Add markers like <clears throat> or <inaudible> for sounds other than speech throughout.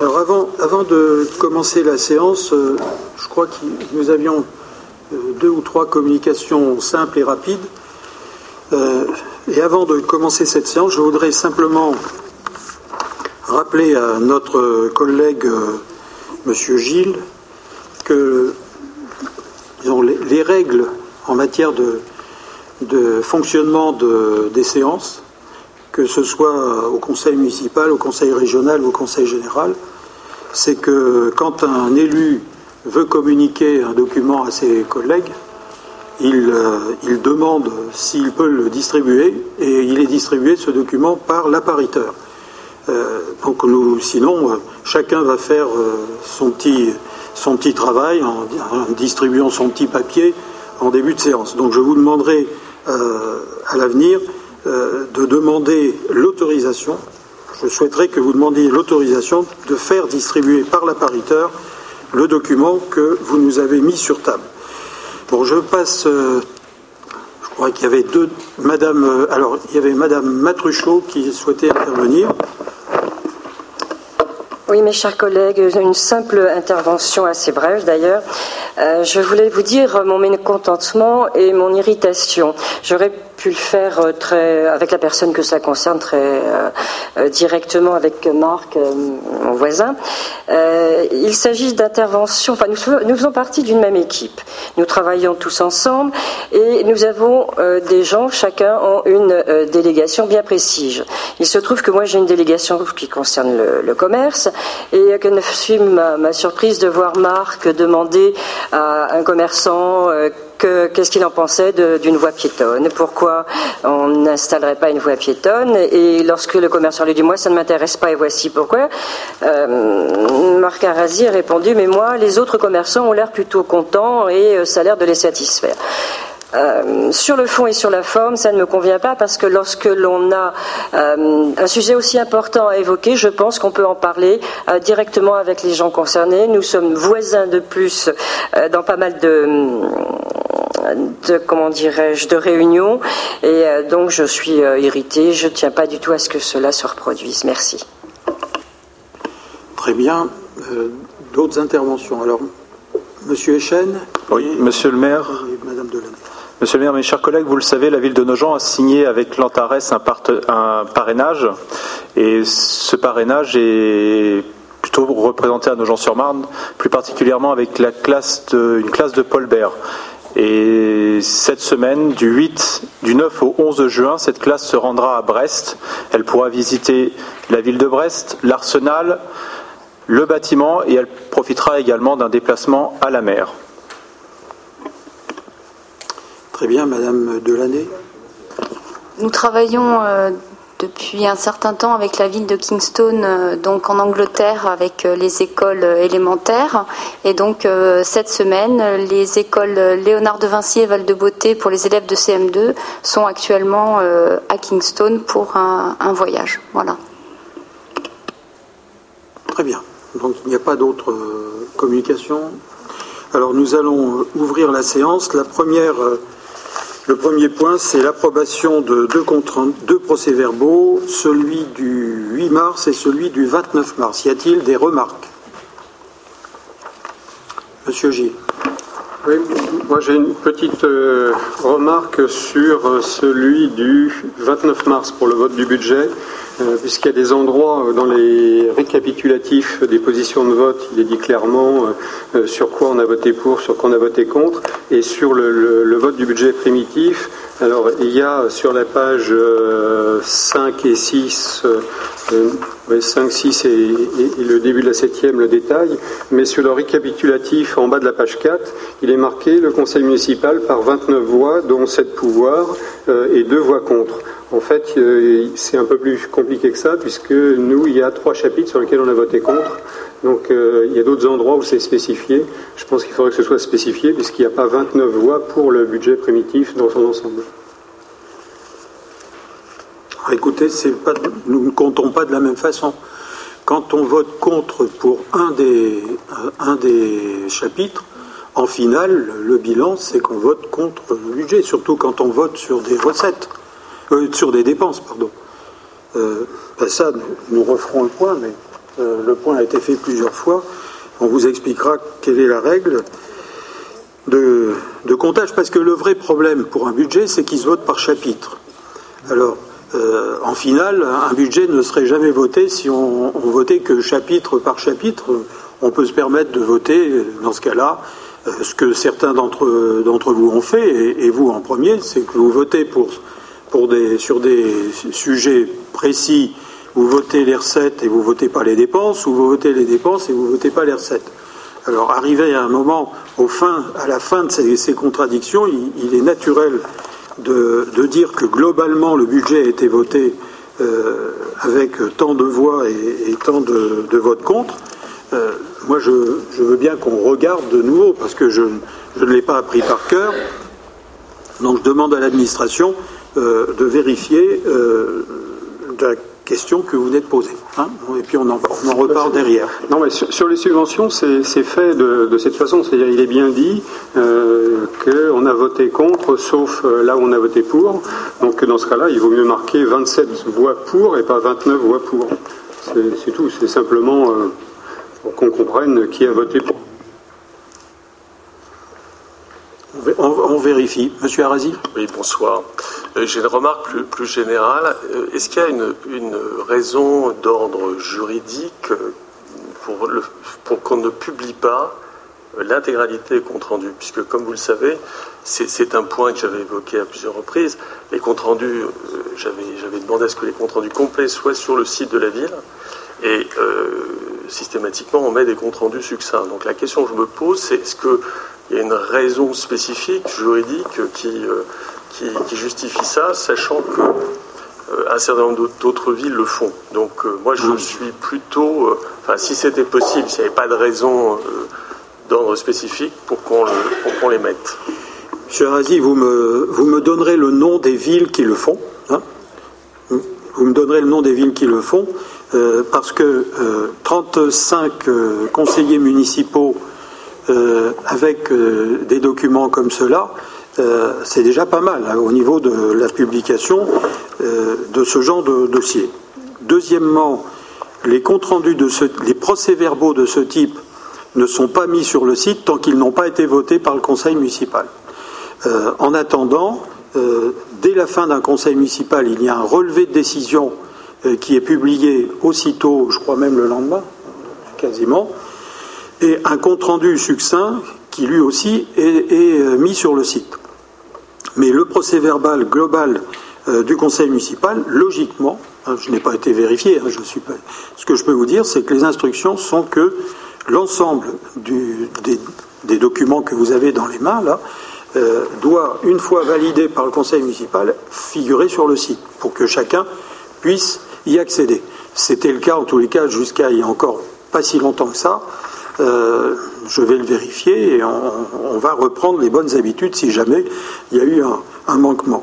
Avant, de commencer la séance, euh, je crois que nous avions euh, deux ou trois communications simples et rapides. Euh, et avant de commencer cette séance, je voudrais simplement rappeler à notre collègue Monsieur Gilles que les, règles en matière de, fonctionnement de, des séances, que ce soit au conseil municipal, au conseil régional ou au conseil général, c'est que quand un élu veut communiquer un document à ses collègues, il, euh, demande s'il peut le distribuer et il est distribué ce document par l'appariteur. Euh, donc nous, sinon, euh, chacun va faire son, petit, son petit travail en, distribuant son petit papier en début de séance. Donc je vous demanderai à l'avenir de demander l'autorisation je souhaiterais que vous demandiez l'autorisation de faire distribuer par l'appariteur le document que vous nous avez mis sur table. Bon, je passe. Euh, je crois qu'il y avait deux. Madame. Euh, alors, il y avait Madame Matruchot qui souhaitait intervenir. Oui, mes chers collègues, une simple intervention assez brève d'ailleurs. Euh, je voulais vous dire mon mécontentement et mon irritation. Pu le faire euh, très, avec la personne que ça concerne très euh, directement avec Marc, mon voisin. il s'agit d'interventions. Enfin, nous, nous, faisons partie d'une même équipe. Nous travaillons tous ensemble et nous avons des gens, chacun en une délégation bien précise. Il se trouve que moi j'ai une délégation qui concerne le, le commerce et que ne fut ma, ma surprise de voir Marc demander à un commerçant qu'est-ce qu'il en pensait d'une voie piétonne, pourquoi on n'installerait pas une voie piétonne, et lorsque le commerçant lui dit moi ça ne m'intéresse pas et voici pourquoi, euh, Marc Arasi a répondu mais moi les autres commerçants ont l'air plutôt contents et euh, ça a l'air de les satisfaire. Euh, sur le fond et sur la forme, ça ne me convient pas parce que lorsque l'on a un sujet aussi important à évoquer, je pense qu'on peut en parler directement avec les gens concernés. Nous sommes voisins de plus dans pas mal de, de comment dirais-je, de réunions et donc je suis irritée. Je ne tiens pas du tout à ce que cela se reproduise. Merci. Très bien. D'autres interventions. Alors, Monsieur Echen. Oui, Monsieur le maire. Madame Delaney. Monsieur le maire, mes chers collègues, vous le savez, la ville de Nogent a signé avec l'Antares un, parrainage et ce parrainage est plutôt représenté à Nogent-sur-Marne, plus particulièrement avec la classe une classe de Paul Bert. Et cette semaine, du 8, du 9 au 11 juin, cette classe se rendra à Brest. Elle pourra visiter la ville de Brest, l'arsenal, le bâtiment et elle profitera également d'un déplacement à la mer. Très bien, Madame Delaney. Nous travaillons euh, depuis un certain temps avec la ville de Kingston, euh, donc en Angleterre, avec euh, les écoles élémentaires. Et donc cette semaine, les écoles Léonard de Vinci et Val de Beauté pour les élèves de CM2 sont actuellement à Kingston pour un voyage. Voilà. Très bien. Donc il n'y a pas d'autres communications. Alors nous allons ouvrir la séance. La première le premier point, c'est l'approbation de deux, procès-verbaux, celui du 8 mars et celui du 29 mars. Y a-t-il des remarques? Monsieur Gilles. Oui, moi j'ai une petite euh, remarque sur euh, celui du 29 mars pour le vote du budget. Euh, puisqu'il y a des endroits euh, dans les récapitulatifs des positions de vote, il est dit clairement euh, sur quoi on a voté pour, sur quoi on a voté contre, et sur le, vote du budget primitif. Alors, il y a sur la page 5 et 6, 5, 6 et, le début de la septième, le détail, mais sur le récapitulatif en bas de la page 4, il est marqué le conseil municipal par 29 voix, dont 7 pouvoirs et 2 voix contre. En fait, c'est un peu plus compliqué que ça, puisque nous, il y a trois chapitres sur lesquels on a voté contre. Donc, euh, il y a d'autres endroits où c'est spécifié. Je pense qu'il faudrait que ce soit spécifié, puisqu'il n'y a pas 29 voix pour le budget primitif dans son ensemble. écoutez, pas, nous ne comptons pas de la même façon. Quand on vote contre pour un des, euh, chapitres, en finale, le bilan, c'est qu'on vote contre le budget, surtout quand on vote sur des recettes. Euh, sur des dépenses, pardon. Euh, ben ça, nous, referons le point, mais le point a été fait plusieurs fois. On vous expliquera quelle est la règle de, comptage, parce que le vrai problème pour un budget, c'est qu'il se vote par chapitre. Alors, euh, en finale, un budget ne serait jamais voté si on, votait que chapitre par chapitre. On peut se permettre de voter, dans ce cas-là, euh, ce que certains d'entre vous ont fait, et, vous en premier, c'est que vous votez pour, sur des sujets précis, vous votez les recettes et vous votez pas les dépenses, ou vous votez les dépenses et vous votez pas les recettes. Alors, arrivé à un moment, à la fin de ces, contradictions, il, est naturel de, dire que globalement le budget a été voté euh, avec tant de voix et, tant de, votes contre. Euh, moi, je, veux bien qu'on regarde de nouveau, parce que je, ne l'ai pas appris par cœur. Donc, je demande à l'administration euh, de vérifier question que vous venez de poser. Hein. et puis on en, on en, reparle derrière. Non, mais sur, les subventions, c'est fait de, cette façon. C'est-à-dire, il est bien dit euh, qu'on a voté contre, sauf euh, là où on a voté pour. Donc, dans ce cas-là, il vaut mieux marquer 27 voix pour et pas 29 voix pour. C'est tout. C'est simplement euh, pour qu'on comprenne qui a voté pour. On, vérifie. Monsieur Arasi Oui, bonsoir. Euh, j'ai une remarque plus, générale. Euh, est-ce qu'il y a une, raison d'ordre juridique euh, pour, qu'on ne publie pas l'intégralité des comptes rendus? Puisque, comme vous le savez, c'est un point que j'avais évoqué à plusieurs reprises. Les comptes rendus, j'avais demandé à ce que les comptes rendus complets soient sur le site de la ville. Et systématiquement, on met des comptes rendus succincts. Donc la question que je me pose, c'est est-ce que il y a une raison spécifique, juridique, qui, euh, qui, justifie ça, sachant que euh, un certain nombre d'autres villes le font. Donc euh, moi, je suis plutôt, enfin, si c'était possible, s'il n'y avait pas de raison d'ordre spécifique pour qu'on les mette. Monsieur Razi, vous me, vous me donnerez le nom des villes qui le font. Hein? Vous me donnerez le nom des villes qui le font, parce que 35 conseillers municipaux euh, avec euh, des documents comme cela, euh, c'est déjà pas mal hein, au niveau de la publication de ce genre de dossier. Deuxièmement, les comptes rendus de ce, les procès-verbaux de ce type ne sont pas mis sur le site tant qu'ils n'ont pas été votés par le conseil municipal. en attendant, dès la fin d'un conseil municipal, il y a un relevé de décision qui est publié aussitôt, je crois même le lendemain, quasiment, et un compte-rendu succinct qui lui aussi est, euh, mis sur le site. Mais le procès verbal global euh, du conseil municipal, logiquement, hein, je n'ai pas été vérifié, hein, ce que je peux vous dire, c'est que les instructions sont que l'ensemble des, documents que vous avez dans les mains, là, euh, doit, une fois validé par le conseil municipal, figurer sur le site pour que chacun puisse y accéder. C'était le cas, en tous les cas, jusqu'à il y a encore pas si longtemps que ça. Euh, je vais le vérifier et on, va reprendre les bonnes habitudes si jamais il y a eu un, manquement.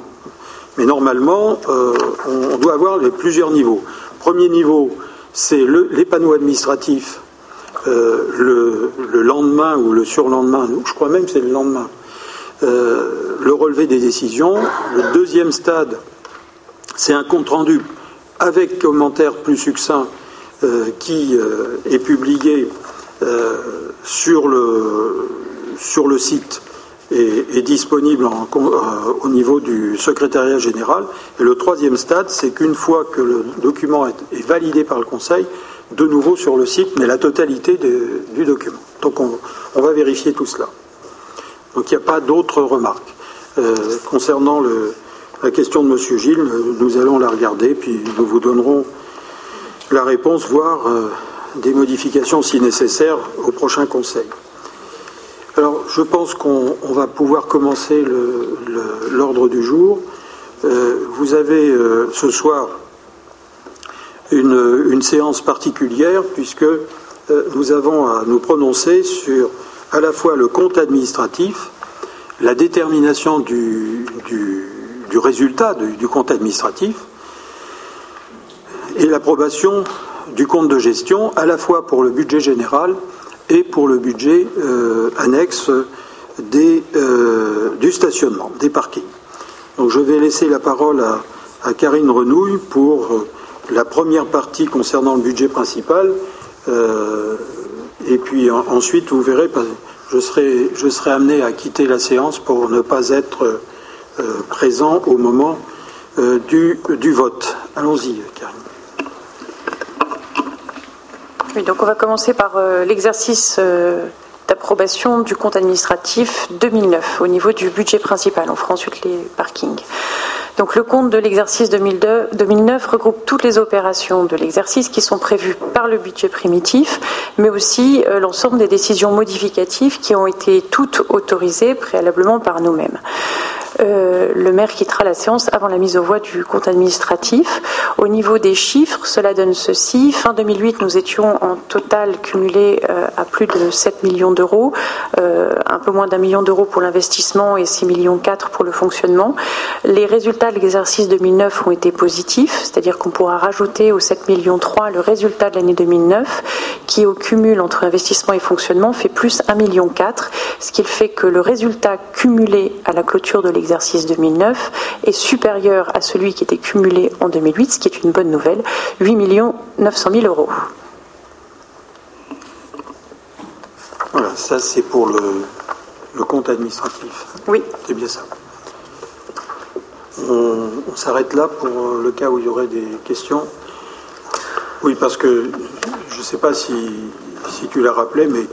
Mais normalement, euh, on, doit avoir les plusieurs niveaux. Premier niveau, c'est les panneaux administratifs euh, le, lendemain ou le surlendemain, je crois même que c'est le lendemain, le relevé des décisions. Le deuxième stade, c'est un compte rendu avec commentaire plus succinct qui est publié euh, sur, le, sur le site est, disponible euh, au niveau du secrétariat général. Et le troisième stade, c'est qu'une fois que le document est, validé par le Conseil, de nouveau sur le site, mais la totalité du document. Donc on, va vérifier tout cela. Donc il n'y a pas d'autres remarques. Euh, concernant la question de M. Gilles, nous allons la regarder, puis nous vous donnerons la réponse, voire des modifications si nécessaire au prochain Conseil. Alors, je pense qu'on va pouvoir commencer l'ordre du jour. Euh, vous avez euh, ce soir une, séance particulière puisque euh, nous avons à nous prononcer sur à la fois le compte administratif, la détermination du, résultat du compte administratif et l'approbation du compte de gestion, à la fois pour le budget général et pour le budget euh, annexe des, euh, du stationnement, des parkings. Donc je vais laisser la parole à, Karine Renouille pour euh, la première partie concernant le budget principal et puis ensuite, vous verrez, je serai, amené à quitter la séance pour ne pas être présent au moment du vote. Allons-y, Karine. Donc on va commencer par l'exercice d'approbation du compte administratif 2009 au niveau du budget principal. On fera ensuite les parkings. Donc le compte de l'exercice 2009 regroupe toutes les opérations de l'exercice qui sont prévues par le budget primitif, mais aussi euh, l'ensemble des décisions modificatives qui ont été toutes autorisées préalablement par nous-mêmes. Euh, le maire quittera la séance avant la mise aux voix du compte administratif. Au niveau des chiffres, cela donne ceci. Fin 2008, nous étions en total cumulé euh, à plus de 7 millions d'euros, euh, un peu moins d'un million d'euros pour l'investissement et 6 millions 4 pour le fonctionnement. Les résultats de l'exercice 2009 ont été positifs, c'est-à-dire qu'on pourra rajouter aux 7 millions 3 le résultat de l'année 2009, qui au cumul entre investissement et fonctionnement fait plus 1 million 4, ce qui fait que le résultat cumulé à la clôture de l'exercice l'exercice 2009 est supérieur à celui qui était cumulé en 2008, ce qui est une bonne nouvelle, 8 900 000 euros. Voilà, ça c'est pour le, compte administratif. Oui. C'est bien ça. On, s'arrête là pour le cas où il y aurait des questions. Oui, parce que je ne sais pas si, si tu l'as rappelé, mais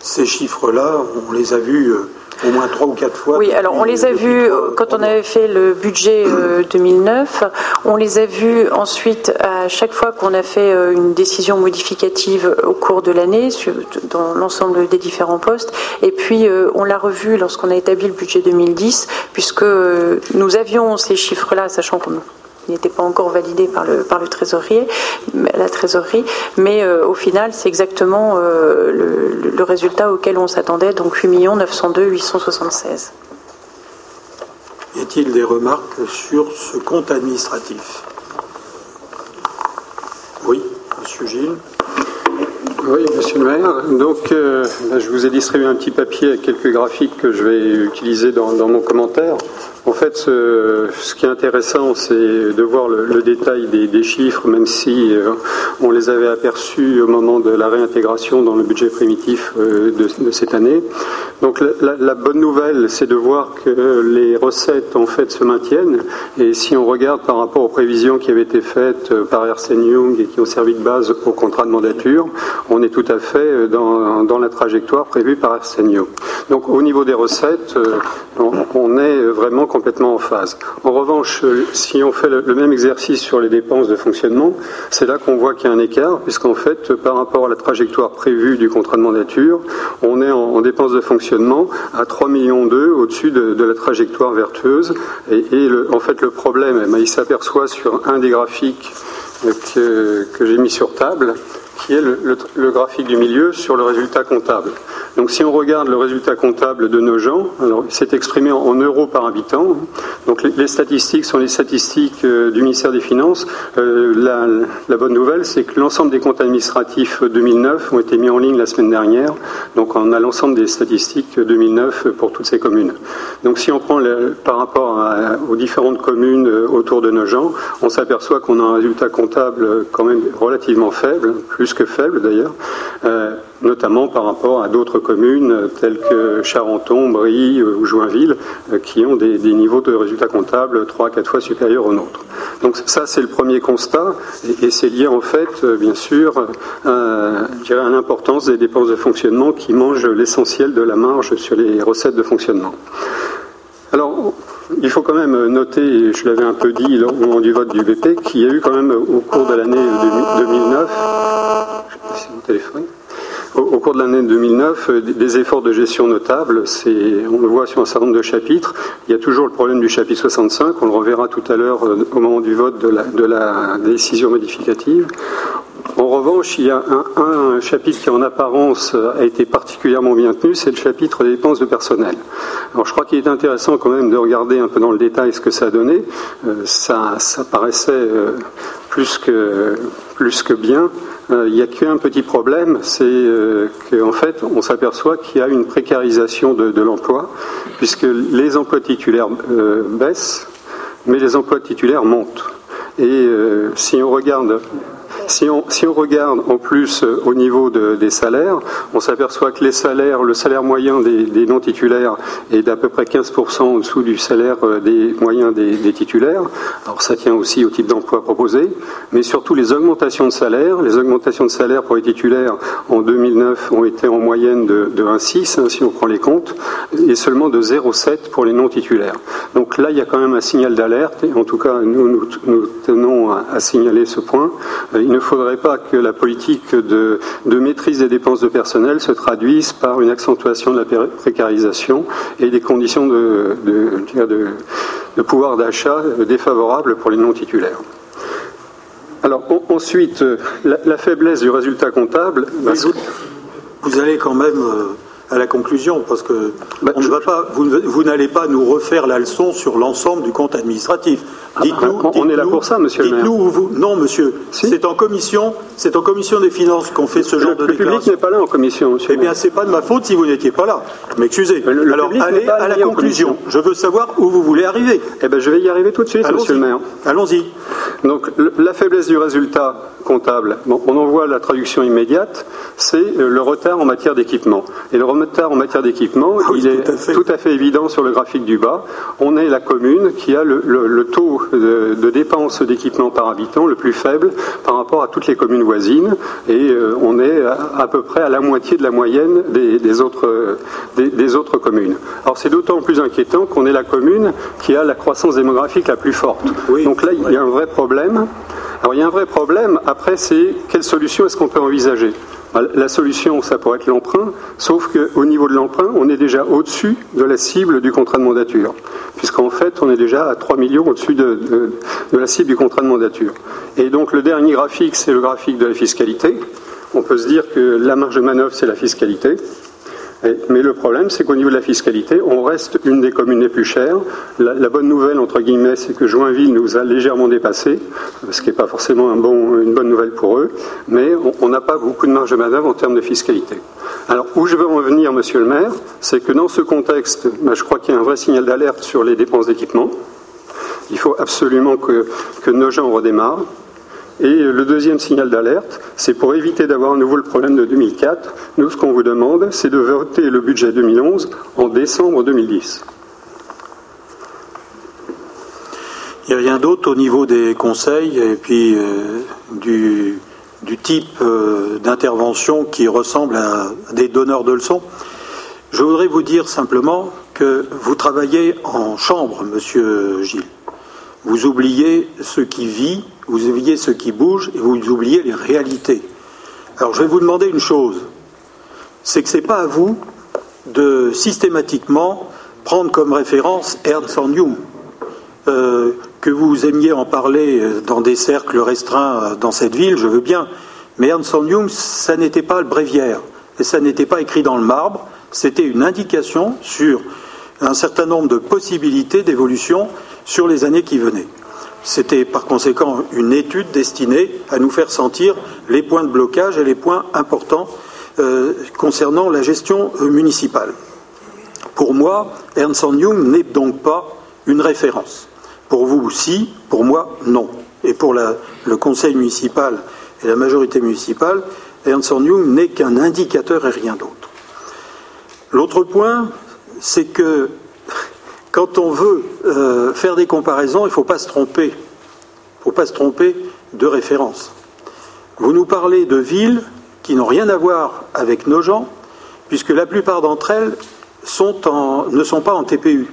ces chiffres-là, on les a vus euh, au moins trois ou quatre fois. Oui, alors on les a vus quand on avait fait le budget 2009, euh, on les a vus ensuite à chaque fois qu'on a fait euh, une décision modificative au cours de l'année dans l'ensemble des différents postes, et puis euh, on l'a revu lorsqu'on a établi le budget 2010, puisque nous avions ces chiffres-là, sachant qu'on n'était pas encore validé par le, par le trésorier, la trésorerie, mais euh, au final, c'est exactement euh, le, résultat auquel on s'attendait, donc 8 902 876. Y a-t-il des remarques sur ce compte administratif? Oui, Monsieur Gilles. Oui, monsieur le maire. Donc, euh, je vous ai distribué un petit papier avec quelques graphiques que je vais utiliser dans, mon commentaire. En fait, ce, qui est intéressant, c'est de voir le, détail des, chiffres, même si euh, on les avait aperçus au moment de la réintégration dans le budget primitif euh, de, cette année. Donc, la, bonne nouvelle, c'est de voir que les recettes, en fait, se maintiennent. Et si on regarde par rapport aux prévisions qui avaient été faites par Ernst Young et qui ont servi de base au contrat de mandature, on est tout à fait dans, la trajectoire prévue par Arsenio. Donc au niveau des recettes, euh, on, est vraiment complètement en phase. En revanche, euh, si on fait le, même exercice sur les dépenses de fonctionnement, c'est là qu'on voit qu'il y a un écart, puisqu'en fait, par rapport à la trajectoire prévue du contrat de mandature, on est en, dépenses de fonctionnement à 3 millions d'euros au-dessus de, la trajectoire vertueuse. Et, en fait, le problème, eh ben, il s'aperçoit sur un des graphiques que j'ai mis sur table, qui est le, graphique du milieu sur le résultat comptable. Donc si on regarde le résultat comptable de nos gens, alors c'est exprimé en, euros par habitant. Donc les, statistiques sont les statistiques euh, du ministère des Finances. Euh, la, bonne nouvelle, c'est que l'ensemble des comptes administratifs 2009 ont été mis en ligne la semaine dernière. Donc on a l'ensemble des statistiques 2009 pour toutes ces communes. Donc si on prend par rapport aux différentes communes euh, autour de nos gens, on s'aperçoit qu'on a un résultat comptable quand même relativement faible, que faible d'ailleurs, euh, notamment par rapport à d'autres communes telles que Charenton, Brie euh, ou Joinville, euh, qui ont des, niveaux de résultats comptables 3 4 fois supérieurs aux nôtres. Donc ça, c'est le premier constat, et, c'est lié en fait, bien sûr, à l'importance des dépenses de fonctionnement qui mangent l'essentiel de la marge sur les recettes de fonctionnement. Alors, il faut quand même noter, je l'avais un peu dit au moment du vote du BP, qu'il y a eu quand même au cours de l'année 2009, mon téléphone, au, cours de l'année 2009, des efforts de gestion notables. On le voit sur un certain nombre de chapitres. Il y a toujours le problème du chapitre 65. On le reverra tout à l'heure euh, au moment du vote de la décision modificative. En revanche, il y a un, chapitre qui en apparence a été particulièrement bien tenu, c'est le chapitre des dépenses de personnel. Alors je crois qu'il est intéressant quand même de regarder un peu dans le détail ce que ça a donné. Euh, ça, paraissait euh, plus, que, plus que bien. Euh, il n'y a qu'un petit problème, c'est qu'en fait on s'aperçoit qu'il y a une précarisation de, l'emploi, puisque les emplois titulaires baissent, mais les emplois titulaires montent. Et si on regarde Si on, regarde en plus euh, au niveau des salaires, on s'aperçoit que le salaire moyen des, non-titulaires est d'à peu près 15% en dessous du salaire euh, des moyens des, titulaires. Alors ça tient aussi au type d'emploi proposé, mais surtout les augmentations de salaire. Les augmentations de salaire pour les titulaires en 2009 ont été en moyenne de, de 1,6 hein, si on prend les comptes, et seulement de 0,7 pour les non-titulaires. Donc là, il y a quand même un signal d'alerte, et en tout cas, nous, nous, tenons à, signaler ce point. Euh, ne faudrait pas que la politique de, maîtrise des dépenses de personnel se traduise par une accentuation de la précarisation et des conditions de, pouvoir d'achat défavorables pour les non-titulaires. Alors ensuite, euh, la, faiblesse du résultat comptable. Vous, allez quand même euh, à la conclusion, parce que bah, on ne va pas, vous, n'allez pas nous refaire la leçon sur l'ensemble du compte administratif. Ah, dites-nous, bah, on est là pour ça, monsieur le maire. Vous, non, monsieur, c'est en commission, c'est en commission des finances qu'on fait ce genre de déclaration. Le public n'est pas là en commission, monsieur. Eh bien, c'est pas de ma faute si vous n'étiez pas là. M'excusez. Alors, allez à la conclusion. Je veux savoir où vous voulez arriver. Eh bien, je vais y arriver tout de suite, monsieur le maire. Allons-y. Donc, la faiblesse du résultat comptable, on en voit la traduction immédiate, c'est le retard en matière d'équipement. Et le retard en matière d'équipement, ah il est tout à, fait. évident sur le graphique du bas. On est la commune qui a le, taux de, dépenses d'équipement par habitant le plus faible par rapport à toutes les communes voisines, et euh, on est à, peu près à la moitié de la moyenne des, autres, des, autres communes. Alors c'est d'autant plus inquiétant qu'on est la commune qui a la croissance démographique la plus forte. Donc là, il y a un vrai problème. Alors il y a un vrai problème, après c'est quelle solution est-ce qu'on peut envisager? La solution, ça pourrait être l'emprunt, sauf qu'au niveau de l'emprunt, on est déjà au-dessus de la cible du contrat de mandature, puisqu'en fait, on est déjà à 3 millions au-dessus de, la cible du contrat de mandature. Et donc, le dernier graphique, c'est le graphique de la fiscalité. On peut se dire que la marge de manœuvre, c'est la fiscalité mais le problème, c'est qu'au niveau de la fiscalité, on reste une des communes les plus chères. La, bonne nouvelle, entre guillemets, c'est que Joinville nous a légèrement dépassés, ce qui n'est pas forcément une bonne nouvelle pour eux, mais on n'a pas beaucoup de marge de manœuvre en termes de fiscalité. Alors, où je veux en venir, monsieur le maire, c'est que dans ce contexte, ben, je crois qu'il y a un vrai signal d'alerte sur les dépenses d'équipement. Il faut absolument que, que nos gens redémarrent. Et le deuxième signal d'alerte, c'est pour éviter d'avoir à nouveau le problème de 2004, nous, ce qu'on vous demande, c'est de voter le budget 2011 en décembre 2010. Il n'y a rien d'autre au niveau des conseils et puis euh, du, type euh, d'intervention qui ressemble à des donneurs de leçons. Je voudrais vous dire simplement que vous travaillez en chambre, monsieur Gilles. Vous oubliez ce qui vit vous oubliez ce qui bouge et vous oubliez les réalités. Alors je vais vous demander une chose, c'est que ce n'est pas à vous de systématiquement prendre comme référence Ernst Young. Euh, que vous aimiez en parler dans des cercles restreints dans cette ville, je veux bien, mais Ernst Young, ça n'était pas le bréviaire, et ça n'était pas écrit dans le marbre, c'était une indication sur un certain nombre de possibilités d'évolution sur les années qui venaient. C'était par conséquent une étude destinée à nous faire sentir les points de blocage et les points importants euh, concernant la gestion euh, municipale. Pour moi, Ernst Young n'est donc pas une référence. Pour vous, si, pour moi, non. Et pour le conseil municipal et la majorité municipale, Ernst Young n'est qu'un indicateur et rien d'autre. L'autre point, c'est que quand on veut euh, faire des comparaisons, il ne faut pas se tromper. Il ne faut pas se tromper de référence. Vous nous parlez de villes qui n'ont rien à voir avec nos gens, puisque la plupart d'entre elles ne sont pas en TPU.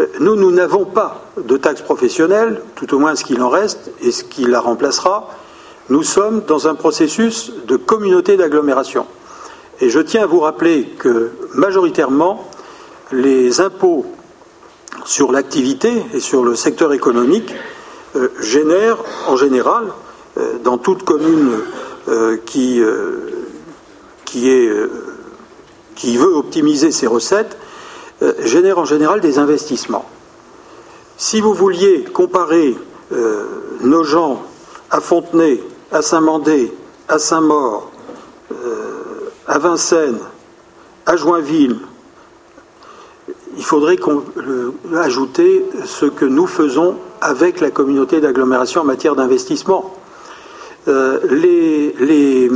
Euh, nous, nous n'avons pas de taxe professionnelle, tout au moins ce qu'il en reste et ce qui la remplacera. Nous sommes dans un processus de communauté d'agglomération. Et je tiens à vous rappeler que majoritairement, les impôts sur l'activité et sur le secteur économique euh, génèrent en général, euh, dans toute commune euh, qui, qui, qui veut optimiser ses recettes, génère en général des investissements. Si vous vouliez comparer nos gens à Fontenay, à Saint-Mandé, à Saint-Maur, à Vincennes, à Joinville, il faudrait ajouter ce que nous faisons avec la communauté d'agglomération en matière d'investissement. les, les,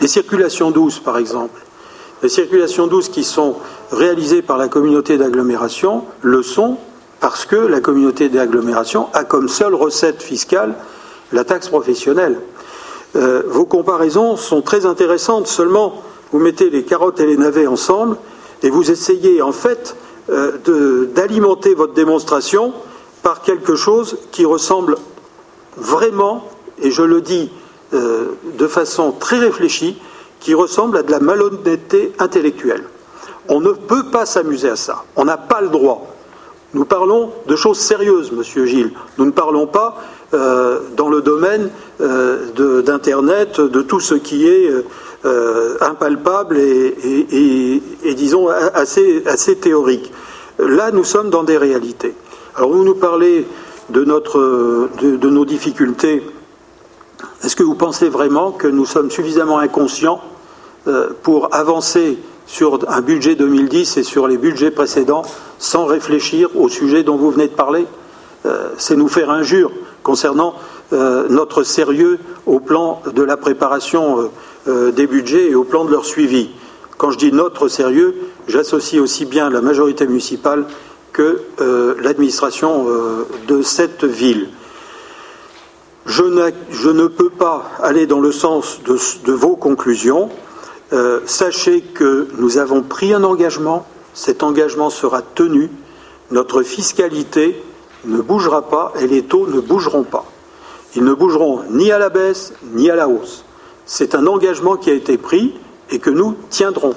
les circulations douces, par exemple, les circulations douces qui sont réalisées par la communauté d'agglomération le sont parce que la communauté d'agglomération a comme seule recette fiscale la taxe professionnelle. Euh, vos comparaisons sont très intéressantes, seulement vous mettez les carottes et les navets ensemble vous essayez en fait euh, d'alimenter votre démonstration par quelque chose qui ressemble vraiment, et je le dis euh, de façon très réfléchie, qui ressemble à de la malhonnêteté intellectuelle. On ne peut pas s'amuser à ça. On n'a pas le droit. Nous parlons de choses sérieuses, Monsieur Gilles. Nous ne parlons pas euh, dans le domaine d'Internet de, tout ce qui est euh, impalpable et, disons, assez, assez, théorique. Là, nous sommes dans des réalités. Alors, vous nous parlez de, nos difficultés. Est-ce que vous pensez vraiment que nous sommes suffisamment inconscients pour avancer sur un budget 2010 et sur les budgets précédents sans réfléchir au sujet dont vous venez de parler? Euh, C'est nous faire injure concernant euh, notre sérieux au plan de la préparation euh, des budgets et au plan de leur suivi. Quand je dis notre sérieux, j'associe aussi bien la majorité municipale que l'administration de cette ville. Je, ne peux pas aller dans le sens de vos conclusions. Euh, sachez que nous avons pris un engagement, cet engagement sera tenu, notre fiscalité ne bougera pas et les taux ne bougeront pas. Ils ne bougeront ni à la baisse ni à la hausse. C'est un engagement qui a été pris et que nous tiendrons.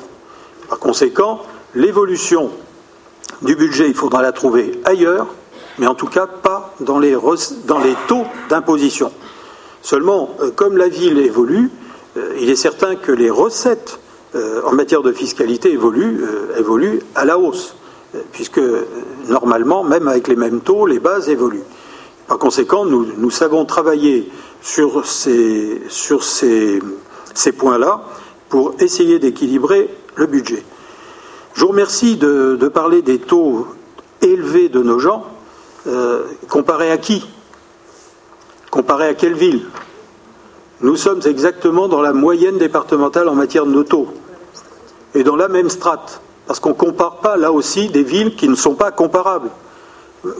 Par conséquent, l'évolution du budget, il faudra la trouver ailleurs, mais en tout cas pas dans les, taux d'imposition. Seulement, euh, comme la ville évolue, euh, il est certain que les recettes euh, en matière de fiscalité évoluent, à la hausse, puisque normalement, même avec les mêmes taux, les bases évoluent. Par conséquent, nous, savons travailler sur ces, sur ces, points-là pour essayer d'équilibrer le budget. Je vous remercie de, parler des taux élevés de nos gens. comparés à qui? Comparés à quelle ville? Nous sommes exactement dans la moyenne départementale en matière de nos taux. Et dans la même strate. Parce qu'on ne compare pas là aussi des villes qui ne sont pas comparables.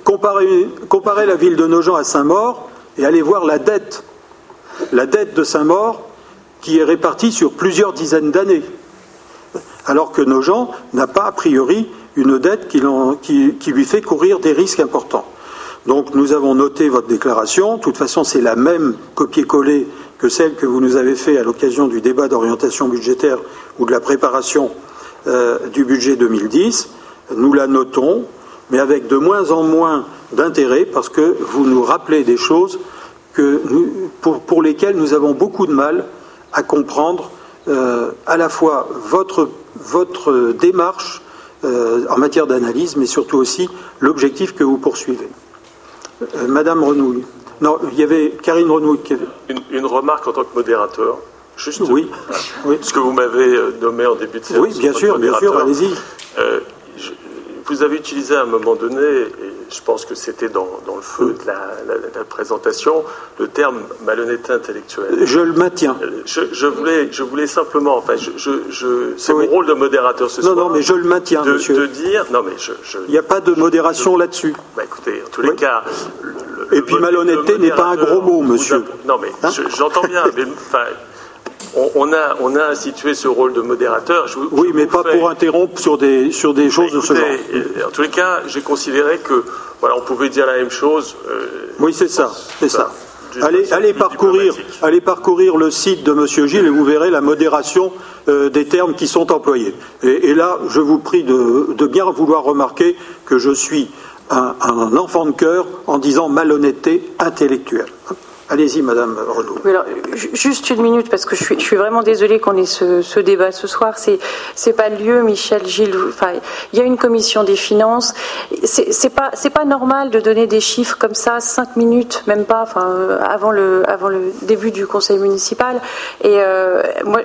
Comparer, la ville de Nogent à Saint-Maur et aller voir la dette. La dette de Saint-Maur qui est répartie sur plusieurs dizaines d'années. Alors que Nogent n'a pas a priori une dette qui, lui fait courir des risques importants. Donc nous avons noté votre déclaration. De toute façon, c'est la même copier-coller que celle que vous nous avez faite à l'occasion du débat d'orientation budgétaire ou de la préparation euh, du budget 2010. Nous la notons, mais avec de moins en moins d'intérêt parce que vous nous rappelez des choses pour, lesquelles nous avons beaucoup de mal à comprendre euh, à la fois votre, votre démarche euh, en matière d'analyse, mais surtout aussi l'objectif que vous poursuivez. Madame Renouille. Non, il y avait Karine Renaud qui avait... Une, remarque en tant que modérateur. Juste, oui, Ce que vous m'avez euh, nommé en début de séance. Oui, bien sûr, bien sûr, allez-y. Euh, vous avez utilisé à un moment donné, et je pense que c'était dans, le feu de la, présentation, le terme malhonnêteté intellectuelle. Je le maintiens. Euh, je, voulais, je voulais simplement, enfin, je, c'est mon rôle de modérateur ce soir. Non, non, mais je le maintiens, de, monsieur. De dire, non, mais je. Il n'y a pas de modération là-dessus. Bah, écoutez, en tous les cas, et puis malhonnêteté n'est pas un gros mot, monsieur. Non, mais hein j'entends bien. <laughs> mais, on, a, on a institué ce rôle de modérateur. oui, mais pas pour interrompre sur des, sur des choses de ce genre. En tous les cas, j'ai considéré que voilà, on pouvait dire la même chose. Euh, oui, c'est ça, c'est ça. Allez, allez parcourir, allez parcourir le site de Monsieur Gilles et vous verrez la modération euh, des termes qui sont employés. Et, là, je vous prie de, de bien vouloir remarquer que je suis un, enfant de cœur en disant malhonnêteté intellectuelle. Allez-y, Madame Renaud. juste une minute, parce que je suis, vraiment désolée qu'on ait ce, débat ce soir. C'est, c'est pas le lieu, Michel, Gilles. Enfin, il y a une commission des finances. C'est, pas, pas normal de donner des chiffres comme ça, cinq minutes, même pas, enfin, avant le, début du conseil municipal. Et euh, moi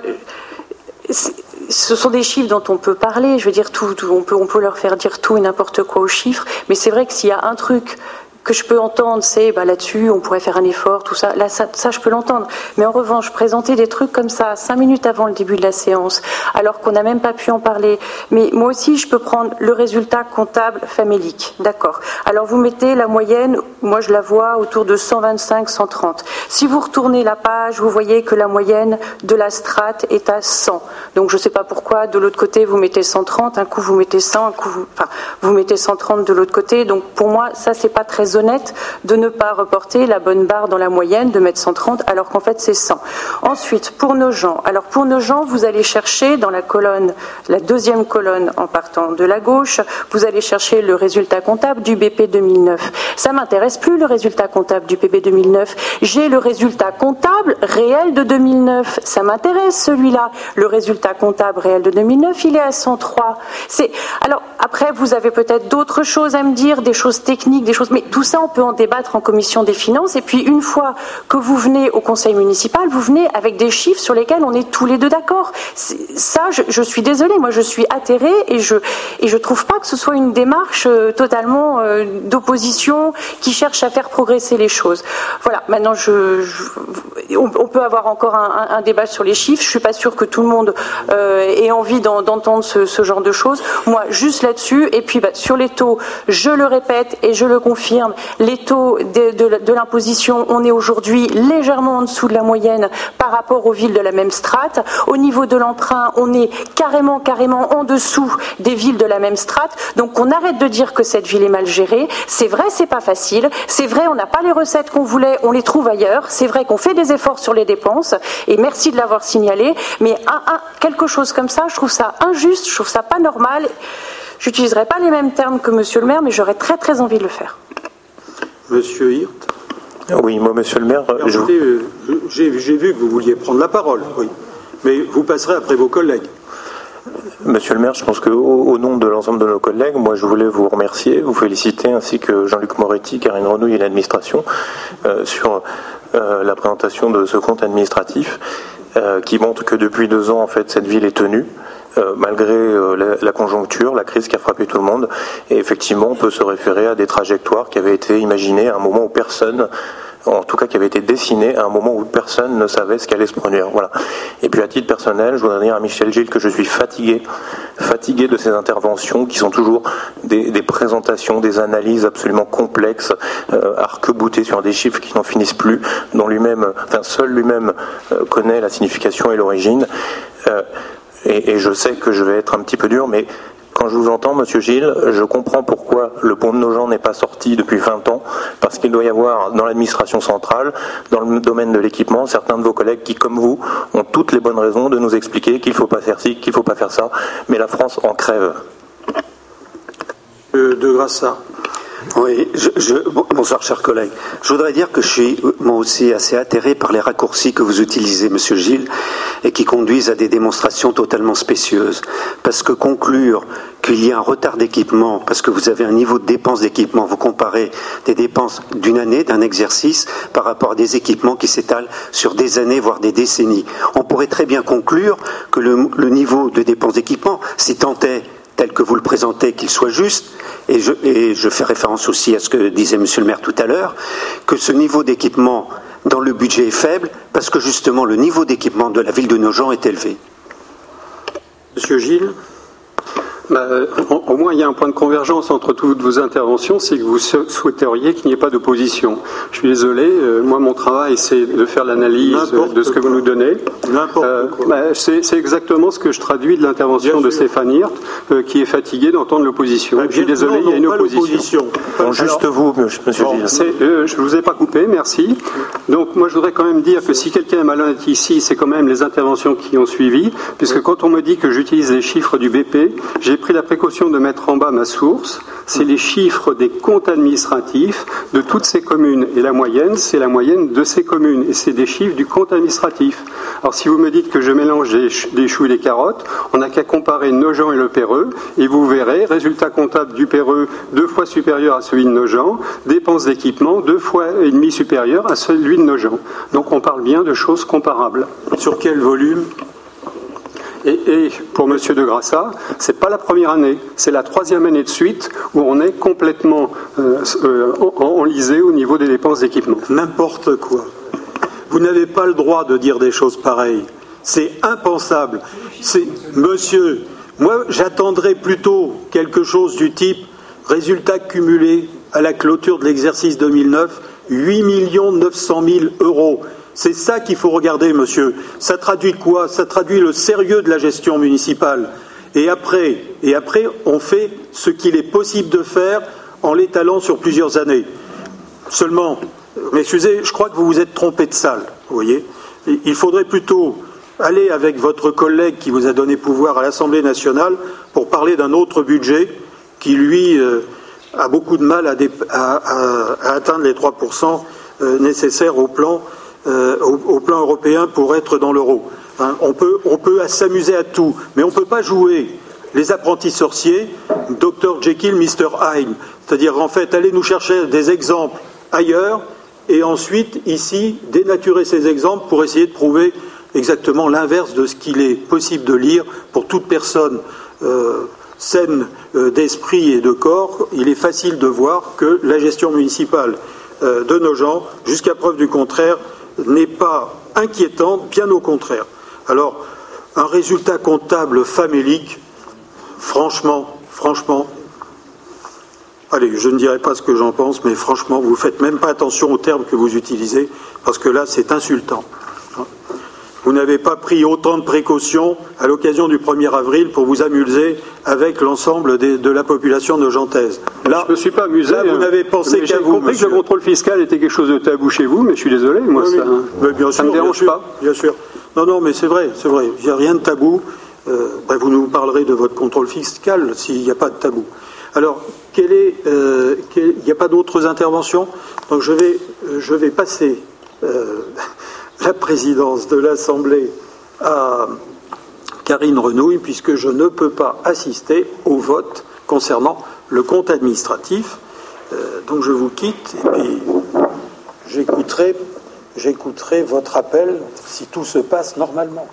ce sont des chiffres dont on peut parler. Je veux dire, tout, on, peut, on peut leur faire dire tout et n'importe quoi aux chiffres. Mais c'est vrai que s'il y a un truc que je peux entendre, c'est bah, là-dessus, on pourrait faire un effort, tout ça. Là, ça, je peux l'entendre. Mais en revanche, présenter des trucs comme ça, cinq minutes avant le début de la séance, alors qu'on n'a même pas pu en parler. Mais moi aussi, je peux prendre le résultat comptable famélique. D'accord. Alors, vous mettez la moyenne, moi je la vois autour de 125, 130. Si vous retournez la page, vous voyez que la moyenne de la strate est à 100. Donc, je ne sais pas pourquoi, de l'autre côté, vous mettez 130, un coup vous mettez 100, un coup vous, enfin, vous mettez 130 de l'autre côté. Donc, pour moi, ça, c'est pas très honnête de ne pas reporter la bonne barre dans la moyenne, de mettre 130 alors qu'en fait c'est 100. Ensuite, pour nos gens, alors pour nos gens, vous allez chercher dans la colonne, la deuxième colonne en partant de la gauche, vous allez chercher le résultat comptable du BP 2009. Ça m'intéresse plus le résultat comptable du BP 2009. J'ai le résultat comptable réel de 2009. Ça m'intéresse celui-là. Le résultat comptable réel de 2009, il est à 103. C'est alors après vous avez peut-être d'autres choses à me dire, des choses techniques, des choses, mais tout ça, on peut en débattre en commission des finances. Et puis, une fois que vous venez au conseil municipal, vous venez avec des chiffres sur lesquels on est tous les deux d'accord. Ça, je, suis désolée. Moi, je suis atterrée et je et je trouve pas que ce soit une démarche euh, totalement euh, d'opposition qui cherche à faire progresser les choses. Voilà. Maintenant, on, peut avoir encore un, débat sur les chiffres. Je suis pas sûre que tout le monde euh, ait envie d'entendre ce, genre de choses. Moi, juste là-dessus. Et puis, bah, sur les taux, je le répète et je le confirme les taux de, l'imposition, on est aujourd'hui légèrement en dessous de la moyenne par rapport aux villes de la même strate. Au niveau de l'emprunt, on est carrément, carrément en dessous des villes de la même strate. Donc on arrête de dire que cette ville est mal gérée. C'est vrai, c'est pas facile. C'est vrai, on n'a pas les recettes qu'on voulait, on les trouve ailleurs. C'est vrai qu'on fait des efforts sur les dépenses. Et merci de l'avoir signalé. Mais quelque chose comme ça, je trouve ça injuste, je trouve ça pas normal. J'utiliserai pas les mêmes termes que Monsieur le maire, mais j'aurais très très envie de le faire. Monsieur Hirt Oui, moi, monsieur le maire. Euh, j'ai vu que vous vouliez prendre la parole, oui. Mais vous passerez après vos collègues. Monsieur le maire, je pense qu'au au nom de l'ensemble de nos collègues, moi je voulais vous remercier, vous féliciter, ainsi que Jean-Luc Moretti, Karine Renouille et l'administration, euh, sur euh, la présentation de ce compte administratif, qui montre que depuis deux ans, en fait, cette ville est tenue. Euh, malgré euh, la, conjoncture, la crise qui a frappé tout le monde. Et effectivement, on peut se référer à des trajectoires qui avaient été imaginées à un moment où personne en tout cas qui avaient été dessinées à un moment où personne ne savait ce qui allait se produire. Voilà. Et puis à titre personnel, je voudrais dire à Michel Gilles que je suis fatigué, fatigué de ces interventions qui sont toujours des, présentations, des analyses absolument complexes, euh, arc-boutées sur des chiffres qui n'en finissent plus, dont lui-même, enfin seul lui-même euh, connaît la signification et l'origine et, je sais que je vais être un petit peu dur, mais quand je vous entends, Monsieur Gilles, je comprends pourquoi le pont de nos gens n'est pas sorti depuis 20 ans, parce qu'il doit y avoir dans l'administration centrale, dans le domaine de l'équipement, certains de vos collègues qui, comme vous, ont toutes les bonnes raisons de nous expliquer qu'il ne faut pas faire ci, qu'il ne faut pas faire ça, mais la France en crève. Euh, de grâce à. Oui, bonsoir chers collègues. Je voudrais dire que je suis moi aussi assez atterré par les raccourcis que vous utilisez, Monsieur Gilles, et qui conduisent à des démonstrations totalement spécieuses. Parce que conclure qu'il y a un retard d'équipement, parce que vous avez un niveau de dépenses d'équipement, vous comparez des dépenses d'une année, d'un exercice, par rapport à des équipements qui s'étalent sur des années, voire des décennies. On pourrait très bien conclure que le, le niveau de dépenses d'équipement, si tant est tel que vous le présentez, qu'il soit juste, et je, fais référence aussi à ce que disait Monsieur le maire tout à l'heure, que ce niveau d'équipement dans le budget est faible, parce que justement le niveau d'équipement de la ville de Nogent est élevé. Monsieur Gilles bah, au moins, il y a un point de convergence entre toutes vos interventions, c'est que vous souhaiteriez qu'il n'y ait pas d'opposition. Je suis désolé, euh, moi, mon travail, c'est de faire l'analyse de ce que vous nous donnez. Euh, bah, c'est exactement ce que je traduis de l'intervention de Stéphane Hirt, euh, qui est fatigué d'entendre l'opposition. Bah, je suis désolé, il y a une opposition. juste vous, monsieur Gilles. je ne vous ai pas coupé, merci. Donc, moi, je voudrais quand même dire que si quelqu'un est malhonnête ici, c'est quand même les interventions qui ont suivi, puisque quand on me dit que j'utilise les chiffres du BP, j'ai pris la précaution de mettre en bas ma source, c'est les chiffres des comptes administratifs de toutes ces communes. Et la moyenne, c'est la moyenne de ces communes. Et c'est des chiffres du compte administratif. Alors si vous me dites que je mélange des choux et des carottes, on n'a qu'à comparer Nogent et le Péreux, et vous verrez, résultat comptable du Péreux deux fois supérieur à celui de Nogent, dépenses d'équipement deux fois et demi supérieur à celui de Nogent. Donc on parle bien de choses comparables. Sur quel volume Et, pour M. de Grassa, ce n'est pas la première année, c'est la troisième année de suite où on est complètement euh, euh, enlisé au niveau des dépenses d'équipement. N'importe quoi. Vous n'avez pas le droit de dire des choses pareilles. C'est impensable. Monsieur, moi j'attendrais plutôt quelque chose du type résultat cumulé à la clôture de l'exercice 2009, 8 900 000 euros. C'est ça qu'il faut regarder, monsieur. Ça traduit quoi? Ça traduit le sérieux de la gestion municipale. Et après, on fait ce qu'il est possible de faire en l'étalant sur plusieurs années. Seulement, excusez, je crois que vous vous êtes trompé de salle. Vous voyez Il faudrait plutôt aller avec votre collègue qui vous a donné pouvoir à l'Assemblée nationale pour parler d'un autre budget qui, lui, euh, a beaucoup de mal à, atteindre les 3% euh, nécessaires au plan, euh, au, plan, européen pour être dans l'euro. Hein, on peut, s'amuser à tout, mais on ne peut pas jouer les apprentis sorciers, Dr Jekyll, Mr Hyde. C'est-à-dire, en fait, aller nous chercher des exemples ailleurs et ensuite, ici, dénaturer ces exemples pour essayer de prouver exactement l'inverse de ce qu'il est possible de lire pour toute personne euh, saine euh, d'esprit et de corps. Il est facile de voir que la gestion municipale de nos gens, jusqu'à preuve du contraire, n'est pas inquiétante, bien au contraire. Alors, un résultat comptable famélique, franchement, franchement, allez, je ne dirai pas ce que j'en pense, mais franchement, vous ne faites même pas attention aux termes que vous utilisez, parce que là, c'est insultant. Vous n'avez pas pris autant de précautions à l'occasion du 1er avril pour vous amuser avec l'ensemble de la population de Gentaise. Là, je ne me suis pas amusé. Là, vous hein. n'avez pensé qu'à vous. J'ai compris que le contrôle fiscal était quelque chose de tabou chez vous, mais je suis désolé, moi, ça, ne me dérange pas. Bien sûr. Non, non, mais c'est vrai, c'est vrai. Il n'y a rien de tabou. Euh, ben, vous nous parlerez de votre contrôle fiscal s'il n'y a pas de tabou. Alors, euh, il n'y a pas d'autres interventions? Donc, je vais, euh, je vais passer la présidence de l'Assemblée à Karine Renouille, puisque je ne peux pas assister au vote concernant le compte administratif. Euh, donc je vous quitte et j'écouterai votre appel si tout se passe normalement.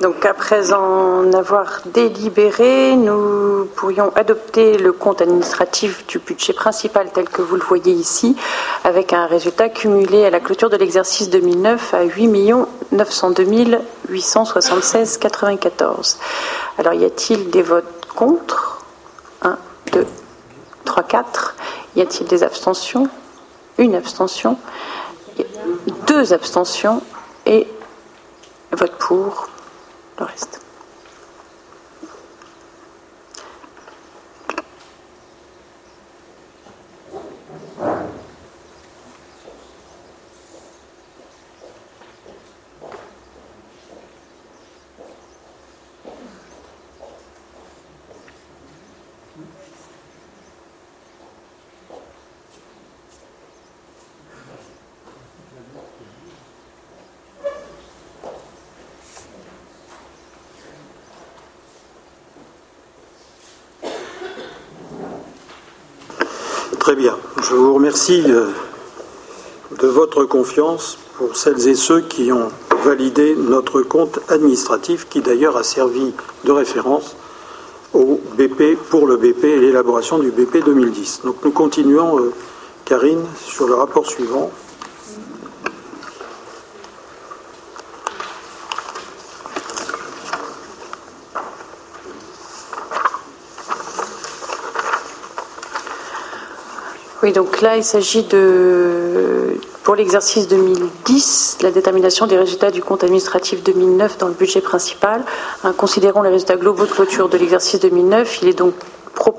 Donc après en avoir délibéré, nous pourrions adopter le compte administratif du budget principal tel que vous le voyez ici, avec un résultat cumulé à la clôture de l'exercice 2009 à 8 902 876,94. Alors y a-t-il des votes contre? 1, 2, 3, 4. Y a-t-il des abstentions? Une abstention. Deux abstentions et vote pour le reste. Très bien. Vous remercie de, votre confiance pour celles et ceux qui ont validé notre compte administratif, qui d'ailleurs a servi de référence au BP pour le BP et l'élaboration du BP 2010. Donc nous continuons, euh, Karine, sur le rapport suivant. Oui, donc là, il s'agit de, pour l'exercice 2010, la détermination des résultats du compte administratif 2009 dans le budget principal. considérant les résultats globaux de clôture de l'exercice 2009, il est donc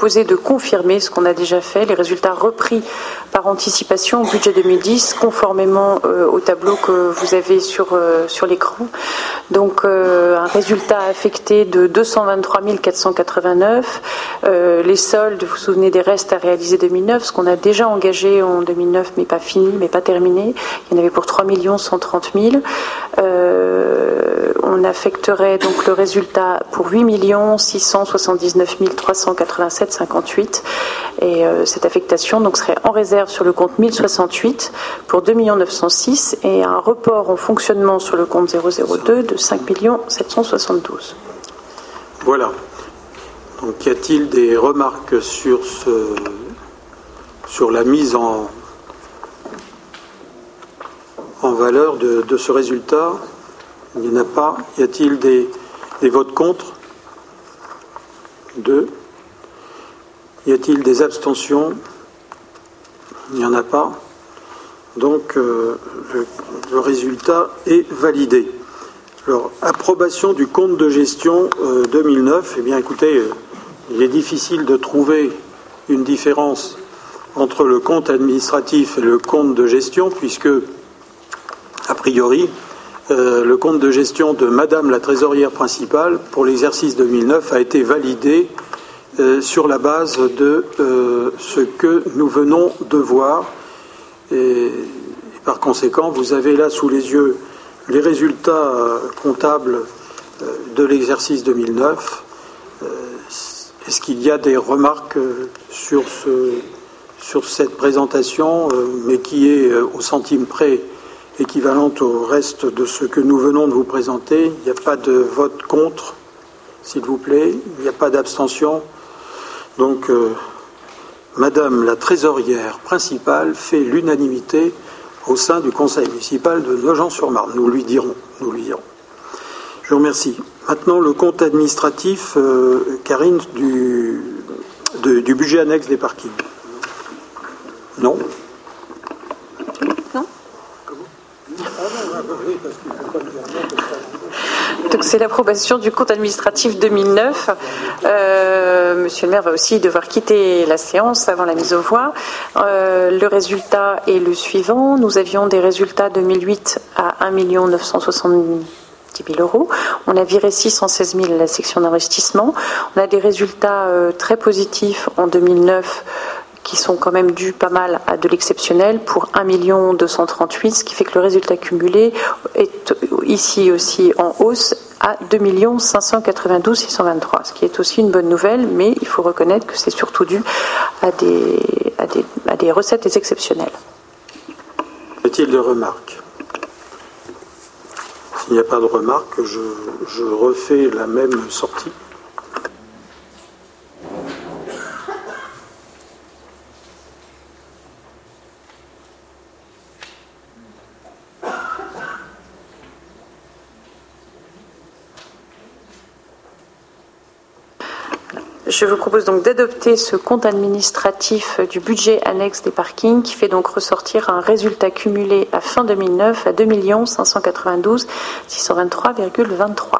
de confirmer ce qu'on a déjà fait, les résultats repris par anticipation au budget 2010, conformément euh, au tableau que vous avez sur, euh, sur l'écran. Donc euh, un résultat affecté de 223 489. les soldes, vous vous souvenez des restes à réaliser 2009, ce qu'on a déjà engagé en 2009, mais pas fini, mais pas terminé. Il y en avait pour 3 130 000. On affecterait donc le résultat pour 8 679 387,58 et euh, cette affectation donc serait en réserve sur le compte 1068 pour 2 906 et un report en fonctionnement sur le compte 002 de 5 772. Voilà. Donc y a-t-il des remarques sur ce sur la mise en en valeur de, ce résultat? Il n'y en a pas. Y a-t-il des, votes contre? Deux. Y a-t-il des abstentions? Il n'y en a pas. Donc euh, le, résultat est validé. Alors, approbation du compte de gestion 2009. Euh, eh bien, écoutez, euh, il est difficile de trouver une différence entre le compte administratif et le compte de gestion, puisque a priori, euh, le compte de gestion de Madame la trésorière principale pour l'exercice 2009 a été validé euh, sur la base de euh, ce que nous venons de voir. Et, par conséquent, vous avez là sous les yeux les résultats comptables de l'exercice 2009. Est-ce qu'il y a des remarques sur, ce, sur cette présentation, mais qui est au centime près équivalente au reste de ce que nous venons de vous présenter. Il n'y a pas de vote contre, s'il vous plaît. Il n'y a pas d'abstention. Donc, euh, Madame la trésorière principale fait l'unanimité au sein du conseil municipal de Nogent-sur-Marne. Nous lui dirons. Nous lui dirons. Je vous remercie. Maintenant, le compte administratif, euh, Karine, du, du budget annexe des parkings. Non? Donc c'est l'approbation du compte administratif 2009. Euh, monsieur le maire va aussi devoir quitter la séance avant la mise au voix. Euh, le résultat est le suivant. Nous avions des résultats 2008 à 1 970 000 euros. On a viré 616 000 à la section d'investissement. On a des résultats euh, très positifs en 2009 qui sont quand même dus pas mal à de l'exceptionnel pour 1 238, ce qui fait que le résultat cumulé est ici aussi en hausse à 2 592 623, ce qui est aussi une bonne nouvelle, mais il faut reconnaître que c'est surtout dû à des, à des, recettes exceptionnelles. Y a-t-il de remarques? S'il n'y a pas de remarques, je refais la même sortie. Je vous propose donc d'adopter ce compte administratif du budget annexe des parkings qui fait donc ressortir un résultat cumulé à fin 2009 à 2 592 623,23.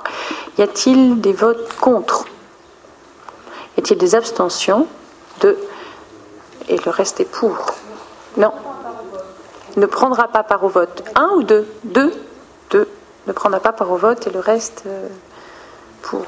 Y a-t-il des votes contre? Y a-t-il des abstentions? Deux. Et le reste est pour. Non. Ne prendra pas part au vote. Un ou deux? Deux. Deux. Ne prendra pas part au vote et le reste euh, pour.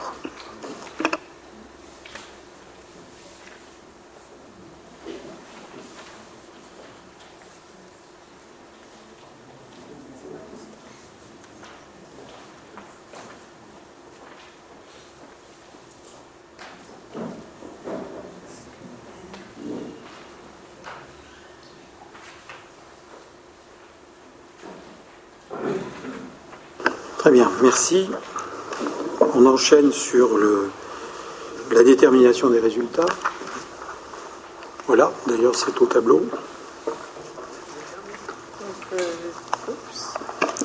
Très bien, merci. On enchaîne sur la détermination des résultats. Voilà, d'ailleurs c'est au tableau.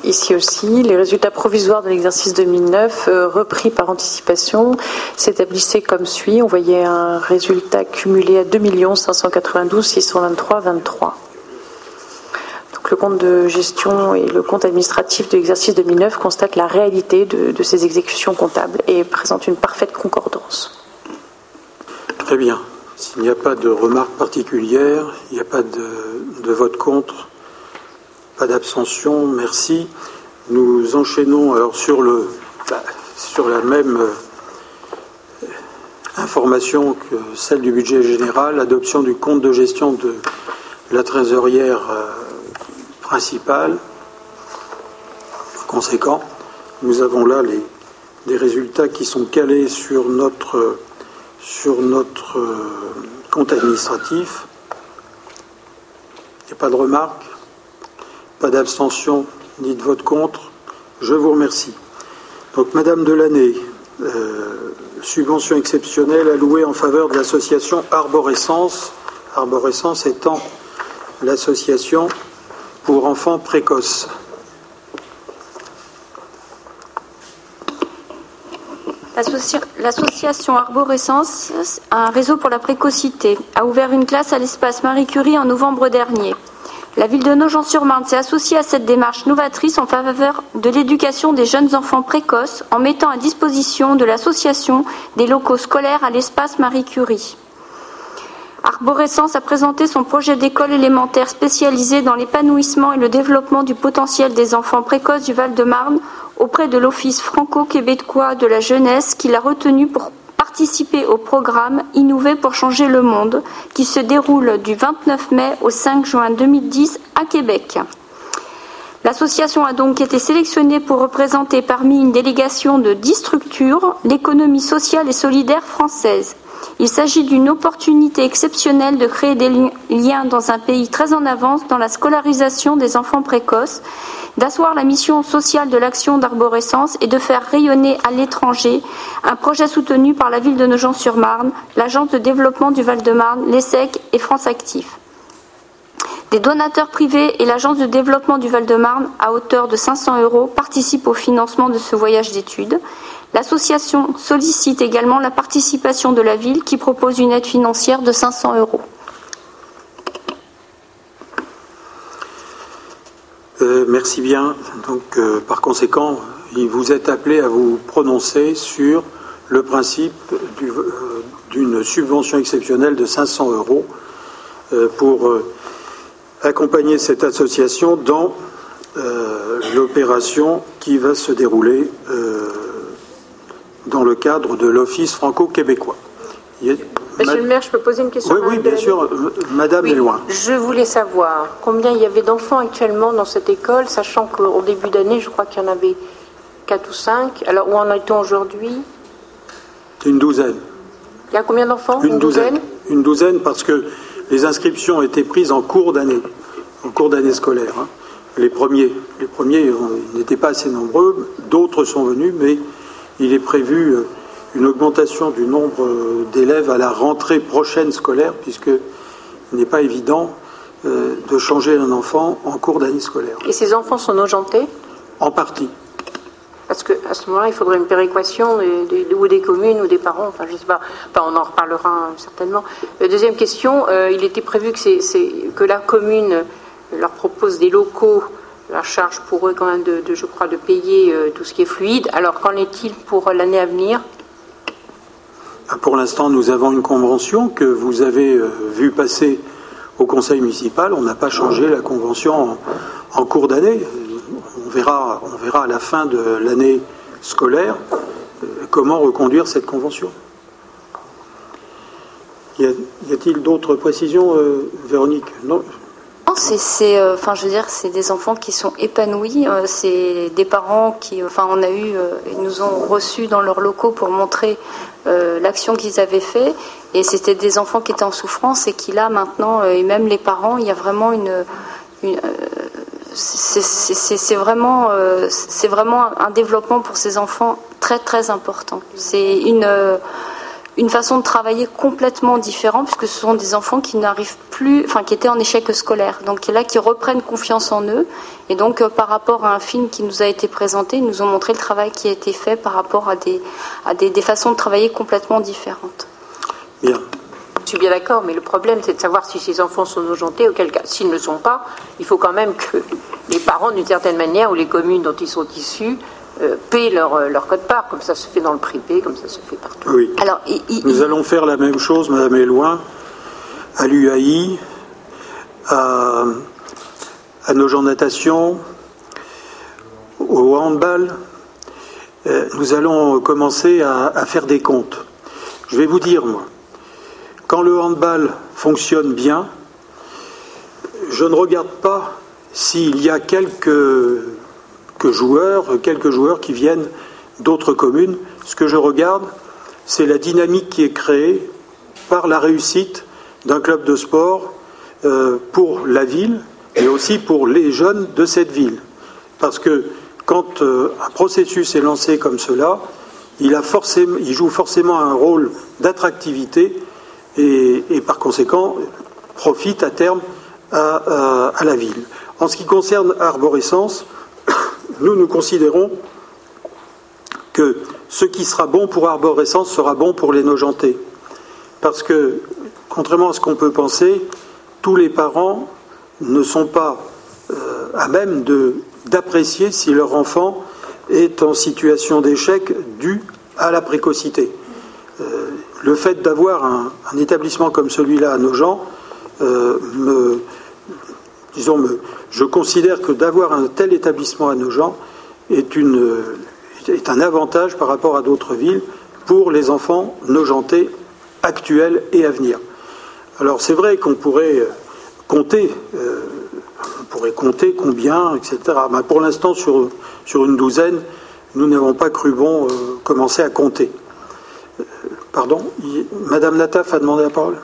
Ici aussi, les résultats provisoires de l'exercice 2009, euh, repris par anticipation, s'établissaient comme suit. On voyait un résultat cumulé à 2 592 623 23 le compte de gestion et le compte administratif de l'exercice 2009 constatent la réalité de, ces exécutions comptables et présentent une parfaite concordance. Très bien. S'il n'y a pas de remarques particulières, il n'y a pas de, vote contre, pas d'abstention, merci. Nous enchaînons alors sur, le, sur la même euh, information que celle du budget général, l'adoption du compte de gestion de la trésorière euh, principal. Par conséquent, nous avons là les, des résultats qui sont calés sur notre, sur notre euh, compte administratif. Il n'y a pas de remarques, pas d'abstention ni de vote contre. Je vous remercie. Donc, Madame Delaney, euh, subvention exceptionnelle allouée en faveur de l'association Arborescence, Arborescence étant l'association pour enfants précoces. L'association Arborescence, un réseau pour la précocité, a ouvert une classe à l'espace Marie Curie en novembre dernier. La ville de Nogent-sur-Marne s'est associée à cette démarche novatrice en faveur de l'éducation des jeunes enfants précoces en mettant à disposition de l'association des locaux scolaires à l'espace Marie Curie. Arborescence a présenté son projet d'école élémentaire spécialisée dans l'épanouissement et le développement du potentiel des enfants précoces du Val-de-Marne auprès de l'Office franco-québécois de la jeunesse qui l'a retenu pour participer au programme Innover pour changer le monde qui se déroule du 29 mai au 5 juin 2010 à Québec. L'association a donc été sélectionnée pour représenter parmi une délégation de dix structures l'économie sociale et solidaire française. Il s'agit d'une opportunité exceptionnelle de créer des liens dans un pays très en avance dans la scolarisation des enfants précoces, d'asseoir la mission sociale de l'action d'arborescence et de faire rayonner à l'étranger un projet soutenu par la ville de Nogent-sur-Marne, l'Agence de développement du Val-de-Marne, l'ESSEC et France Actif. Des donateurs privés et l'Agence de développement du Val-de-Marne, à hauteur de 500 euros, participent au financement de ce voyage d'études. L'association sollicite également la participation de la ville qui propose une aide financière de 500 euros. Euh, merci bien. Donc, euh, par conséquent, vous êtes appelé à vous prononcer sur le principe euh, d'une subvention exceptionnelle de 500 euros pour accompagner cette association dans l'opération qui va se dérouler dans le cadre de l'Office franco-québécois. Monsieur le maire, je peux poser une question Oui, oui, bien sûr. Madame est loin. Je voulais savoir combien il y avait d'enfants actuellement dans cette école, sachant qu'au début d'année, je crois qu'il y en avait 4 ou 5. Alors, où en est-on aujourd'hui? Une douzaine. Il y a combien d'enfants? Une, douzaine, Une douzaine, parce que les inscriptions ont été prises en cours d'année, en cours d'année scolaire. Hein. Les premiers, les premiers n'étaient pas assez nombreux, d'autres sont venus, mais il est prévu euh, une augmentation du nombre euh, d'élèves à la rentrée prochaine scolaire, puisqu'il n'est pas évident euh, de changer un enfant en cours d'année scolaire. Et ces enfants sont nojentés En partie. Parce qu'à ce moment-là, il faudrait une péréquation ou des communes ou des parents, enfin je ne sais pas, on en reparlera certainement. deuxième question, il était prévu que, que la commune leur propose des locaux la charge pour eux quand même de, je crois, de payer tout ce qui est fluide. Alors qu'en est-il pour l'année à venir? Ah, pour l'instant, nous avons une convention que vous avez euh, vue passer au conseil municipal. On n'a pas changé la convention en, cours d'année. On verra, à la fin de l'année scolaire euh, comment reconduire cette convention. Y a-t-il d'autres précisions, euh, Véronique? Non c'est, enfin, je veux dire, c'est des enfants qui sont épanouis. c'est des parents qui, enfin, on a eu, ils nous ont reçus dans leurs locaux pour montrer euh, l'action qu'ils avaient fait. Et c'était des enfants qui étaient en souffrance et qui là maintenant, euh, et même les parents, il y a vraiment une, euh, c'est vraiment, c'est vraiment un développement pour ces enfants très très important. C'est une une façon de travailler complètement différente puisque ce sont des enfants qui n'arrivent plus, enfin qui étaient en échec scolaire, donc là qui reprennent confiance en eux et donc euh, par rapport à un film qui nous a été présenté, ils nous ont montré le travail qui a été fait par rapport à des à des, façons de travailler complètement différentes. Bien. Je suis bien d'accord, mais le problème c'est de savoir si ces enfants sont nojentés, auquel cas, s'ils ne le sont pas, il faut quand même que les parents, d'une certaine manière, ou les communes dont ils sont issus, euh, paient leur, euh, leur code part, comme ça se fait dans le privé, comme ça se fait partout. Oui. Alors, Nous allons faire la même chose, Madame Eloin, à l'UAI, à, à nos gens natation, au handball. Euh, nous allons commencer à, à faire des comptes. Je vais vous dire, moi, quand le handball fonctionne bien, je ne regarde pas s'il y a quelques quelques joueurs, quelques joueurs qui viennent d'autres communes. Ce que je regarde, c'est la dynamique qui est créée par la réussite d'un club de sport euh, pour la ville, et aussi pour les jeunes de cette ville. Parce que quand euh, un processus est lancé comme cela, il, joue forcément un rôle d'attractivité et, par conséquent profite à terme à, la ville. En ce qui concerne Arborescence, nous nous considérons que ce qui sera bon pour Arborescence sera bon pour les Nogentais. Parce que, contrairement à ce qu'on peut penser, tous les parents ne sont pas euh, à même d'apprécier si leur enfant est en situation d'échec dû à la précocité. Euh, le fait d'avoir un, établissement comme celui-là à nos euh, me, disons, me, je considère que d'avoir un tel établissement à nos gens est, un avantage par rapport à d'autres villes pour les enfants nojentés actuels et à venir. Alors c'est vrai qu'on pourrait compter on pourrait compter combien, etc. Mais pour l'instant, sur, une douzaine, nous n'avons pas cru bon euh, commencer à compter. Euh, pardon Madame Nataf a demandé la parole.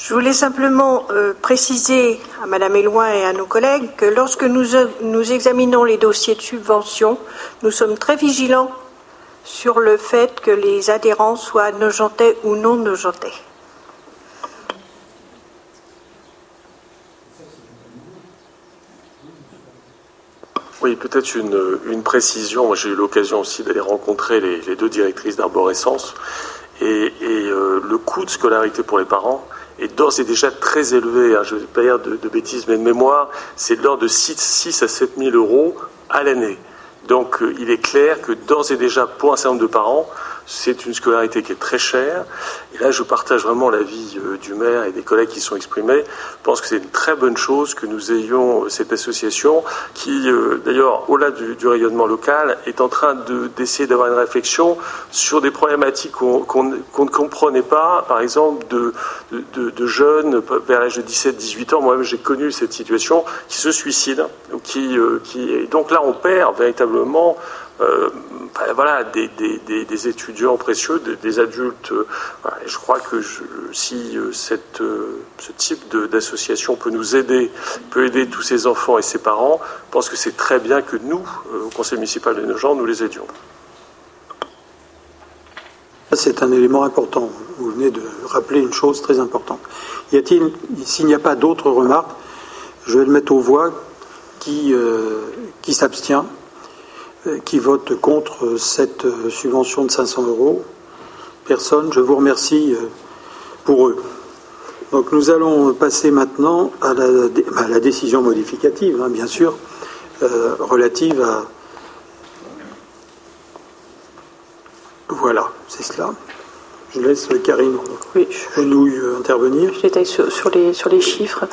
Je voulais simplement euh, préciser à Madame Éloin et à nos collègues que lorsque nous, nous examinons les dossiers de subvention, nous sommes très vigilants sur le fait que les adhérents soient nojentais ou non nojentais. Oui, peut-être une, précision. J'ai eu l'occasion aussi d'aller rencontrer les, deux directrices d'arborescence. Et, euh, le coût de scolarité pour les parents est d'ores et déjà très élevé. Hein. Je ne vais pas dire de, bêtises, mais de mémoire, c'est de l'ordre de 6, à 7 000 euros à l'année. Donc euh, il est clair que d'ores et déjà, pour un certain nombre de parents, c'est une scolarité qui est très chère. Et là, je partage vraiment l'avis euh, du maire et des collègues qui sont exprimés. Je pense que c'est une très bonne chose que nous ayons euh, cette association qui, euh, d'ailleurs, au-delà du, rayonnement local, est en train d'essayer d'avoir une réflexion sur des problématiques qu'on ne comprenait pas. Par exemple, de, jeunes vers l'âge de 17-18 ans, moi-même j'ai connu cette situation, qui se suicident. Qui, qui, donc là, on perd véritablement euh, voilà, des, étudiants précieux, des, adultes. Euh, je crois que si euh, ce type d'association peut nous aider, peut aider tous ces enfants et ces parents, je pense que c'est très bien que nous, au Conseil municipal de Nogent, nous les aidions. C'est un élément important. Vous venez de rappeler une chose très importante. S'il n'y a pas d'autres remarques, je vais le mettre aux voix qui s'abstient? Euh, qui votent contre cette euh, subvention de 500 euros Personne. Je vous remercie euh, pour eux. Donc nous allons passer maintenant à la, décision modificative, hein, bien sûr, relative à... Voilà, c'est cela. Je laisse Karine oui, nous intervenir. Je détaille sur, les, sur les chiffres.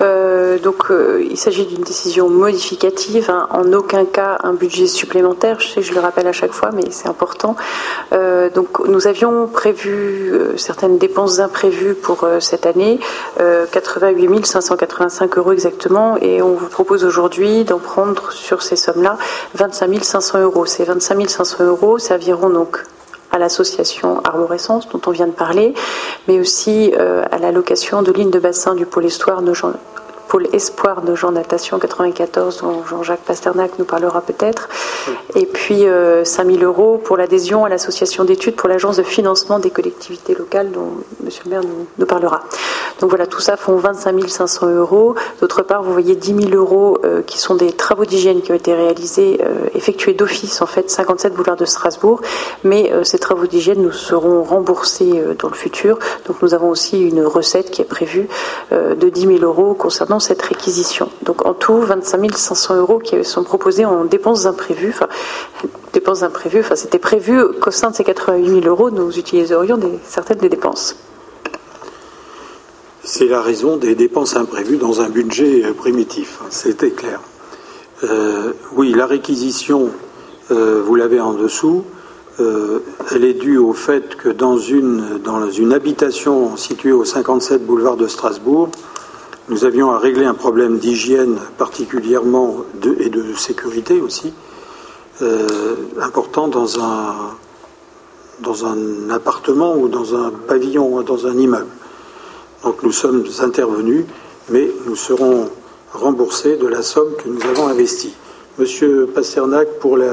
Euh, donc, euh, il s'agit d'une décision modificative, hein. en aucun cas un budget supplémentaire. Je sais, je le rappelle à chaque fois, mais c'est important. Euh, donc, nous avions prévu certaines dépenses imprévues pour cette année, 88 585 euros exactement, et on vous propose aujourd'hui d'en prendre sur ces sommes-là 25 500 euros. Ces 25 500 euros serviront donc à l'association Arborescence dont on vient de parler, mais aussi euh, à la location de lignes de bassin du pôle histoire pôle espoir de Jean Natation 94, dont Jean-Jacques Pasternak nous parlera peut-être, et puis 5 euh, 000 euros pour l'adhésion à l'association d'études pour l'agence de financement des collectivités locales, dont M. le maire nous, parlera. Donc voilà, tout ça font 25 500 euros. D'autre part, vous voyez 10 000 euros euh, qui sont des travaux d'hygiène qui ont été réalisés, euh, effectués d'office, en fait, 57 boulevard de Strasbourg, mais ces travaux d'hygiène nous seront remboursés dans le futur. Donc nous avons aussi une recette qui est prévue de 10 000 euros concernant cette réquisition. Donc en tout, 25 500 euros qui sont proposés en dépenses imprévues. Enfin, dépenses imprévues, enfin, c'était prévu qu'au sein de ces 88 000 euros, nous utiliserions certaines des dépenses. C'est la raison des dépenses imprévues dans un budget euh, primitif, hein, c'était clair. Euh, oui, la réquisition, euh, vous l'avez en dessous, elle est due au fait que dans une, dans une habitation située au 57 boulevard de Strasbourg, nous avions à régler un problème d'hygiène particulièrement et de sécurité aussi important dans un, dans un appartement ou dans un pavillon ou dans un immeuble. Donc nous sommes intervenus, mais nous serons remboursés de la somme que nous avons investie. Monsieur Pasternak, pour, la,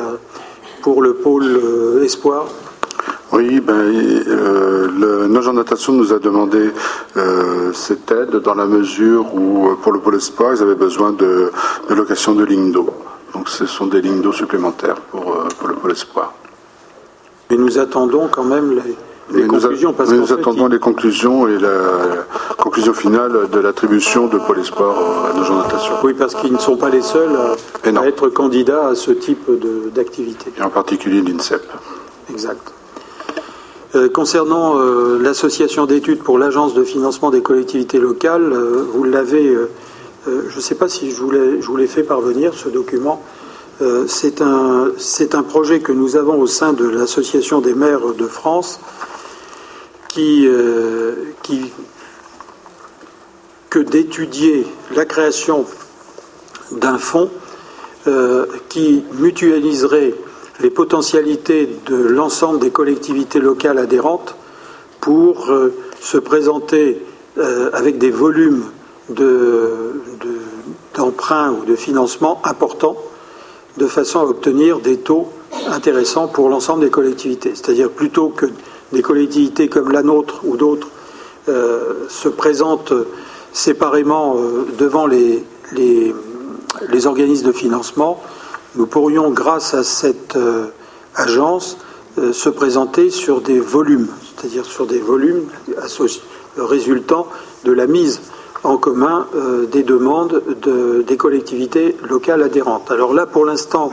pour le pôle euh, Espoir. Oui, ben, euh, le Nogent Natation nous a demandé euh, cette aide dans la mesure où, pour le pôle Espoir, ils avaient besoin de, location de lignes d'eau. Donc ce sont des lignes d'eau supplémentaires pour, pour le pôle Espoir. Mais nous attendons quand même les, conclusions. Nous, nous attendons les conclusions et la, conclusion finale de l'attribution de Pôle Espoir à nos gens natation. Oui, parce qu'ils ne sont pas les seuls à, être candidats à ce type d'activité. Et en particulier l'INSEP. Exact. Euh, concernant euh, l'association d'études pour l'agence de financement des collectivités locales, euh, vous l'avez, je ne sais pas si je vous l'ai fait parvenir, ce document. C'est un, un, projet que nous avons au sein de l'Association des maires de France qui, qui que d'étudier la création d'un fonds qui mutualiserait les potentialités de l'ensemble des collectivités locales adhérentes pour se présenter avec des volumes d'emprunts de, ou de financement importants de façon à obtenir des taux intéressants pour l'ensemble des collectivités. C'est-à-dire plutôt que des collectivités comme la nôtre ou d'autres euh, se présentent séparément euh, devant les, organismes de financement, nous pourrions, grâce à cette euh, agence, se présenter sur des volumes, c'est-à-dire sur des volumes résultant de la mise en commun euh, des demandes des collectivités locales adhérentes. Alors là, pour l'instant,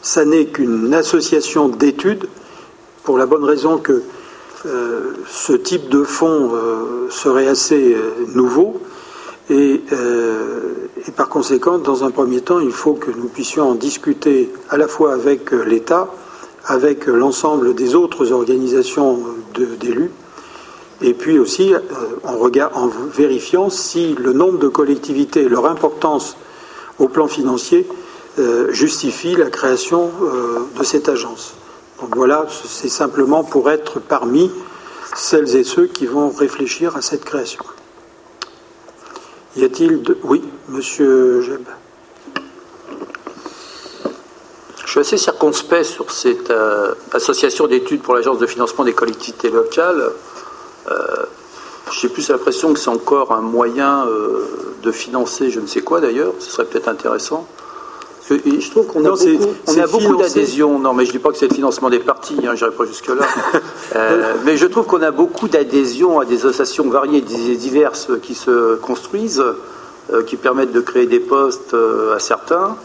ça n'est qu'une association d'études, pour la bonne raison que euh, ce type de fonds euh, serait assez nouveau. Et, et, par conséquent, dans un premier temps, il faut que nous puissions en discuter à la fois avec l'État, avec l'ensemble des autres organisations d'élus, et puis aussi euh, en, vérifiant si le nombre de collectivités et leur importance au plan financier euh, justifie la création euh, de cette agence. Donc voilà, c'est simplement pour être parmi celles et ceux qui vont réfléchir à cette création. Y a-t-il de... Oui, monsieur Jeb. Je suis assez circonspect sur cette association d'études pour l'Agence de financement des collectivités locales. Euh, j'ai plus l'impression que c'est encore un moyen euh, de financer je ne sais quoi d'ailleurs, ce serait peut-être intéressant. je trouve qu'on a beaucoup, on a beaucoup d'adhésions. Non, mais je ne dis pas que c'est le financement des partis, hein, je n'irai pas jusque-là. <laughs> Euh, mais je trouve qu'on a beaucoup d'adhésions à des associations variées et diverses qui se construisent, qui permettent de créer des postes à certains.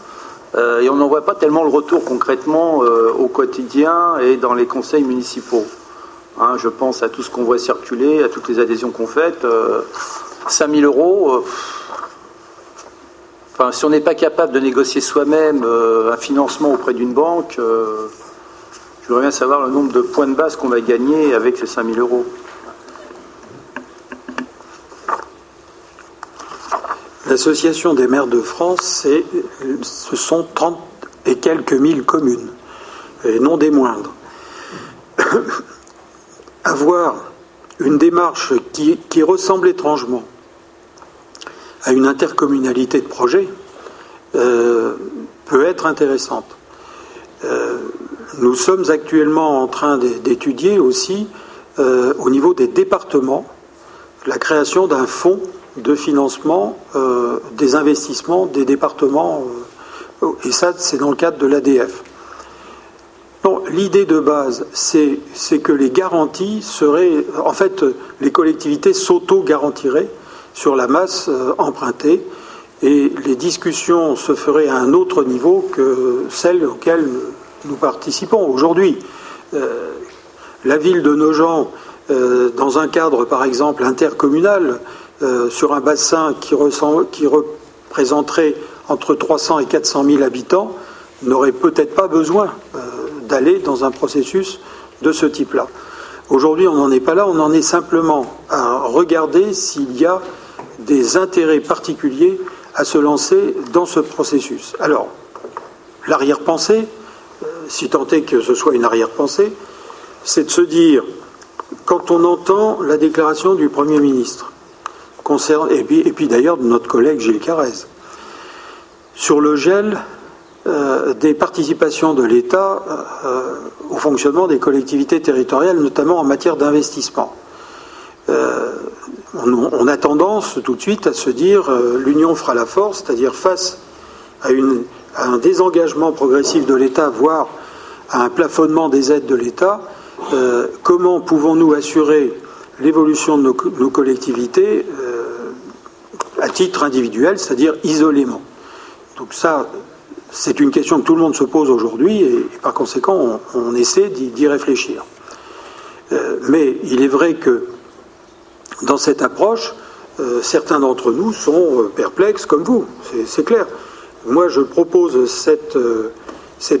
et on n'en voit pas tellement le retour concrètement au quotidien et dans les conseils municipaux. Hein, je pense à tout ce qu'on voit circuler, à toutes les adhésions qu'on fait. 5000 euros, euh, enfin, si on n'est pas capable de négocier soi-même euh, un financement auprès d'une banque, euh, je voudrais bien savoir le nombre de points de base qu'on va gagner avec ces 5000 euros. L'Association des maires de France, ce sont 30 et quelques mille communes, et non des moindres <coughs> avoir une démarche qui, ressemble étrangement à une intercommunalité de projet euh, peut être intéressante. Euh, nous sommes actuellement en train d'étudier aussi euh, au niveau des départements la création d'un fonds de financement des investissements des départements, et ça c'est dans le cadre de l'ADF l'idée de base, c'est que les garanties seraient. En fait, les collectivités s'auto-garantiraient sur la masse euh, empruntée et les discussions se feraient à un autre niveau que celles auxquelles nous participons aujourd'hui. Euh, la ville de Nogent, euh, dans un cadre par exemple intercommunal, sur un bassin qui, qui représenterait entre 300 et 400 000 habitants, n'aurait peut-être pas besoin d'aller dans un processus de ce type-là. Aujourd'hui, on n'en est pas là, on en est simplement à regarder s'il y a des intérêts particuliers à se lancer dans ce processus. Alors, l'arrière-pensée, euh, si tant est que ce soit une arrière-pensée, c'est de se dire, quand on entend la déclaration du Premier ministre, et puis, d'ailleurs de notre collègue Gilles Carrez, sur le gel euh, des participations de l'État euh, au fonctionnement des collectivités territoriales, notamment en matière d'investissement. on, a tendance tout de suite à se dire l'union fera la force, c'est-à-dire face à un désengagement progressif de l'État, voire à un plafonnement des aides de l'État, euh, comment pouvons-nous assurer l'évolution de nos, collectivités euh, à titre individuel, c'est-à-dire isolément Donc ça, c'est une question que tout le monde se pose aujourd'hui et, par conséquent, on, essaie d'y réfléchir. Euh, mais il est vrai que dans cette approche, certains d'entre nous sont perplexes comme vous, c'est clair. Moi, je propose cette, euh,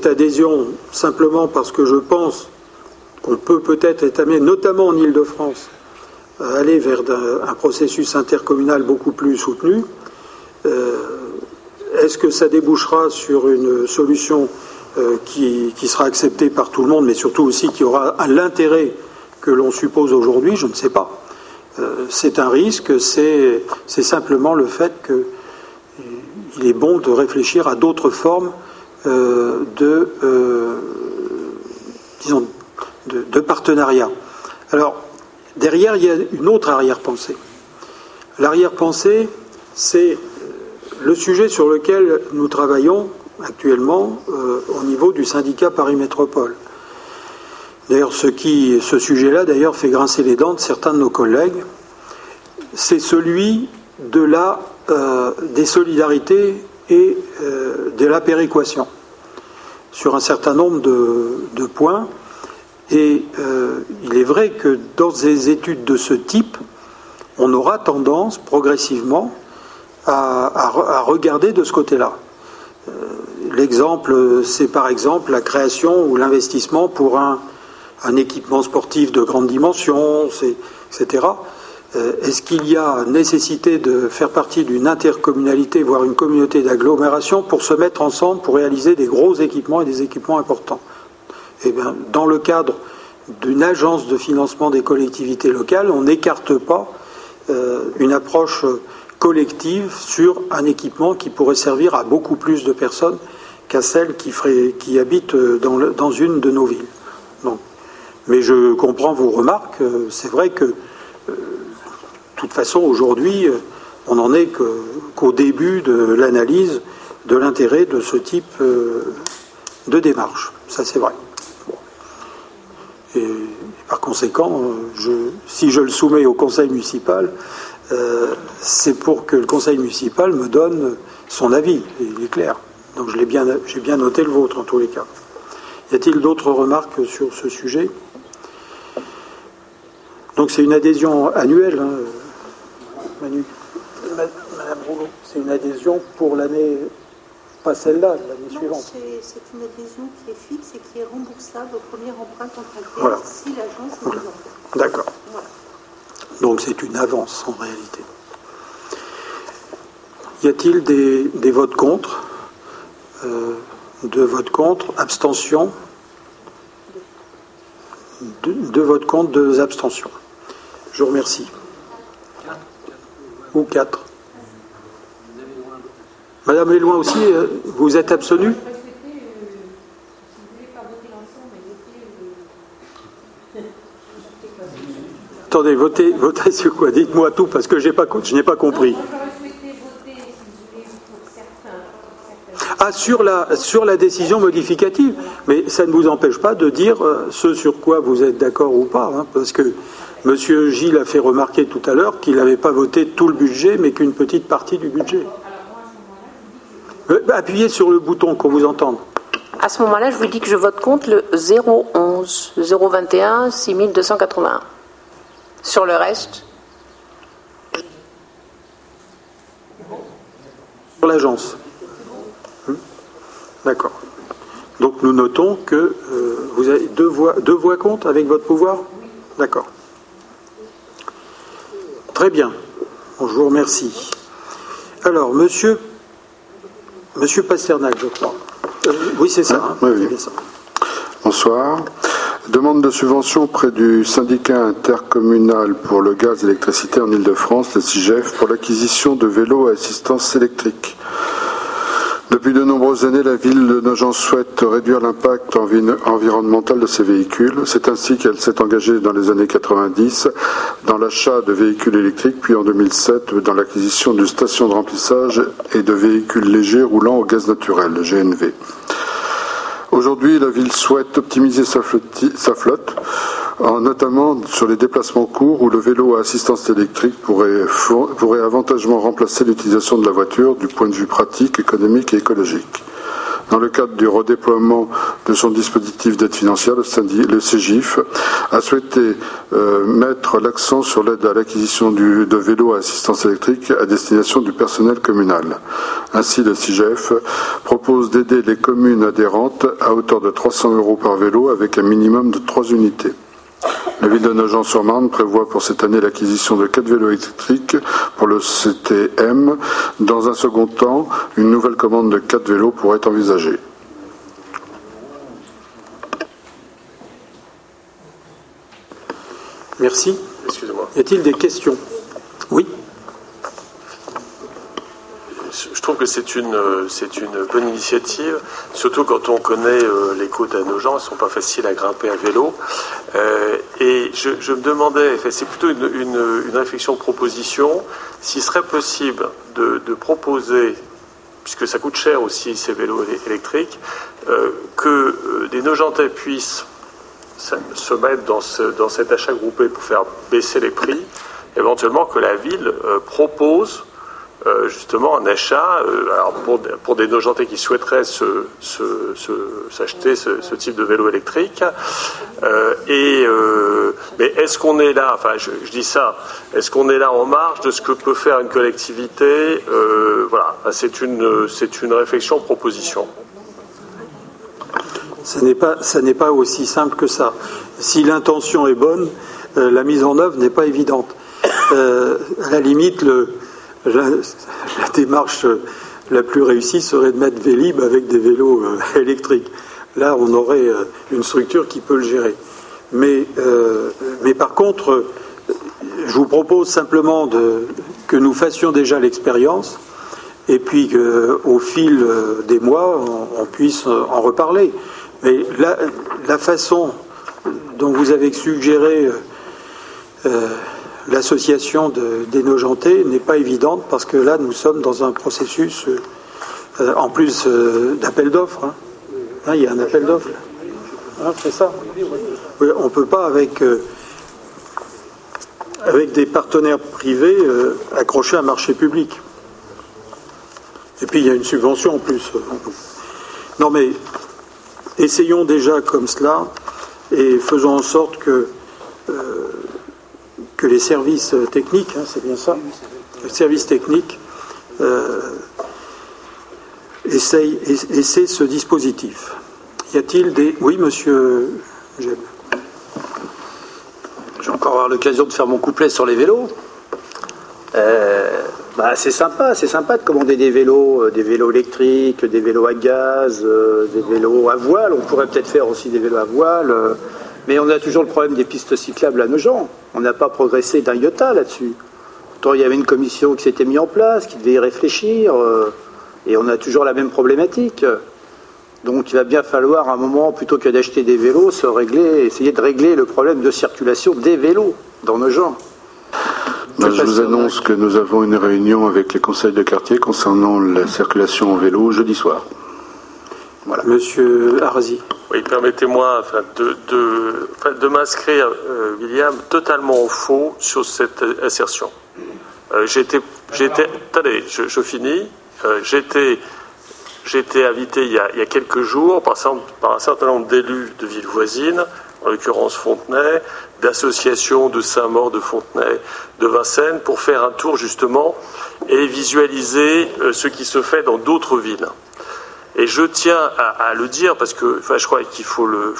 adhésion simplement parce que je pense qu'on peut peut-être être notamment en Ile-de-France, aller vers un, processus intercommunal beaucoup plus soutenu. Euh, est-ce que ça débouchera sur une solution euh, qui, qui, sera acceptée par tout le monde, mais surtout aussi qui aura l'intérêt que l'on suppose aujourd'hui? Je ne sais pas. c'est un risque, c'est simplement le fait que il est bon de réfléchir à d'autres formes euh, de, euh, disons, de, partenariat. Alors, derrière, il y a une autre arrière-pensée. L'arrière-pensée, c'est le sujet sur lequel nous travaillons actuellement euh, au niveau du syndicat Paris Métropole. D'ailleurs, ce, sujet-là, d'ailleurs, fait grincer les dents de certains de nos collègues. C'est celui de la euh, des solidarités et euh, de la péréquation sur un certain nombre de, points. Et euh, il est vrai que dans des études de ce type, on aura tendance progressivement à, regarder de ce côté-là. L'exemple, c'est par exemple la création ou l'investissement pour un, un, équipement sportif de grande dimension, etc. Euh, est-ce qu'il y a nécessité de faire partie d'une intercommunalité, voire une communauté d'agglomération, pour se mettre ensemble pour réaliser des gros équipements et des équipements importants? Eh bien, dans le cadre d'une agence de financement des collectivités locales, on n'écarte pas euh, une approche collective sur un équipement qui pourrait servir à beaucoup plus de personnes qu'à celles qui, habitent dans, une de nos villes. Mais je comprends vos remarques. C'est vrai que de toute façon, aujourd'hui, euh, on n'en est qu'au début de l'analyse de l'intérêt de ce type euh, de démarche. Ça, c'est vrai. Et, par conséquent, euh, si je le soumets au conseil municipal, c'est pour que le conseil municipal me donne son avis, il est clair. Donc j'ai bien, bien noté le vôtre en tous les cas. Y a-t-il d'autres remarques sur ce sujet? Donc c'est une adhésion annuelle. Hein. Madame Rouleau, c'est une adhésion pour l'année, pas celle-là, l'année suivante. C'est une adhésion qui est fixe et qui est remboursable au premier emprunt contractuel si l'agence voilà. D'accord. Donc c'est une avance en réalité. Y a-t-il des, votes contre? Euh, Deux votes contre, abstention? Deux votes contre, deux abstentions. Je vous remercie ou quatre Madame Léloin aussi, euh, vous êtes absolue? Attendez, votez, votez sur quoi? Dites-moi tout parce que pas, je n'ai pas compris. Ah, sur la, sur la décision modificative. Mais ça ne vous empêche pas de dire euh, ce sur quoi vous êtes d'accord ou pas. Hein, parce que Monsieur Gilles a fait remarquer tout à l'heure qu'il n'avait pas voté tout le budget, mais qu'une petite partie du budget. Appuyez sur le bouton qu'on vous entende. À ce moment-là, je vous dis que je vote contre le 011, 021, 6281. Sur le reste Sur l'agence. Hmm D'accord. Donc nous notons que euh, vous avez deux voix, deux voix contre avec votre pouvoir? D'accord. Très bien. je vous remercie. Alors, monsieur, monsieur Pasternak, je crois. Euh, oui, c'est ça. Hein, Bonsoir. Demande de subvention auprès du syndicat intercommunal pour le gaz et l'électricité en Ile-de-France, le CIGEF, pour l'acquisition de vélos à assistance électrique. Depuis de nombreuses années, la ville de Nogent souhaite réduire l'impact environnemental de ces véhicules. C'est ainsi qu'elle s'est engagée dans les années 90 dans l'achat de véhicules électriques, puis en 2007 dans l'acquisition de stations de remplissage et de véhicules légers roulant au gaz naturel, le GNV. Aujourd'hui, la ville souhaite optimiser sa flotte, notamment sur les déplacements courts où le vélo à assistance électrique pourrait, pourrait avantageusement remplacer l'utilisation de la voiture du point de vue pratique, économique et écologique. Dans le cadre du redéploiement de son dispositif d'aide financière, le, CGIF a souhaité euh, mettre l'accent sur l'aide à l'acquisition de vélos à assistance électrique à destination du personnel communal. Ainsi, le CIGEF propose d'aider les communes adhérentes à hauteur de 300 euros par vélo avec un minimum de trois unités. La ville de Nogent-sur-Marne prévoit pour cette année l'acquisition de quatre vélos électriques pour le CTM. Dans un second temps, une nouvelle commande de quatre vélos pourrait être envisagée. Merci. Excusez-moi. Y a-t-il des questions? Oui je trouve que c'est une, c'est une bonne initiative, surtout quand on connaît euh, les côtes à nos elles ne sont pas faciles à grimper à vélo. Euh, et je, me demandais, c'est plutôt une, réflexion de proposition, s'il serait possible de, proposer, puisque ça coûte cher aussi ces vélos électriques, euh, que des Nogentais puissent se mettre dans, dans cet achat groupé pour faire baisser les prix, éventuellement que la ville propose euh, justement un achat euh, alors pour, pour, des nojentés qui souhaiteraient s'acheter ce, type de vélo électrique. Euh, mais est-ce qu'on est là Enfin, je, dis ça. Est-ce qu'on est là en marge de ce que peut faire une collectivité Voilà, c'est une une réflexion, proposition. Ce n'est pas ça n'est pas aussi simple que ça. Si l'intention est bonne, la mise en œuvre n'est pas évidente. à la limite, le la, démarche la plus réussie serait de mettre Vélib avec des vélos euh, électriques. Là, on aurait euh, une structure qui peut le gérer. Mais, euh, mais par contre, je vous propose simplement que nous fassions déjà l'expérience et puis qu'au fil des mois, on, puisse en reparler. Mais la, façon dont vous avez suggéré l'association de, des n'est pas évidente parce que là, nous sommes dans un processus, euh, en plus euh, d'appel d'offres. Hein. Hein, il y a un appel d'offres. Hein, c'est ça. on ne peut pas, avec, euh, avec des partenaires privés, accrocher un marché public. Et puis, il y a une subvention en plus. Non, mais essayons déjà comme cela et faisons en sorte que que les services techniques, hein, c'est bien ça, les services techniques euh, essayent, essaient ce dispositif. Y a-t-il des... Oui, monsieur Je vais encore avoir l'occasion de faire mon couplet sur les vélos. Euh, bah, c'est sympa, c'est sympa de commander des vélos, euh, des vélos électriques, des vélos à gaz, des vélos à voile. On pourrait peut-être faire aussi des vélos à voile. Mais on a toujours le problème des pistes cyclables à nos gens. On n'a pas progressé d'un iota là-dessus. Pourtant, il y avait une commission qui s'était mise en place, qui devait y réfléchir, euh, et on a toujours la même problématique. Donc il va bien falloir, à un moment, plutôt que d'acheter des vélos, se régler, essayer de régler le problème de circulation des vélos dans nos gens. je vous annonce que nous avons une réunion avec les conseils de quartier concernant la circulation en vélo jeudi soir. Voilà. Monsieur Arzi. Oui, permettez-moi de, de, m'inscrire, euh, William, totalement au faux sur cette assertion. Euh, j'étais, j'étais, attendez, je, finis. Euh, j'étais, j'étais invité il y, a, il y, a, quelques jours par, par un certain nombre d'élus de villes voisines, en l'occurrence Fontenay, d'associations de Saint-Maur, de Fontenay, de Vincennes, pour faire un tour justement et visualiser ce qui se fait dans d'autres villes. Et je tiens à, le dire parce que, enfin, je crois qu'il faut le,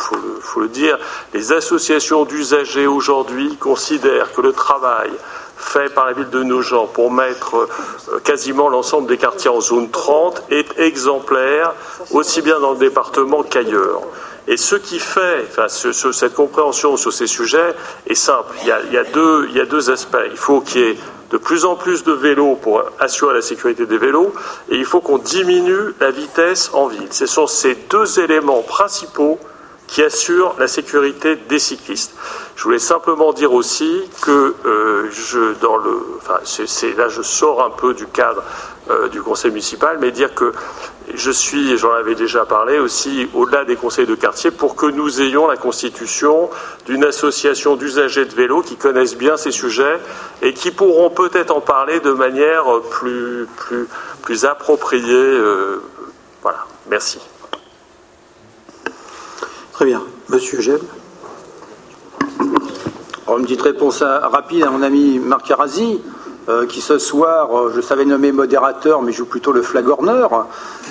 dire, les associations d'usagers aujourd'hui considèrent que le travail fait par la ville de Nogent pour mettre euh, quasiment l'ensemble des quartiers en zone 30 est exemplaire, aussi bien dans le département qu'ailleurs. Et ce qui fait, enfin, cette compréhension sur ces sujets est simple. Il y a, deux, il y a deux aspects. Il faut qu'il y ait de plus en plus de vélos pour assurer la sécurité des vélos, et il faut qu'on diminue la vitesse en ville. Ce sont ces deux éléments principaux qui assurent la sécurité des cyclistes. Je voulais simplement dire aussi que euh, je, dans le, enfin, là je sors un peu du cadre euh, du conseil municipal, mais dire que je suis, j'en avais déjà parlé aussi, au-delà des conseils de quartier, pour que nous ayons la constitution d'une association d'usagers de vélo qui connaissent bien ces sujets et qui pourront peut-être en parler de manière plus, plus, plus appropriée. Euh, voilà, merci. Très bien. Monsieur Gem. une petite réponse rapide à mon ami Marc Arasi. Euh, qui ce soir, euh, je savais nommer modérateur, mais joue plutôt le flagorneur.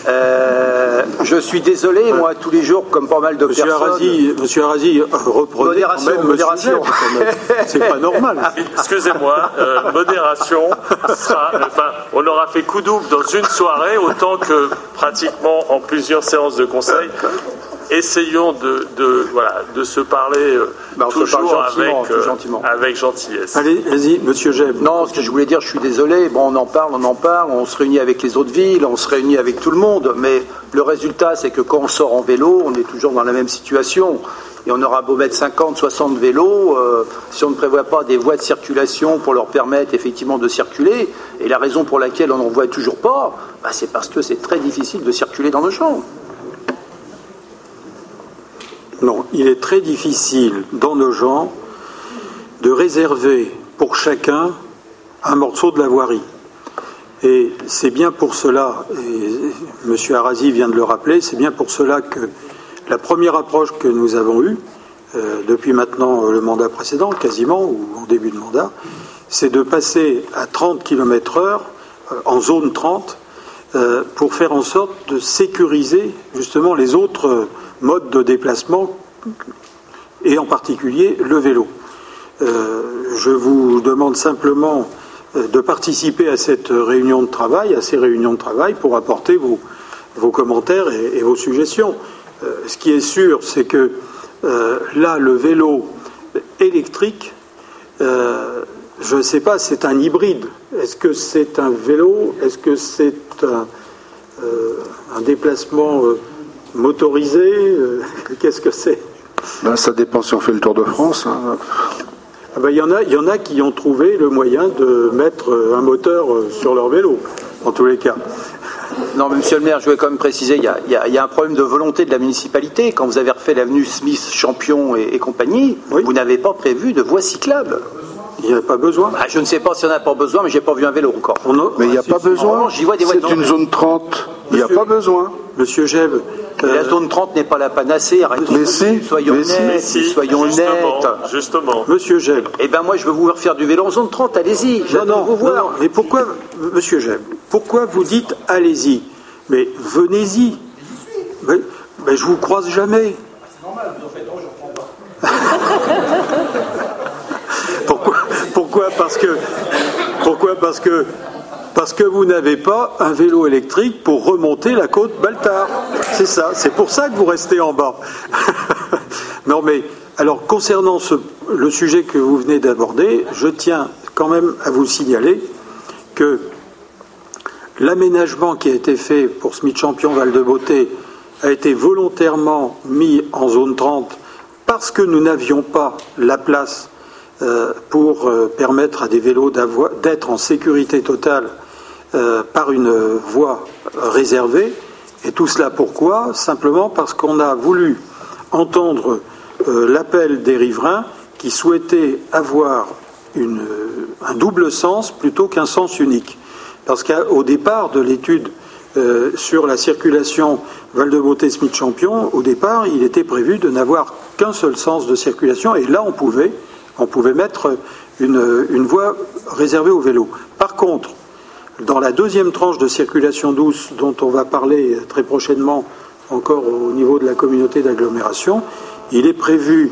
Euh, je suis désolé, moi, tous les jours, comme pas mal de Monsieur personnes. Arasi, Monsieur Arasi, reprenez modération, quand même modération. C'est pas normal. <laughs> Excusez-moi, modération. Sera, enfin, on aura fait coup double dans une soirée, autant que pratiquement en plusieurs séances de conseil essayons de, de, voilà, de se parler euh, bah, toujours avec, euh, avec gentillesse. Allez, vas-y, monsieur Jeb. Non, ce que je voulais dire, je suis désolé. Bon, on en parle, on en parle, on se réunit avec les autres villes, on se réunit avec tout le monde, mais le résultat, c'est que quand on sort en vélo, on est toujours dans la même situation. Et on aura beau mettre 50, 60 vélos, euh, si on ne prévoit pas des voies de circulation pour leur permettre effectivement de circuler, et la raison pour laquelle on n'en voit toujours pas, bah, c'est parce que c'est très difficile de circuler dans nos champs. Non, il est très difficile dans nos gens de réserver pour chacun un morceau de la voirie. Et c'est bien pour cela, et M. Arasi vient de le rappeler, c'est bien pour cela que la première approche que nous avons eue, euh, depuis maintenant le mandat précédent, quasiment, ou en début de mandat, c'est de passer à 30 km heure euh, en zone 30 euh, pour faire en sorte de sécuriser justement les autres mode de déplacement et en particulier le vélo. Euh, je vous demande simplement euh, de participer à cette réunion de travail, à ces réunions de travail, pour apporter vos, commentaires et, vos suggestions. Euh, ce qui est sûr, c'est que là, le vélo électrique, je ne sais pas, c'est un hybride. Est-ce que c'est un vélo? Est-ce que c'est un, déplacement motorisé <laughs> Qu'est-ce que c'est? Ben, ça dépend si on fait le Tour de France. Hein. Ah ben, il, y en a, il y en a qui ont trouvé le moyen de mettre euh, un moteur euh, sur leur vélo, en tous les cas. <laughs> Non, mais monsieur le maire, je voulais quand même préciser, il y, a, un problème de volonté de la municipalité. Quand vous avez refait l'avenue Smith, Champion et, compagnie, vous n'avez pas prévu de voie cyclable. Il n'y a pas besoin. Ah, je ne sais pas si on n'a pas besoin, mais j'ai pas vu un vélo encore. mais il n'y a pas besoin. C'est une zone 30. Il n'y a pas besoin. Monsieur Jeb, la zone 30 n'est pas la panacée. mais si, soyons nets, soyons nets. Justement. Monsieur Jeb. Eh bien, moi, je veux vous refaire du vélo en zone 30. Allez-y. Non, non, vous voir. Non, mais pourquoi, Monsieur Jeb, pourquoi vous dites allez-y? Mais venez-y. Mais, mais, je vous croise jamais. C'est normal, vous en faites je reprends pas. <laughs> pourquoi, Parce que. Vous n'avez pas un vélo électrique pour remonter la côte Baltard. C'est ça, c'est pour ça que vous restez en bas. <laughs> non mais, alors concernant le sujet que vous venez d'aborder, je tiens quand même à vous signaler que l'aménagement qui a été fait pour Smith Champion Val de Beauté a été volontairement mis en zone 30 parce que nous n'avions pas la place pour euh, permettre à des vélos d'être en sécurité totale euh, par une voie réservée. Et tout cela pourquoi? Simplement parce qu'on a voulu entendre euh, l'appel des riverains qui souhaitaient avoir un double sens plutôt qu'un sens unique. Parce qu'au départ de l'étude euh, sur la circulation Val-de-Beauté-Smith-Champion, au départ, il était prévu de n'avoir qu'un seul sens de circulation, et là, on pouvait, on pouvait mettre une, voie réservée au vélo. Par contre, dans la deuxième tranche de circulation douce, dont on va parler très prochainement encore au niveau de la communauté d'agglomération, il est prévu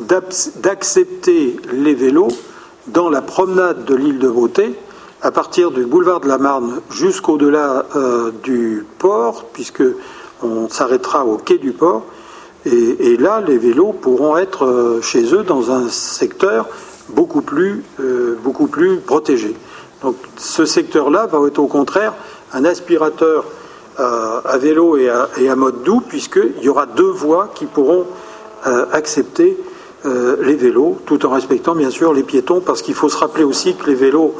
d'accepter les vélos dans la promenade de l'île de Beauté, à partir du boulevard de la Marne jusqu'au-delà euh, du port, puisque on s'arrêtera au quai du port. Et, là, les vélos pourront être euh, chez eux dans un secteur beaucoup plus, euh, beaucoup plus protégé. Donc ce secteur-là va être au contraire un aspirateur à, vélo et à, mode doux, puisqu'il y aura deux voies qui pourront accepter les vélos, tout en respectant bien sûr les piétons, parce qu'il faut se rappeler aussi que les vélos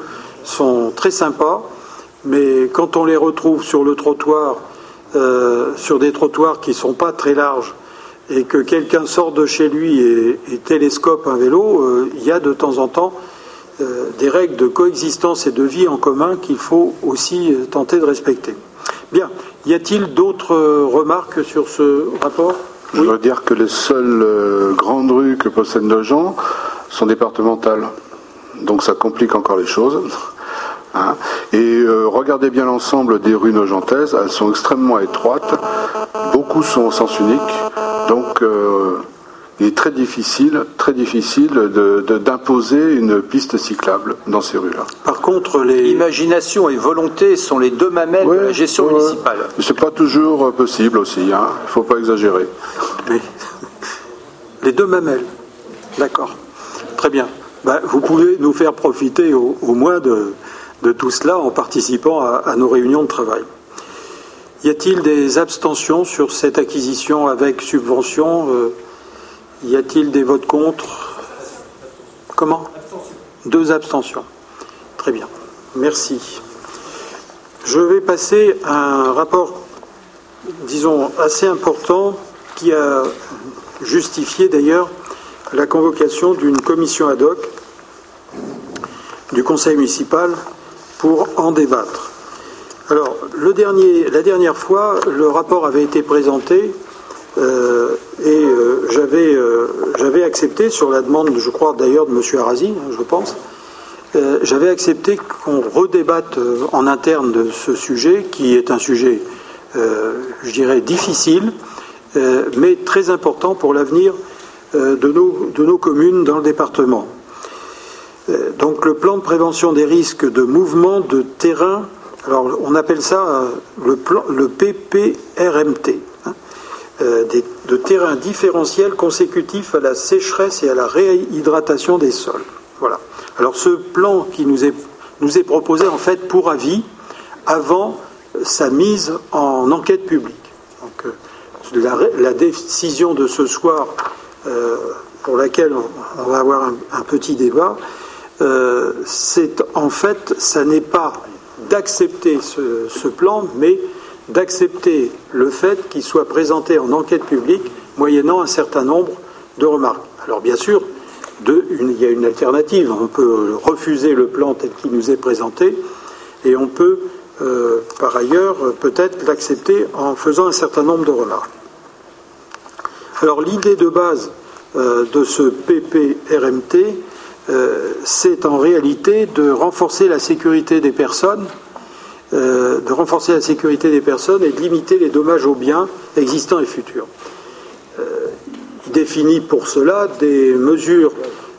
sont très sympas, mais quand on les retrouve sur le trottoir, euh, sur des trottoirs qui ne sont pas très larges, et que quelqu'un sort de chez lui et, télescope un vélo, euh, il y a de temps en temps euh, des règles de coexistence et de vie en commun qu'il faut aussi tenter de respecter. Bien, y a-t-il d'autres remarques sur ce rapport? Je voudrais dire que les seules grandes rues que possèdent nos gens sont départementales donc ça complique encore les choses. <laughs> Hein. Et euh, regardez bien l'ensemble des rues nogentaises, elles sont extrêmement étroites, beaucoup sont au sens unique, donc euh, il est très difficile, très difficile d'imposer une piste cyclable dans ces rues-là. Par contre, les imagination et volonté sont les deux mamelles de la gestion municipale. Mais c'est pas toujours euh, possible aussi, il hein. ne faut pas exagérer. <laughs> Les deux mamelles, d'accord, très bien. Bah, vous pouvez nous faire profiter au, moins de, tout cela en participant à, nos réunions de travail. Y a-t-il des abstentions sur cette acquisition avec subvention euh, Y a-t-il des votes contre? Comment? Deux abstentions. Très bien. Merci. Je vais passer à un rapport, disons, assez important qui a justifié d'ailleurs la convocation d'une commission ad hoc du Conseil municipal pour en débattre. Alors, la dernière fois, le rapport avait été présenté euh, et euh, euh, j'avais accepté, sur la demande, je crois d'ailleurs de M. Arasi, hein, je pense, j'avais accepté qu'on redébatte en interne de ce sujet, qui est un sujet, je dirais, difficile, mais très important pour l'avenir de nos, de nos communes dans le département. Donc le plan de prévention des risques de mouvement de terrain, alors on appelle ça euh, le, plan, le PPRMT, hein, de terrain différentiel consécutif à la sécheresse et à la réhydratation des sols. Voilà. Alors ce plan qui nous est, nous est proposé en fait pour avis avant sa mise en enquête publique. Donc la, la décision de ce soir euh, pour laquelle on, va avoir un, petit débat, euh, c'est en fait, ça n'est pas d'accepter ce, plan, mais d'accepter le fait qu'il soit présenté en enquête publique moyennant un certain nombre de remarques. Alors bien sûr, il y a une alternative. On peut refuser le plan tel qu'il nous est présenté et on peut euh, par ailleurs peut-être l'accepter en faisant un certain nombre de remarques. Alors l'idée de base euh, de ce PPRMT, euh, c'est en réalité de renforcer la sécurité des personnes, euh, de renforcer la sécurité des personnes et de limiter les dommages aux biens existants et futurs. il définit pour cela des mesures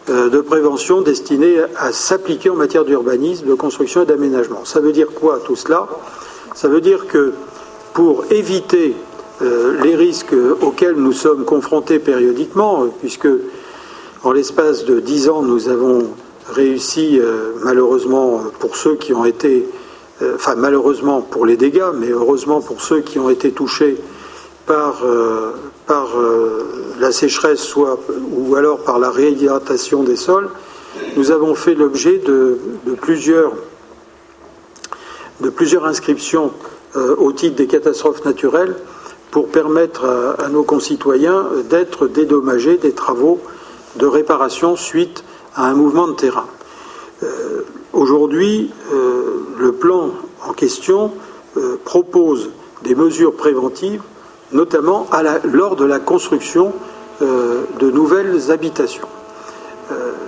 de prévention destinées à s'appliquer en matière d'urbanisme, de construction et d'aménagement. Ça veut dire quoi tout cela? Ça veut dire que pour éviter euh, les risques auxquels nous sommes confrontés périodiquement, puisque en l'espace de dix ans, nous avons réussi, euh, malheureusement pour ceux qui ont été, euh, enfin malheureusement pour les dégâts, mais heureusement pour ceux qui ont été touchés par, par la sécheresse, soit, ou alors par la réhydratation des sols, nous avons fait l'objet de, plusieurs, de plusieurs inscriptions au titre des catastrophes naturelles pour permettre à, nos concitoyens d'être dédommagés des travaux de réparation suite à un mouvement de terrain. Euh, aujourd'hui, euh, le plan en question euh, propose des mesures préventives, notamment lors de la construction de nouvelles habitations.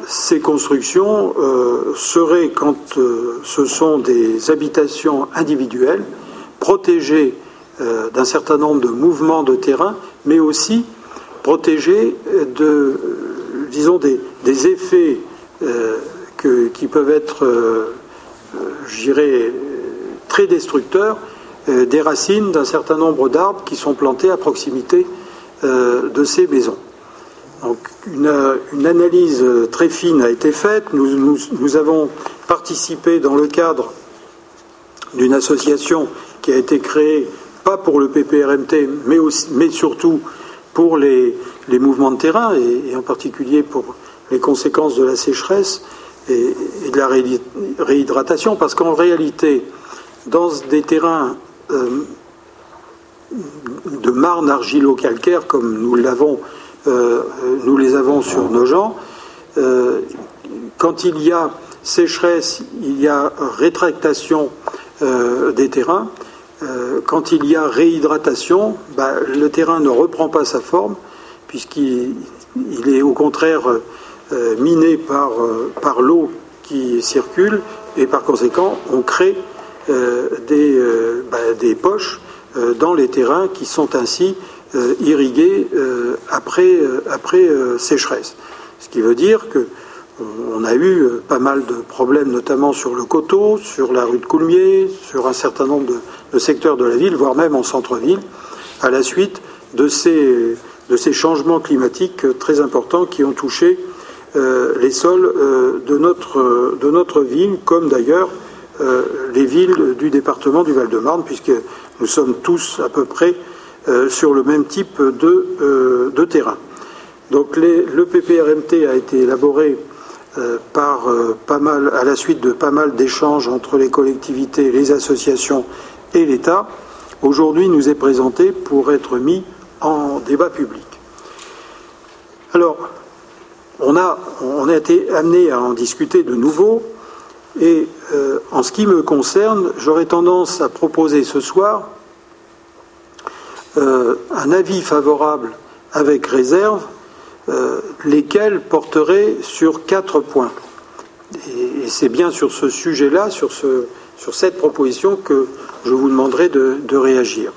ces constructions seraient, quand ce sont des habitations individuelles, protégées d'un certain nombre de mouvements de terrain, mais aussi protéger de, disons, des, effets euh, qui peuvent être, je dirais, très destructeurs des racines d'un certain nombre d'arbres qui sont plantés à proximité de ces maisons. Donc, une, analyse très fine a été faite. Nous, avons participé dans le cadre d'une association qui a été créée, pas pour le PPRMT, mais, mais surtout pour les, mouvements de terrain, et, en particulier pour les conséquences de la sécheresse et, de la réhydratation, parce qu'en réalité, dans des terrains euh, de marne argilo-calcaire, comme nous l'avons euh, les avons sur nos gens. Euh, quand il y a sécheresse, il y a rétractation des terrains. quand il y a réhydratation, bah, le terrain ne reprend pas sa forme, puisqu'il est au contraire miné par, par l'eau qui circule, et par conséquent, on crée des, bah, des, poches dans les terrains qui sont ainsi euh, irrigués euh, après, euh, après sécheresse. Ce qui veut dire que on a eu pas mal de problèmes, notamment sur le coteau, sur la rue de Coulmiers, sur un certain nombre de, secteurs de la ville, voire même en centre-ville, à la suite de ces, de ces changements climatiques très importants qui ont touché les sols de, notre, de notre ville, comme d'ailleurs les villes du département du Val-de-Marne, puisque nous sommes tous à peu près euh, sur le même type de, euh, terrain. Donc le PPRMT a été élaboré euh, à la suite de pas mal d'échanges entre les collectivités, les associations et l'État. Aujourd'hui, nous est présenté pour être mis en débat public. Alors, on a, été amené à en discuter de nouveau, et en ce qui me concerne, j'aurais tendance à proposer ce soir euh, un avis favorable avec réserve, euh, lesquels porteraient sur quatre points. Et, c'est bien sur ce sujet-là, sur, cette proposition, que je vous demanderai de, réagir.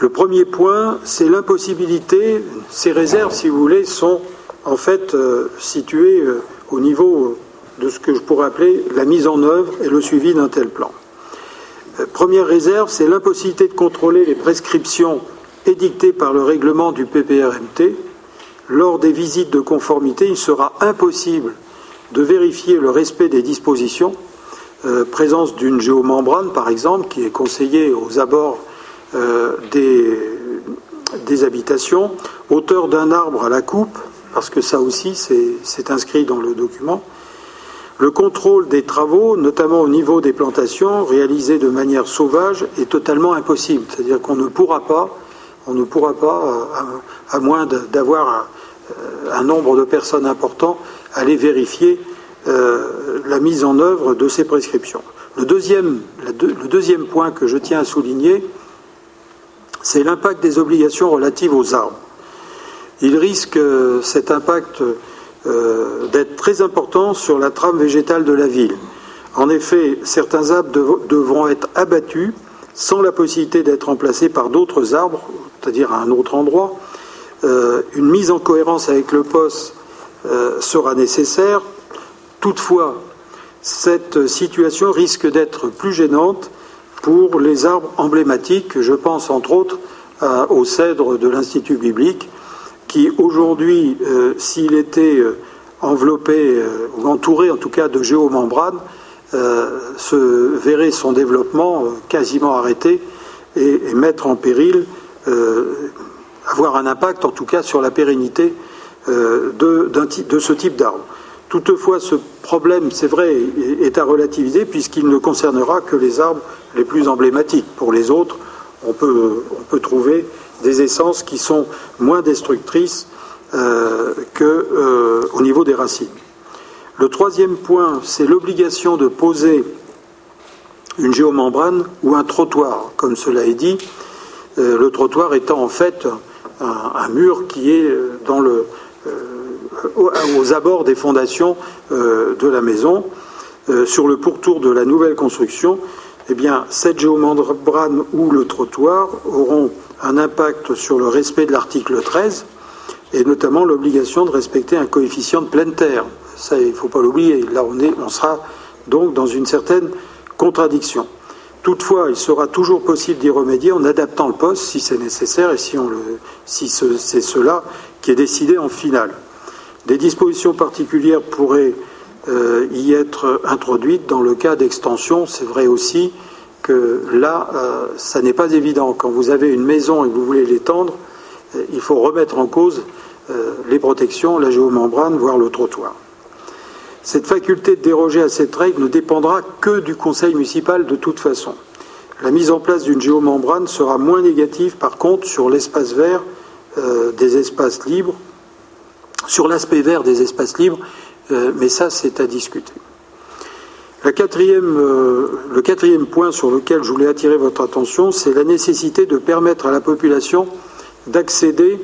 Le premier point, c'est l'impossibilité, ces réserves, si vous voulez, sont en fait euh, situées au niveau de ce que je pourrais appeler la mise en œuvre et le suivi d'un tel plan. Euh, première réserve, c'est l'impossibilité de contrôler les prescriptions édictées par le règlement du PPRMT. Lors des visites de conformité, il sera impossible de vérifier le respect des dispositions. Euh, présence d'une géomembrane, par exemple, qui est conseillée aux abords euh, des, habitations, hauteur d'un arbre à la coupe, parce que ça aussi c'est inscrit dans le document, le contrôle des travaux, notamment au niveau des plantations, réalisés de manière sauvage, est totalement impossible. C'est-à-dire qu'on ne pourra pas, on ne pourra pas, euh, à, moins d'avoir euh, un, nombre de personnes important, aller vérifier la mise en œuvre de ces prescriptions. Le deuxième point que je tiens à souligner, c'est l'impact des obligations relatives aux arbres. Il risque cet impact euh, d'être très important sur la trame végétale de la ville. En effet, certains arbres devront être abattus sans la possibilité d'être remplacés par d'autres arbres, c'est-à-dire à un autre endroit. Euh, une mise en cohérence avec le poste euh, sera nécessaire. Toutefois, cette situation risque d'être plus gênante pour les arbres emblématiques. Je pense entre autres au cèdre de l'Institut biblique qui aujourd'hui, euh, s'il était euh, enveloppé euh, ou entouré en tout cas de géomembranes, se verrait son développement quasiment arrêté et, mettre en péril, avoir un impact en tout cas sur la pérennité de ce type d'arbre. Toutefois, ce problème, c'est vrai, est à relativiser puisqu'il ne concernera que les arbres les plus emblématiques. Pour les autres, on peut, trouver des essences qui sont moins destructrices euh, qu'au euh, niveau des racines. Le troisième point, c'est l'obligation de poser une géomembrane ou un trottoir, comme cela est dit, euh, le trottoir étant en fait un, mur qui est dans le, aux abords des fondations de la maison, sur le pourtour de la nouvelle construction, eh bien, cette géomembrane ou le trottoir auront un impact sur le respect de l'article 13, et notamment l'obligation de respecter un coefficient de pleine terre. Ça, il ne faut pas l'oublier. Là, on, est, on sera donc dans une certaine contradiction. Toutefois, il sera toujours possible d'y remédier en adaptant le poste si c'est nécessaire et si c'est cela qui est décidé en finale. Des dispositions particulières pourraient euh, y être introduites dans le cas d'extension. C'est vrai aussi que là, euh, ça n'est pas évident. Quand vous avez une maison et que vous voulez l'étendre, euh, il faut remettre en cause les protections, la géomembrane, voire le trottoir. Cette faculté de déroger à cette règle ne dépendra que du conseil municipal de toute façon. La mise en place d'une géomembrane sera moins négative par contre sur l'espace vert des espaces libres, sur l'aspect vert des espaces libres, mais ça c'est à discuter. Euh, le quatrième point sur lequel je voulais attirer votre attention, c'est la nécessité de permettre à la population d'accéder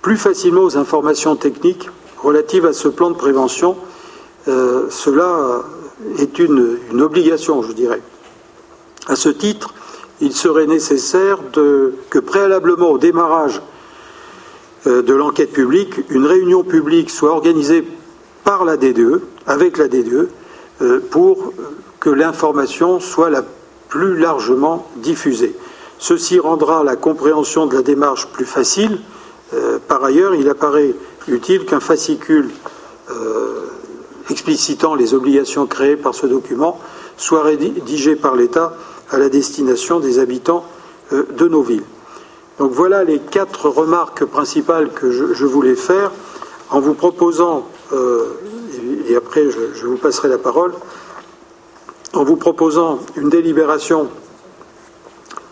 plus facilement aux informations techniques relatives à ce plan de prévention. Euh, cela est une, obligation, je dirais. À ce titre, il serait nécessaire que préalablement au démarrage euh, de l'enquête publique, une réunion publique soit organisée par la DDE, avec la DDE, euh, pour que l'information soit la plus largement diffusée. Ceci rendra la compréhension de la démarche plus facile. Euh, par ailleurs, il apparaît utile qu'un fascicule euh, explicitant les obligations créées par ce document soit rédigé par l'État à la destination des habitants de nos villes. Donc voilà les quatre remarques principales que je, voulais faire. En vous proposant et après je, vous passerai la parole, en vous proposant une délibération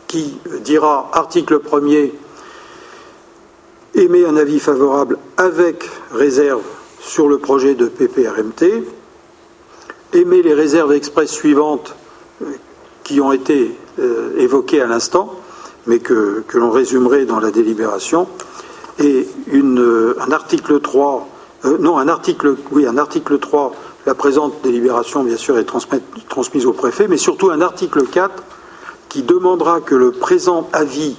qui dira article 1er émet un avis favorable avec réserve sur le projet de PPRMT, émet les réserves express suivantes euh, qui ont été euh, évoquées à l'instant, mais que, l'on résumerait dans la délibération, et une, un article 3 euh, non, un article, oui, un article 3, la présente délibération, bien sûr, est transmise au préfet, mais surtout un article 4 qui demandera que le présent avis,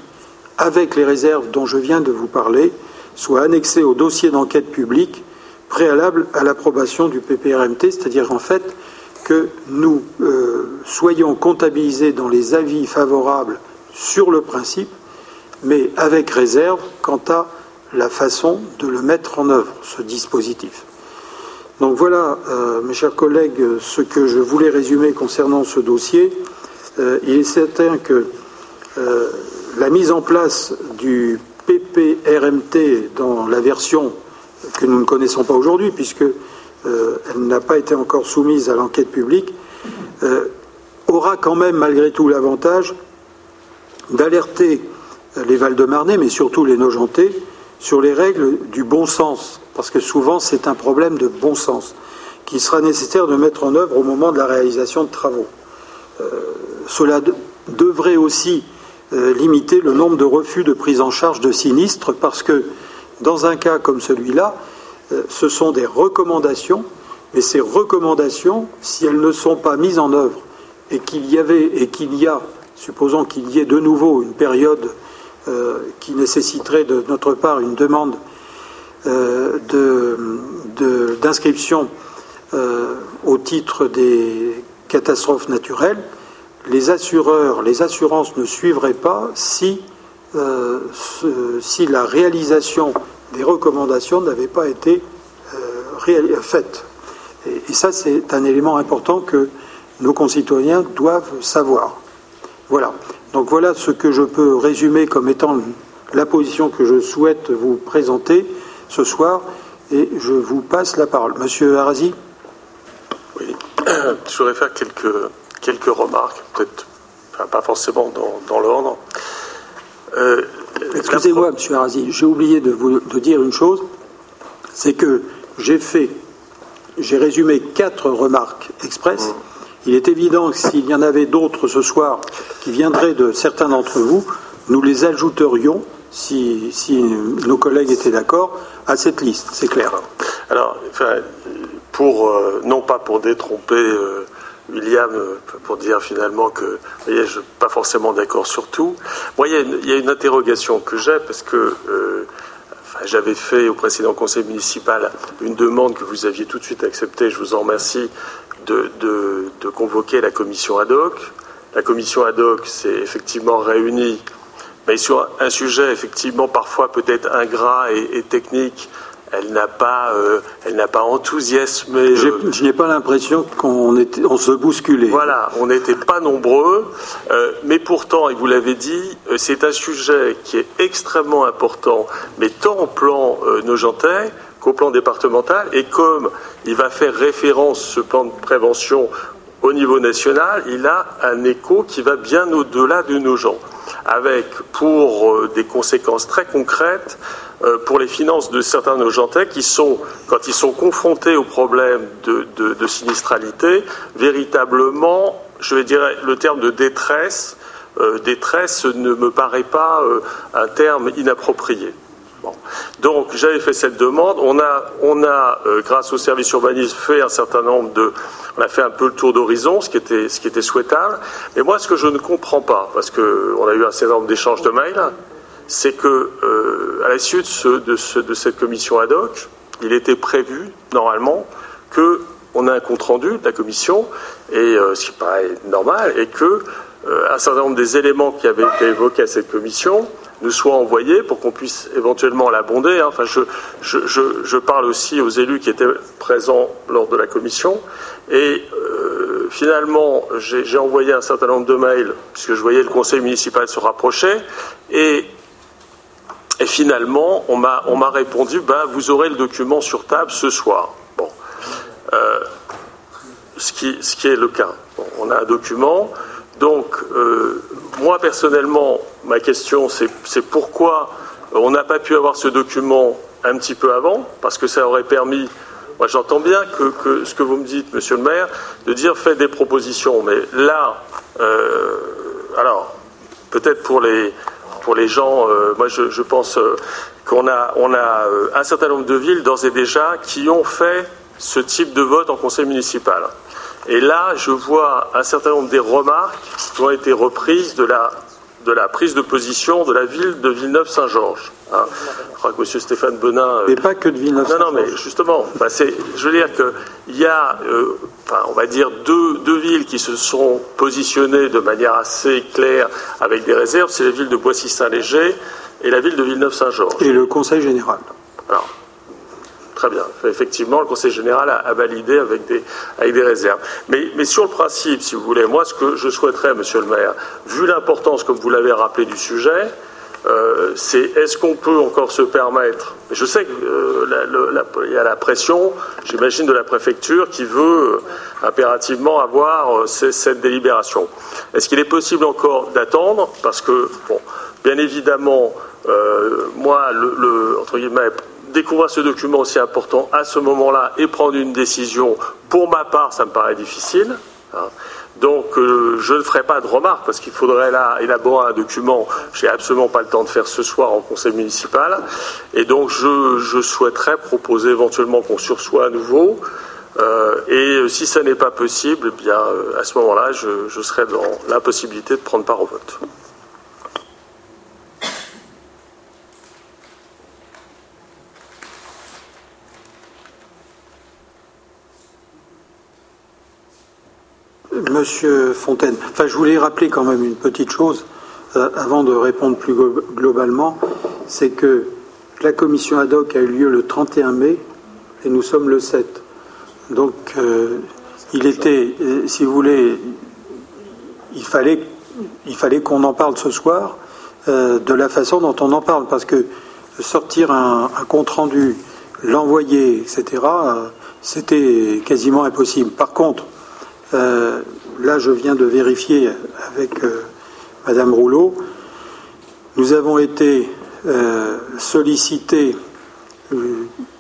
avec les réserves dont je viens de vous parler, soit annexé au dossier d'enquête publique préalable à l'approbation du PPRMT, c'est-à-dire en fait que nous euh, soyons comptabilisés dans les avis favorables sur le principe, mais avec réserve quant à la façon de le mettre en œuvre, ce dispositif. Donc voilà, euh, mes chers collègues, ce que je voulais résumer concernant ce dossier. Euh, il est certain que euh, la mise en place du PPRMT dans la version que nous ne connaissons pas aujourd'hui, puisque elle n'a pas été encore soumise à l'enquête publique, aura quand même malgré tout l'avantage d'alerter les Val-de-Marnais, mais surtout les Nogentais, sur les règles du bon sens, parce que souvent c'est un problème de bon sens, qu'il sera nécessaire de mettre en œuvre au moment de la réalisation de travaux. Euh, cela devrait aussi euh, limiter le nombre de refus de prise en charge de sinistres, parce que dans un cas comme celui-là, euh, ce sont des recommandations, mais ces recommandations, si elles ne sont pas mises en œuvre et qu'il y avait et qu'il y a, supposons qu'il y ait de nouveau une période euh, qui nécessiterait de notre part une demande euh, d'inscription euh, au titre des catastrophes naturelles, les assureurs, les assurances ne suivraient pas si, la réalisation des recommandations n'avait pas été faite. et c'est un élément important que nos concitoyens doivent savoir. Voilà. Donc voilà ce que je peux résumer comme étant la position que je souhaite vous présenter ce soir et je vous passe la parole. Monsieur Arasi Oui, <clears throat> je voudrais faire quelques, quelques remarques, peut-être pas forcément dans, l'ordre. Euh, Excusez-moi, Monsieur Arasi, j'ai oublié de vous de dire une chose, c'est que j'ai fait, j'ai résumé quatre remarques express. Mmh. Il est évident que s'il y en avait d'autres ce soir qui viendraient de certains d'entre vous, nous les ajouterions, si, nos collègues étaient d'accord, à cette liste, c'est clair. Alors, pour, euh, non pas pour détromper euh, William, euh, pour dire finalement que je ne suis pas forcément d'accord sur tout, moi, il y, a une, interrogation que j'ai, parce que j'avais fait au précédent conseil municipal une demande que vous aviez tout de suite acceptée, je vous en remercie, de, de convoquer la commission ad hoc. La commission ad hoc s'est effectivement réunie mais sur un sujet effectivement parfois peut-être ingrat et, technique, elle n'a pas, euh, elle n'a pas enthousiasmé. Euh, je n'ai pas l'impression qu'on était, on se bousculait. Voilà, on n'était pas nombreux, euh, mais pourtant, et vous l'avez dit, c'est un sujet qui est extrêmement important, mais tant au plan nojentais qu'au plan départemental, et comme il va faire référence ce plan de prévention au niveau national, il a un écho qui va bien au-delà de nos gens avec pour euh, des conséquences très concrètes euh, pour les finances de certains Nogentais qui sont, quand ils sont confrontés aux problèmes de, sinistralité, véritablement, je vais dire le terme de détresse, euh, détresse ne me paraît pas un terme inapproprié. Donc j'avais fait cette demande. On a, on a grâce au service urbanisme, fait un certain nombre de, on a fait un peu le tour d'horizon, ce, qui était, ce qui était souhaitable. Mais moi, ce que je ne comprends pas, parce qu'on a eu un certain nombre d'échanges de mails, c'est que euh, à la suite de, de, cette commission ad hoc, il était prévu normalement que on a un compte rendu de la commission, et euh, ce qui paraît normal, et que euh, un certain nombre des éléments qui avaient été évoqués à cette commission nous soient envoyés pour qu'on puisse éventuellement l'abonder. Hein. Enfin, je, je, je, parle aussi aux élus qui étaient présents lors de la commission. Et euh, finalement, j'ai envoyé un certain nombre de mails, puisque je voyais le conseil municipal se rapprocher, et, et finalement, on m'a répondu, ben, vous aurez le document sur table ce soir. Bon. Euh, ce, qui, ce, qui, est le cas. on a un document. Donc, euh, moi personnellement, ma question, c'est pourquoi on n'a pas pu avoir ce document un petit peu avant, parce que ça aurait permis moi, j'entends bien que, ce que vous me dites, monsieur le maire, de dire faites des propositions. Mais là, euh, alors, peut-être pour les, pour les gens, euh, moi, je, pense qu'on a, on a un certain nombre de villes, d'ores et déjà, qui ont fait ce type de vote en conseil municipal. Et là, je vois un certain nombre des remarques qui ont été reprises de la de la prise de position de la ville de Villeneuve-Saint-Georges. Hein. Je crois que M. Stéphane Benin. Euh, pas que de Villeneuve-Saint-Georges. Non, non, mais justement, je veux dire qu'il y a, euh, on va dire, deux, deux, villes qui se sont positionnées de manière assez claire avec des réserves c'est la ville de Boissy-Saint-Léger et la ville de Villeneuve-Saint-Georges. Et le Conseil général. Alors, Très bien. Effectivement, le Conseil général a, validé avec des, avec des réserves. Mais, sur le principe, si vous voulez, moi, ce que je souhaiterais, monsieur le maire, vu l'importance, comme vous l'avez rappelé, du sujet, euh, c'est est-ce qu'on peut encore se permettre Je sais qu'il euh, y a la pression, j'imagine, de la préfecture qui veut euh, impérativement avoir cette délibération. Est-ce qu'il est possible encore d'attendre? Parce que, bon, bien évidemment, moi, le, entre guillemets, découvrir ce document aussi important à ce moment-là et prendre une décision, pour ma part, ça me paraît difficile. Hein. Donc euh, je ne ferai pas de remarques parce qu'il faudrait là élaborer un document. J'ai absolument pas le temps de faire ce soir en conseil municipal. Et donc je, souhaiterais proposer éventuellement qu'on sursoit à nouveau. Euh, et euh, si ça n'est pas possible, eh bien à ce moment-là, je, je serai dans l'impossibilité de prendre part au vote. Monsieur Fontaine, je voulais rappeler quand même une petite chose euh, avant de répondre plus globalement, c'est que la commission ad hoc a eu lieu le 31 mai et nous sommes le 7. Donc, euh, il était, euh, si vous voulez, il fallait, il fallait qu'on en parle ce soir de la façon dont on en parle, parce que sortir un compte rendu, l'envoyer, etc., c'était quasiment impossible. Par contre, euh, là, je viens de vérifier avec euh, Madame Rouleau. Nous avons été euh, sollicités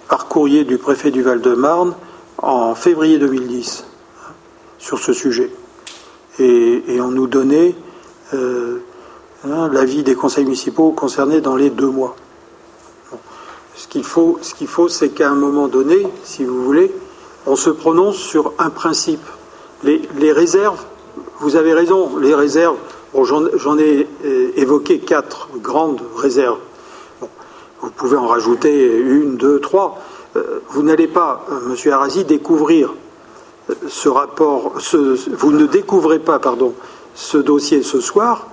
par courrier du préfet du Val-de-Marne en février 2010 sur ce sujet. Et, on nous donnait hein, l'avis des conseils municipaux concernés dans les deux mois. Ce qu'il faut, ce qu'il faut, c'est qu'à un moment donné, si vous voulez, on se prononce sur un principe. Les, réserves, vous avez raison, les réserves, j'en ai euh, évoqué quatre grandes réserves. vous pouvez en rajouter une, deux, trois. vous n'allez pas, Monsieur Arasi, découvrir ce rapport, vous ne découvrez pas, ce dossier ce soir,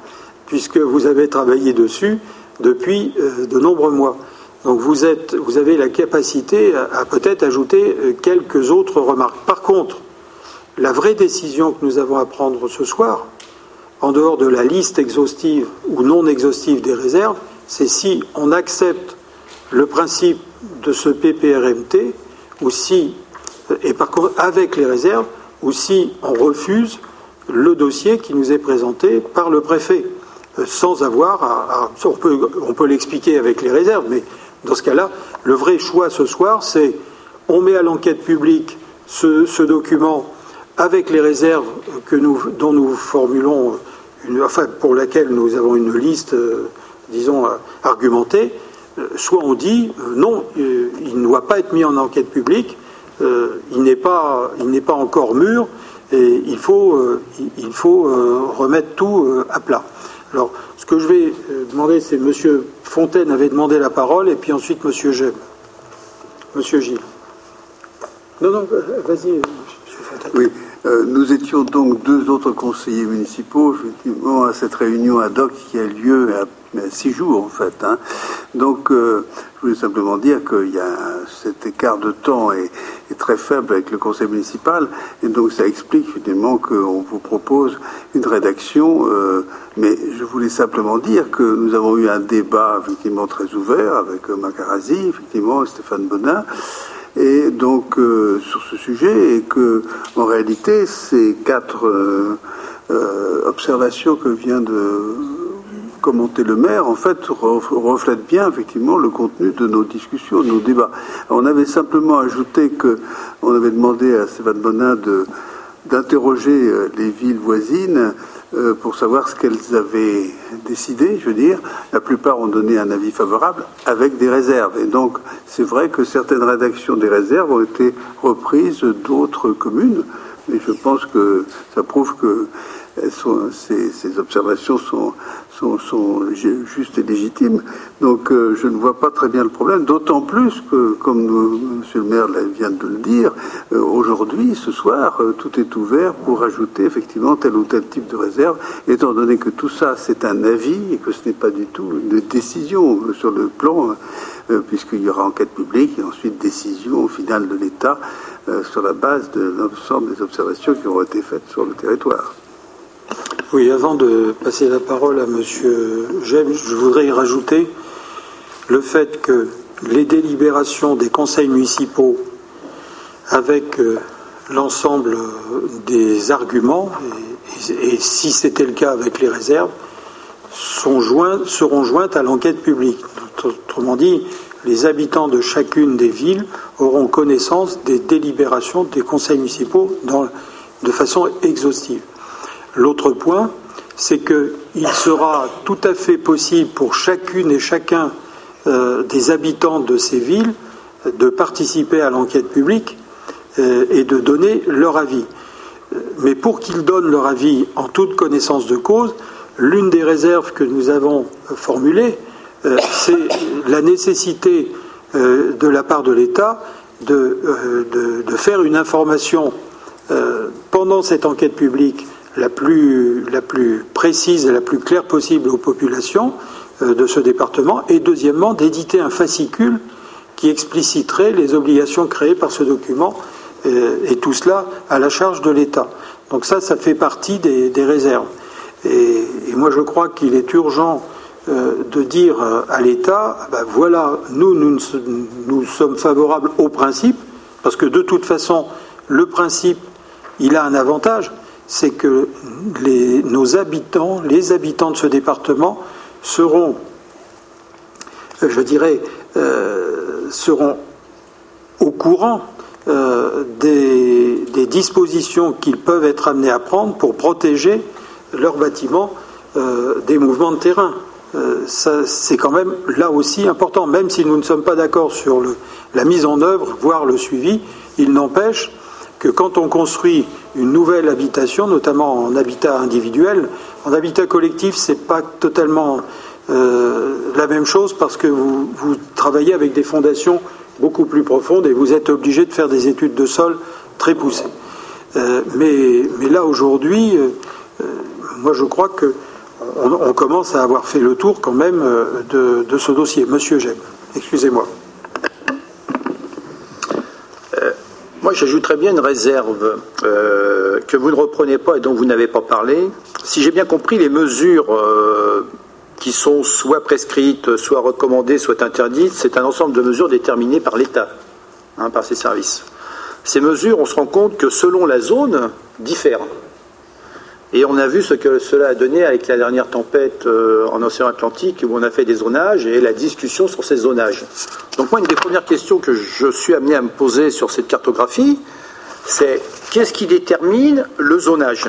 puisque vous avez travaillé dessus depuis de nombreux mois. Donc vous, êtes, vous avez la capacité à, peut-être ajouter euh, quelques autres remarques. Par contre, la vraie décision que nous avons à prendre ce soir, en dehors de la liste exhaustive ou non exhaustive des réserves, c'est si on accepte le principe de ce PPRMT ou si, et par contre avec les réserves, ou si on refuse le dossier qui nous est présenté par le préfet, euh, sans avoir à, on peut, on peut l'expliquer avec les réserves, mais dans ce cas-là, le vrai choix ce soir, c'est on met à l'enquête publique ce, document avec les réserves que nous, dont nous formulons, enfin pour laquelle nous avons une liste, euh, disons, euh, argumentée, euh, soit on dit non, il ne doit pas être mis en enquête publique, il n'est pas, pas encore mûr, et il faut, il faut remettre tout à plat. Alors, ce que je vais demander, c'est Monsieur Fontaine avait demandé la parole, et puis ensuite M. Gem. Monsieur Gilles. Non, non, vas-y, M. Fontaine. Oui, euh, nous étions donc deux autres conseillers municipaux, effectivement, à cette réunion ad hoc qui a lieu à six jours en fait. Hein. Donc, euh, je voulais simplement dire qu'il y a cet écart de temps est, très faible avec le conseil municipal, et donc ça explique finalement qu'on vous propose une rédaction. Euh, mais je voulais simplement dire que nous avons eu un débat effectivement très ouvert avec Macarazi, effectivement Stéphane Bonin. Et donc euh, sur ce sujet, et que en réalité ces quatre observations que vient de commenter le maire, en fait, reflète bien effectivement le contenu de nos discussions, de nos débats. On avait simplement ajouté que on avait demandé à Stéphane Bonin d'interroger euh, les villes voisines euh, pour savoir ce qu'elles avaient décidé, je veux dire. La plupart ont donné un avis favorable avec des réserves. Et donc, c'est vrai que certaines rédactions des réserves ont été reprises d'autres communes. Mais je pense que ça prouve que ces, ces observations sont justes et légitimes. Donc euh, je ne vois pas très bien le problème, d'autant plus que, comme M. le maire vient de le dire, euh, aujourd'hui, ce soir, euh, tout est ouvert pour ajouter effectivement tel ou tel type de réserve, étant donné que tout ça, c'est un avis et que ce n'est pas du tout une décision sur le plan, puisqu'il y aura enquête publique et ensuite décision finale de l'État sur la base de l'ensemble des observations qui auront été faites sur le territoire. Oui, avant de passer la parole à M. James, je voudrais y rajouter le fait que les délibérations des conseils municipaux avec euh, l'ensemble des arguments, et, si c'était le cas avec les réserves, seront jointes à l'enquête publique. Autrement dit, les habitants de chacune des villes auront connaissance des délibérations des conseils municipaux de façon exhaustive. L'autre point, c'est qu'il sera tout à fait possible pour chacune et chacun euh, des habitants de ces villes de participer à l'enquête publique euh, et de donner leur avis. Mais pour qu'ils donnent leur avis en toute connaissance de cause, l'une des réserves que nous avons formulées, euh, c'est la nécessité de la part de l'État de, faire une information pendant cette enquête publique la plus, précise et la plus claire possible aux populations euh, de ce département, et deuxièmement, d'éditer un fascicule qui expliciterait les obligations créées par ce document, euh, et tout cela à la charge de l'État. Donc ça, ça fait partie des, réserves. Et, moi, je crois qu'il est urgent euh, de dire à l'État, ah ben voilà, nous, nous, nous sommes favorables au principe, parce que de toute façon, le principe, il a un avantage, c'est que nos habitants, les habitants de ce département, seront, je dirais, euh, seront au courant euh, des, dispositions qu'ils peuvent être amenés à prendre pour protéger leurs bâtiments euh, des mouvements de terrain. c'est quand même là aussi important, même si nous ne sommes pas d'accord sur la mise en œuvre, voire le suivi, il n'empêche que quand on construit une nouvelle habitation, notamment en habitat individuel, en habitat collectif, c'est pas totalement la même chose parce que vous, travaillez avec des fondations beaucoup plus profondes et vous êtes obligé de faire des études de sol très poussées. mais, mais, là, aujourd'hui, moi je crois que on, commence à avoir fait le tour quand même de, de ce dossier. Monsieur Gem, excusez-moi. Moi, j'ajouterais bien une réserve euh, que vous ne reprenez pas et dont vous n'avez pas parlé. Si j'ai bien compris, les mesures euh, qui sont soit prescrites, soit recommandées, soit interdites, c'est un ensemble de mesures déterminées par l'État, hein, par ses services. Ces mesures, on se rend compte que selon la zone, diffèrent. Et on a vu ce que cela a donné avec la dernière tempête euh, en océan Atlantique où on a fait des zonages et la discussion sur ces zonages. Donc moi, une des premières questions que je suis amené à me poser sur cette cartographie, c'est qu'est-ce qui détermine le zonage?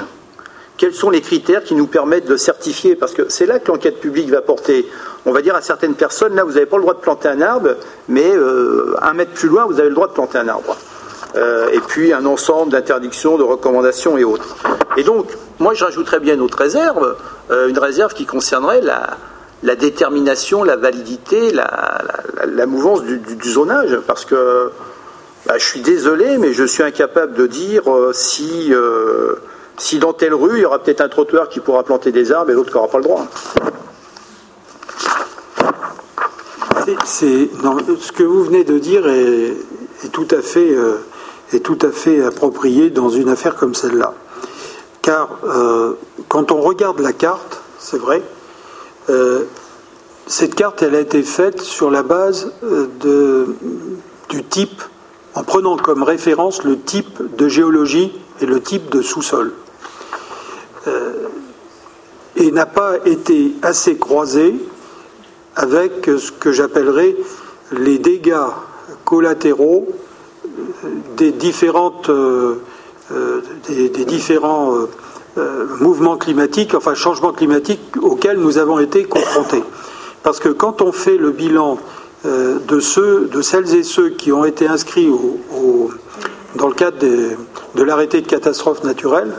Quels sont les critères qui nous permettent de certifier? Parce que c'est là que l'enquête publique va porter. On va dire à certaines personnes, là, vous n'avez pas le droit de planter un arbre, mais euh, un mètre plus loin, vous avez le droit de planter un arbre. Euh, et puis un ensemble d'interdictions, de recommandations et autres. Et donc, moi, je rajouterais bien une autre réserve, euh, une réserve qui concernerait la, détermination, la validité, la, mouvance du, zonage, parce que bah, je suis désolé, mais je suis incapable de dire euh, si, si dans telle rue, il y aura peut-être un trottoir qui pourra planter des arbres et l'autre qui n'aura pas le droit. ce que vous venez de dire est, tout à fait est tout à fait approprié dans une affaire comme celle-là. Car euh, quand on regarde la carte, c'est vrai, euh, cette carte, a été faite sur la base euh, de, du type, en prenant comme référence le type de géologie et le type de sous-sol. et n'a pas été assez croisée avec ce que j'appellerais les dégâts collatéraux des différentes euh, euh, des, différents euh, mouvements climatiques, enfin changements climatiques auxquels nous avons été confrontés. Parce que quand on fait le bilan de ceux, de celles et ceux qui ont été inscrits au, dans le cadre de l'arrêté de catastrophe naturelle,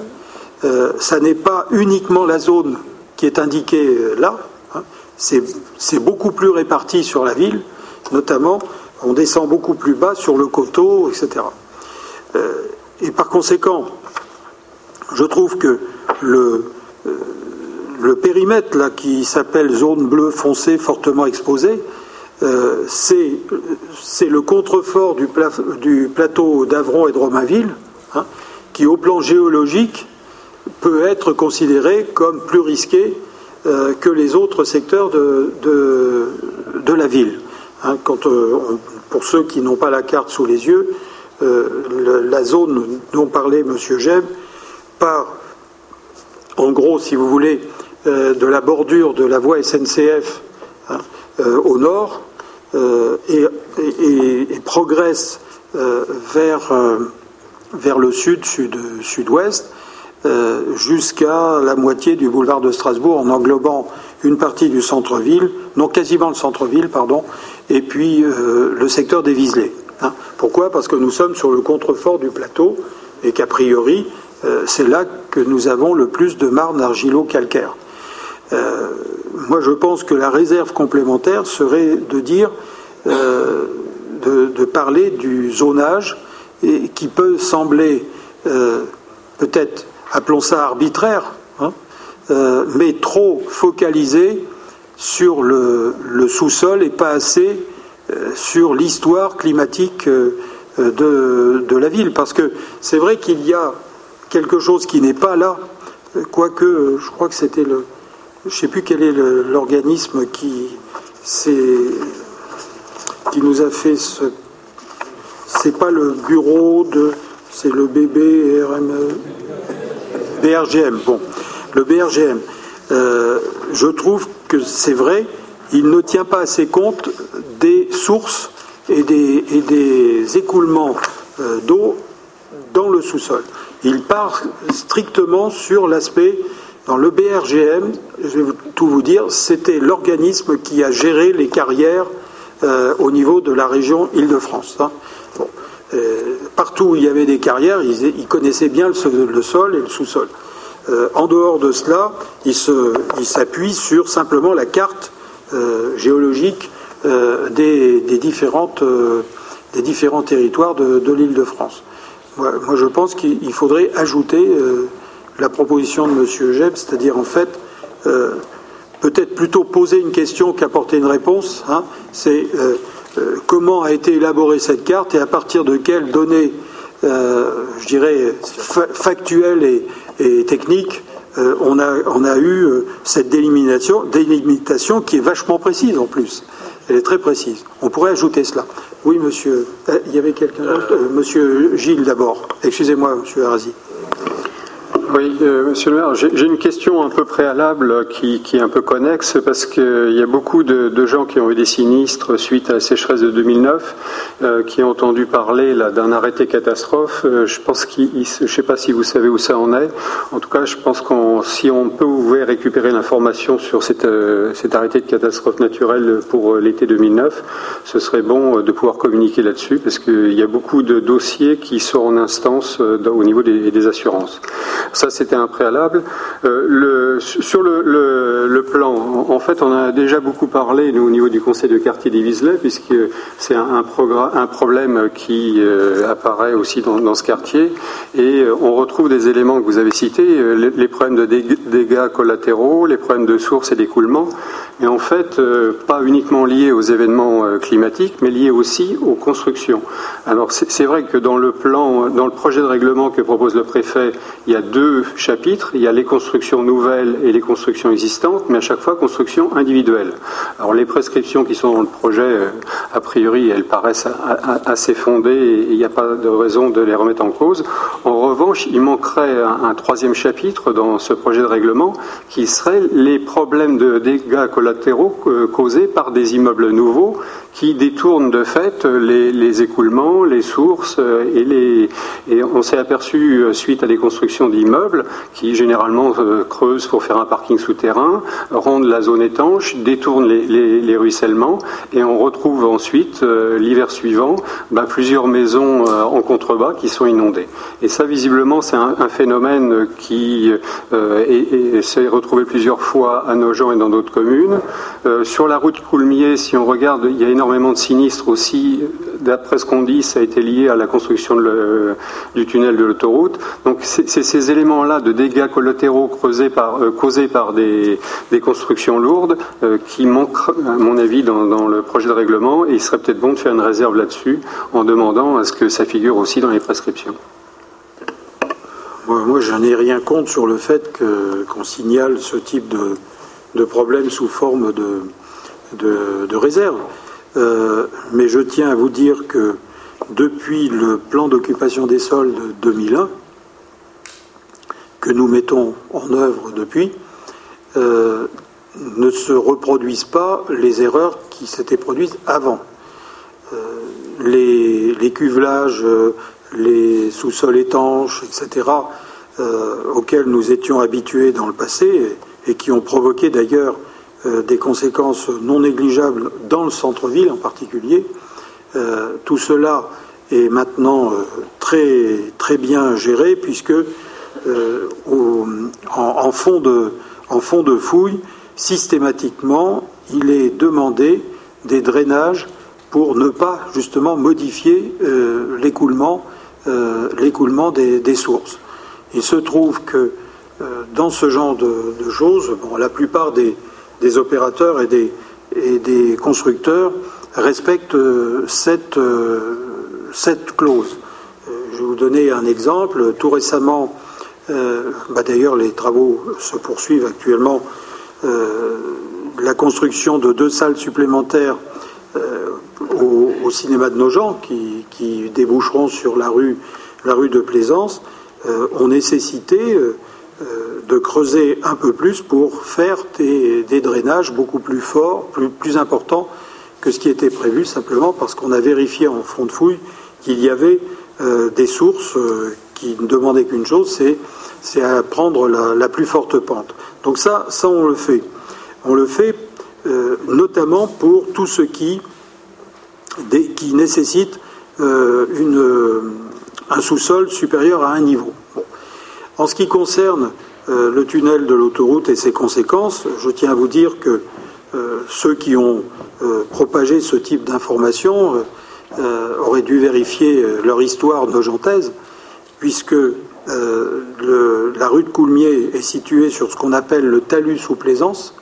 ça n'est pas uniquement la zone qui est indiquée là, hein. c'est beaucoup plus réparti sur la ville, notamment on descend beaucoup plus bas sur le coteau, etc. Euh, et par conséquent, je trouve que le, euh, périmètre qui s'appelle zone bleue foncée fortement exposée, euh, c'est le contrefort du, plateau d'Avron et de Romainville, hein, qui au plan géologique peut être considéré comme plus risqué que les autres secteurs de, de, la ville. Hein, quand, pour ceux qui n'ont pas la carte sous les yeux, euh, la zone dont parlait M. Gem part, en gros, si vous voulez, euh, de la bordure de la voie SNCF hein, euh, au nord et, progresse vers, vers le sud, sud, sud-ouest, jusqu'à la moitié du boulevard de Strasbourg en englobant une partie du centre-ville, non quasiment le centre-ville, pardon, et puis le secteur des Viselets. Hein. Pourquoi? Parce que nous sommes sur le contrefort du plateau et qu'a priori, euh, c'est là que nous avons le plus de marne argilo-calcaire. Euh, moi, je pense que la réserve complémentaire serait de dire, euh, de, parler du zonage, et, qui peut sembler peut-être, appelons ça arbitraire, hein, mais trop focalisé sur le sous-sol et pas assez euh, sur l'histoire climatique euh, de, la ville. Parce que c'est vrai qu'il y a quelque chose qui n'est pas là, quoique je crois que c'était le. Je ne sais plus quel est l'organisme qui, qui nous a fait ce. C'est pas le bureau de. C'est le BBRM. BRGM. Bon, le BRGM. Euh, je trouve que c'est vrai, il ne tient pas assez compte des sources et des, écoulements euh, d'eau dans le sous-sol. Il part strictement sur l'aspect, dans le BRGM, je vais tout vous dire, c'était l'organisme qui a géré les carrières euh, au niveau de la région Île-de-France. Hein. Partout où il y avait des carrières, ils, connaissaient bien le, sol et le sous-sol. En dehors de cela, il s'appuie sur simplement la carte géologiques des, différentes, des différents territoires de, l'île de France. Moi, je pense qu'il faudrait ajouter la proposition de M. Jeb, c'est-à-dire en fait peut-être plutôt poser une question qu'apporter une réponse. Hein. C'est comment a été élaborée cette carte et à partir de quelles données euh, je dirais, factuelle et, technique, euh, on, a, on, a, eu euh, cette délimitation, qui est vachement précise en plus. Elle est très précise. On pourrait ajouter cela. Oui, monsieur. il y avait quelqu'un d'autre? Monsieur Gilles d'abord. Excusez-moi, monsieur Arasi. Oui, euh, monsieur le maire, j'ai une question un peu préalable qui, est un peu connexe parce qu'il y a beaucoup de, gens qui ont eu des sinistres suite à la sécheresse de 2009 euh, qui ont entendu parler d'un arrêté catastrophe. Euh, je pense qu'il, je ne sais pas si vous savez où ça en est. En tout cas, je pense qu'on, si on peut pouvait récupérer l'information sur cet arrêté de catastrophe naturelle pour l'été 2009, ce serait bon de pouvoir communiquer là-dessus parce qu'il y a beaucoup de dossiers qui sont en instance au niveau des assurances. Ça, c'était un préalable. Euh, sur le, plan, en fait, on a déjà beaucoup parlé, nous, au niveau du conseil de quartier d'Ivisley, puisque c'est un, problème qui euh, apparaît aussi dans, ce quartier. Et euh, on retrouve des éléments que vous avez cités, les, problèmes de dégâts collatéraux, les problèmes de sources et d'écoulement et en fait pas uniquement liés aux événements climatiques, mais liés aussi aux constructions. Alors c'est vrai que dans le plan, dans le projet de règlement que propose le préfet, il y a deux chapitres. Il y a les constructions nouvelles et les constructions existantes, mais à chaque fois constructions individuelles. Alors les prescriptions qui sont dans le projet, euh, a priori, elles paraissent assez fondées et il n'y a pas de raison de les remettre en cause. En revanche, il manquerait un, troisième chapitre dans ce projet de règlement qui serait les problèmes de dégâts collatéraux euh, causés par des immeubles nouveaux qui détournent de fait les, écoulements, les sources euh, et les. Et on s'est aperçu suite à des constructions d'immeubles qui généralement euh, creusent pour faire un parking souterrain, rendent la zone étanche, détournent les, ruissellements et on retrouve ensuite euh, l'hiver suivant bah, plusieurs maisons euh, en contrebas qui sont inondées. Et ça visiblement c'est un, phénomène qui s'est retrouvé plusieurs fois à Nogent et dans d'autres communes. sur la route Coulmiers, si on regarde, il y a énormément de sinistres aussi. D'après ce qu'on dit, ça a été lié à la construction du tunnel de l'autoroute. Donc c'est ces éléments là de dégâts collatéraux causés par, euh, causés par des, constructions lourdes euh, qui manquent, à mon avis, dans, le projet de règlement. Et il serait peut-être bon de faire une réserve là-dessus en demandant à ce que ça figure aussi dans les prescriptions. Moi, je n'ai rien contre sur le fait qu'on signale ce type de, problème sous forme de, de, réserve. Euh, mais je tiens à vous dire que depuis le plan d'occupation des sols de 2001, que nous mettons en œuvre depuis euh, ne se reproduisent pas les erreurs qui s'étaient produites avant. Euh, les, cuvelages, euh, les sous-sols étanches, etc., auxquels nous étions habitués dans le passé et, qui ont provoqué d'ailleurs des conséquences non négligeables dans le centre-ville en particulier, tout cela est maintenant très, très bien géré puisque euh, en, fond de, en fouille, systématiquement, il est demandé des drainages pour ne pas justement modifier euh, l'écoulement euh, des, sources. Il se trouve que dans ce genre de, choses, bon, la plupart des, opérateurs et des, constructeurs respectent cette, clause. Je vais vous donner un exemple. Tout récemment, bah, d'ailleurs, les travaux se poursuivent actuellement. Euh, la construction de deux salles supplémentaires euh, au, cinéma de Nogent, qui, qui, déboucheront sur la rue, de Plaisance, ont nécessité de creuser un peu plus pour faire des, drainages beaucoup plus forts, plus, importants que ce qui était prévu, simplement parce qu'on a vérifié en front de fouille qu'il y avait des sources qui ne demandait qu'une chose, c'est à prendre la, plus forte pente. Donc ça, on le fait. On le fait euh, notamment pour tout ce qui, nécessite euh, un sous-sol supérieur à un niveau. En ce qui concerne euh, le tunnel de l'autoroute et ses conséquences, je tiens à vous dire que ceux qui ont propagé ce type d'informations auraient dû vérifier leur histoire nogentaise, puisque la rue de Coulmiers est située sur ce qu'on appelle le talus sous Plaisance,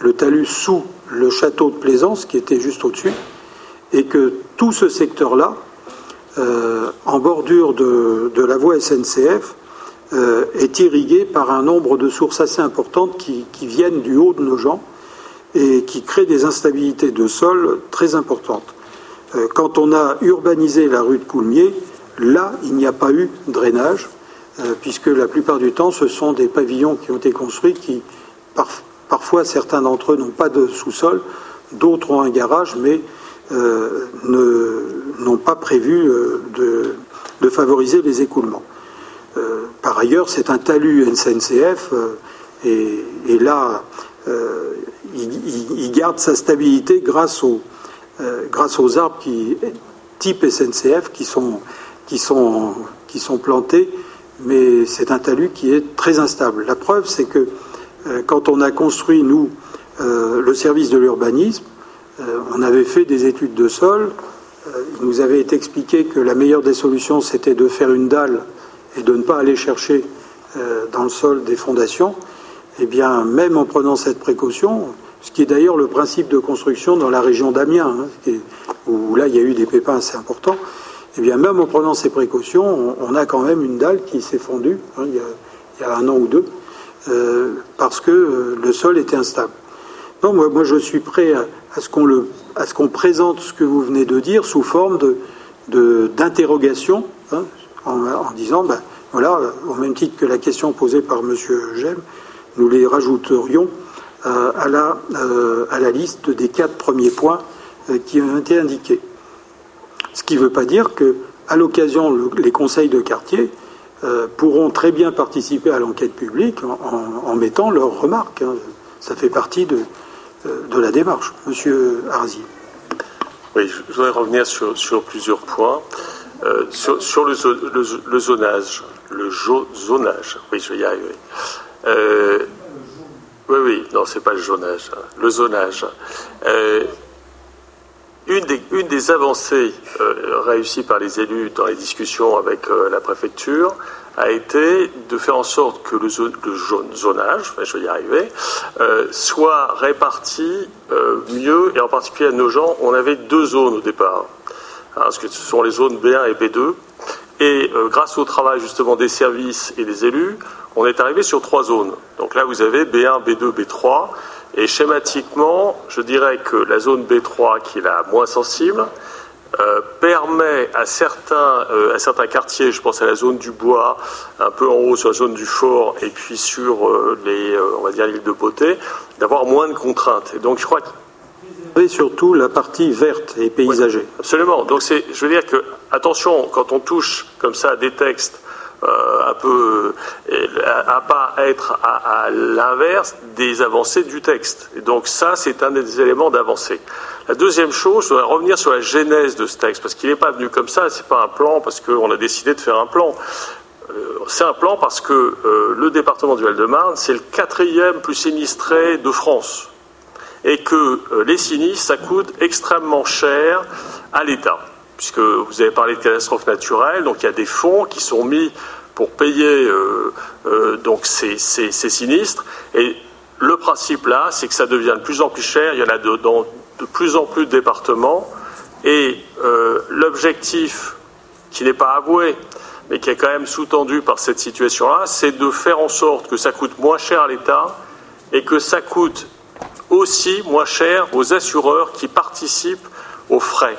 le talus sous le château de Plaisance qui était juste au-dessus, et que tout ce secteur-là, euh, en bordure de, la voie SNCF, euh, est irrigué par un nombre de sources assez importantes qui, viennent du haut de nos gens et qui créent des instabilités de sol très importantes. Euh, quand on a urbanisé la rue de Coulmiers, là, il n'y a pas eu drainage, puisque la plupart du temps, ce sont des pavillons qui ont été construits qui, parfois, certains d'entre eux n'ont pas de sous-sol, d'autres ont un garage, mais euh, n'ont pas prévu euh, de, favoriser les écoulements. Euh, par ailleurs, c'est un talus SNCF et, là, il, garde sa stabilité grâce aux, arbres type SNCF qui sont plantés, mais c'est un talus qui est très instable. La preuve, c'est que quand on a construit, nous, le service de l'urbanisme, euh, on avait fait des études de sol. Euh, il nous avait expliqué que la meilleure des solutions, c'était de faire une dalle et de ne pas aller chercher euh, dans le sol des fondations. Eh bien, même en prenant cette précaution, ce qui est d'ailleurs le principe de construction dans la région d'Amiens, hein, où là il y a eu des pépins assez importants, eh bien, même en prenant ces précautions, on, a quand même une dalle qui s'est fondue hein, il, y a, un an ou deux, parce que le sol était instable. Moi, je suis prêt à, ce qu'on présente ce que vous venez de dire sous forme d'interrogation, hein, en, disant, ben, voilà, au même titre que la question posée par M. Gem, nous les rajouterions euh, à, la, euh, liste des quatre premiers points euh, qui ont été indiqués. Ce qui ne veut pas dire que, à l'occasion, les conseils de quartier pourront très bien participer à l'enquête publique en, mettant leurs remarques. Hein. Ça fait partie de, de la démarche. Monsieur Arzi. Oui, je voudrais revenir sur, plusieurs points. Euh, sur, le, zonage, le zonage, oui, je vais y arriver. Euh, oui, oui, non, c'est pas le zonage, hein. le zonage. Euh, une, des, avancées réussies par les élus dans les discussions avec la préfecture, a été de faire en sorte que le, zonage, je vais y arriver, euh, soit réparti euh, mieux, et en particulier à nos gens, on avait deux zones au départ, hein, ce sont les zones B1 et B2, et euh, grâce au travail justement des services et des élus, on est arrivé sur trois zones. Donc là, vous avez B1, B2, B3, et schématiquement, je dirais que la zone B3, qui est la moins sensible, euh, permet à certains, euh, à certains quartiers, je pense à la zone du bois, un peu en haut sur la zone du fort, et puis sur euh, les, on va dire l'île de Beauté, d'avoir moins de contraintes. Et donc je crois que et surtout la partie verte et paysagée. absolument. Donc c'est, je veux dire que attention quand on touche comme ça à des textes un peu à, pas être à, l'inverse des avancées du texte. Et donc ça, c'est un des éléments d'avancée. La deuxième chose, je voudrais revenir sur la genèse de ce texte, parce qu'il n'est pas venu comme ça, c'est pas un plan parce qu'on a décidé de faire un plan. Euh, c'est un plan parce que euh, le département du Val-de-Marne, c'est le quatrième plus sinistré de France. Et que euh, les sinistres, ça coûte extrêmement cher à l'État. Puisque vous avez parlé de catastrophes naturelles, donc il y a des fonds qui sont mis pour payer donc ces, sinistres. Et le principe là, c'est que ça devient de plus en plus cher. Il y en a dans de plus en plus de départements et euh, l'objectif, qui n'est pas avoué, mais qui est quand même sous-tendu par cette situation-là, c'est de faire en sorte que ça coûte moins cher à l'État et que ça coûte aussi moins cher aux assureurs qui participent aux frais.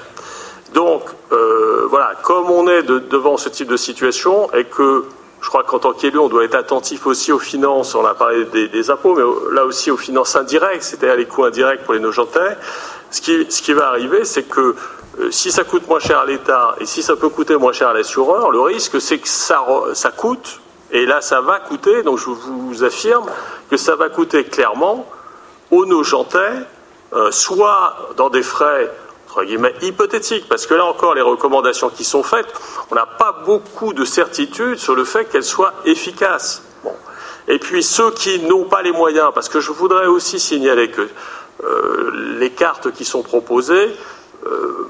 Donc, euh, voilà, comme on est devant ce type de situation et que je crois qu'en tant qu'élu, on doit être attentif aussi aux finances, on a parlé des, impôts, mais là aussi aux finances indirectes, c'est-à-dire les coûts indirects pour les Nogentais. Ce qui, ce qui va arriver, c'est que euh, si ça coûte moins cher à l'État et si ça peut coûter moins cher à l'assureur, le risque, c'est que ça, coûte, et là, ça va coûter, donc je vous affirme que ça va coûter clairement aux Nogentais, euh, soit dans des frais entre guillemets, hypothétique, parce que là encore, les recommandations qui sont faites, on n'a pas beaucoup de certitude sur le fait qu'elles soient efficaces. Bon. Et puis ceux qui n'ont pas les moyens, parce que je voudrais aussi signaler que les cartes qui sont proposées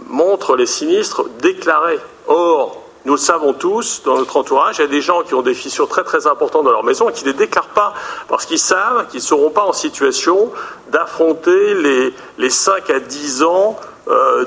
montrent les sinistres déclarés. Or, nous le savons tous, dans notre entourage, il y a des gens qui ont des fissures très très importantes dans leur maison et qui ne les déclarent pas parce qu'ils savent qu'ils ne seront pas en situation d'affronter les, les 5 à 10 ans euh,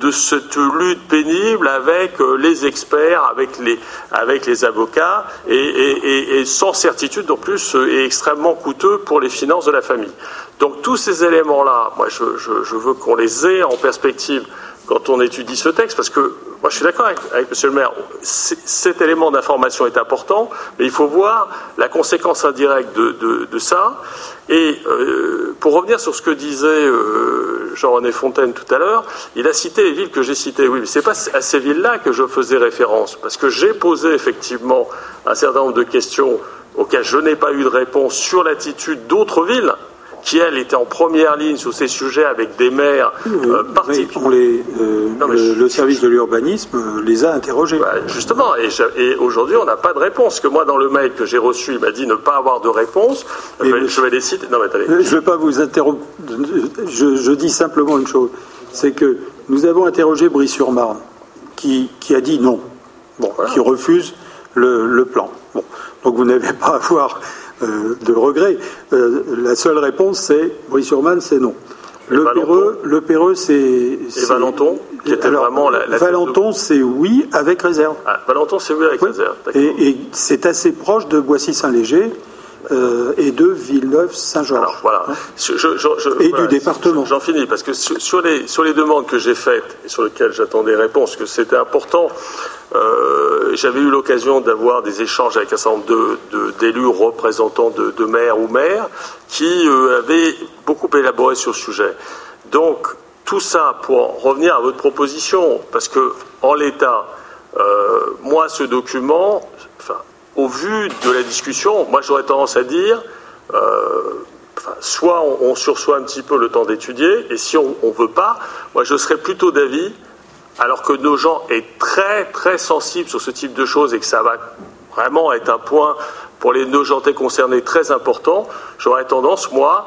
de, cette lutte pénible avec euh, les experts, avec les, avec les avocats, et, sans certitude en plus, euh, et extrêmement coûteux pour les finances de la famille. Donc tous ces éléments-là, moi je, je veux qu'on les ait en perspective quand on étudie ce texte, parce que moi je suis d'accord avec, avec, Monsieur le maire, cet élément d'information est important, mais il faut voir la conséquence indirecte de, de, ça. Et euh, pour revenir sur ce que disait euh, Jean-René Fontaine tout à l'heure, il a cité les villes que j'ai citées. Oui, mais c'est pas à ces villes-là que je faisais référence, parce que j'ai posé effectivement un certain nombre de questions auxquelles je n'ai pas eu de réponse sur l'attitude d'autres villes qui, elle, était en première ligne sur ces sujets avec des maires euh, particuliers. Euh, le, service de l'urbanisme euh, les a interrogés. Bah, justement, et, aujourd'hui, on n'a pas de réponse. Que moi, dans le mail que j'ai reçu, il m'a dit ne pas avoir de réponse. je, vais, les citer. Non, mais attendez. Je ne vais pas vous interrompre. Je, dis simplement une chose c'est que nous avons interrogé Brie-sur-Marne, qui, qui, a dit non, bon, qui refuse le, le plan. Bon. Donc vous n'avez pas à voir de regret. Euh, la seule réponse, c'est Brie-sur-Marne, c'est non. Le Péreux, le Péreux, c'est. Et Valenton, qui était vraiment la. Valenton, c'est oui avec réserve. Ah, Valenton, c'est oui avec réserve. Et, c'est assez proche de Boissy-Saint-Léger. Euh, et de Villeneuve-Saint-Georges. Voilà. Hein. et du département. J'en finis, parce que sur les, sur les demandes que j'ai faites et sur lesquelles j'attendais réponse, que c'était important euh, j'avais eu l'occasion d'avoir des échanges avec un certain nombre d'élus représentants de, maires ou maires qui euh, avaient beaucoup élaboré sur ce sujet. Donc, tout ça pour revenir à votre proposition, parce que en l'état, euh, moi, ce document, au vu de la discussion, moi, j'aurais tendance à dire, soit on, on, sursoit un petit peu le temps d'étudier, et si on ne veut pas, moi, je serais plutôt d'avis alors que nos gens est très très sensibles sur ce type de choses et que ça va vraiment être un point pour les nojentais concernés très important, j'aurais tendance, moi,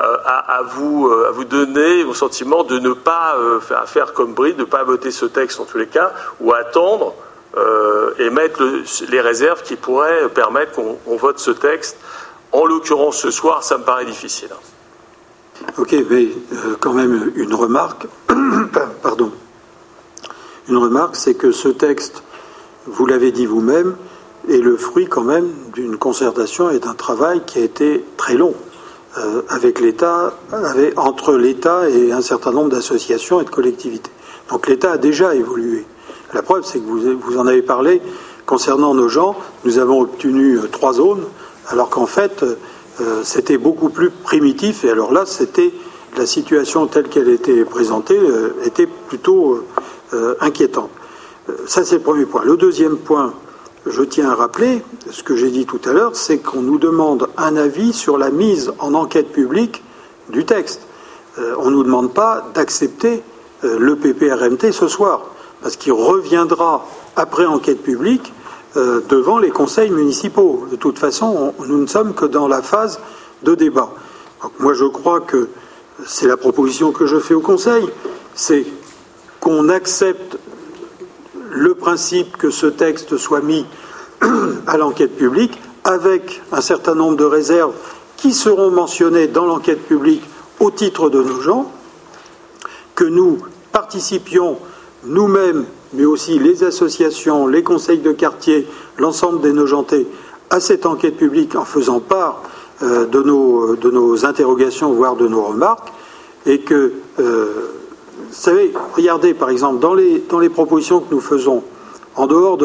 euh, à, vous, euh, à vous donner vos sentiments de ne pas euh, faire, comme Brie, de ne pas voter ce texte en tous les cas, ou attendre et mettre les réserves qui pourraient permettre qu'on vote ce texte. En l'occurrence, ce soir, ça me paraît difficile. Ok, mais quand même une remarque. <coughs> Pardon. Une remarque, c'est que ce texte, vous l'avez dit vous-même, est le fruit quand même d'une concertation et d'un travail qui a été très long euh, avec l'État, entre l'État et un certain nombre d'associations et de collectivités. Donc l'État a déjà évolué. La preuve, c'est que vous, en avez parlé concernant nos gens. Nous avons obtenu euh, trois zones, alors qu'en fait, euh, c'était beaucoup plus primitif. Et alors là, c'était la situation telle qu'elle était présentée était plutôt euh, inquiétante. Euh, ça, c'est le premier point. Le deuxième point, je tiens à rappeler, ce que j'ai dit tout à l'heure, c'est qu'on nous demande un avis sur la mise en enquête publique du texte. Euh, on ne nous demande pas d'accepter le PPRMT ce soir, parce qu'il reviendra après enquête publique devant les conseils municipaux. De toute façon, nous ne sommes que dans la phase de débat. moi, je crois que c'est la proposition que je fais au Conseil, c'est qu'on accepte le principe que ce texte soit mis <clears throat> à l'enquête publique avec un certain nombre de réserves qui seront mentionnées dans l'enquête publique au titre de nos gens, que nous participions nous-mêmes, mais aussi les associations, les conseils de quartier, l'ensemble des nojentés, à cette enquête publique en faisant part euh, de, nos, de, nos, interrogations, voire de nos remarques, et que euh, vous savez, regardez par exemple, dans les, propositions que nous faisons, en dehors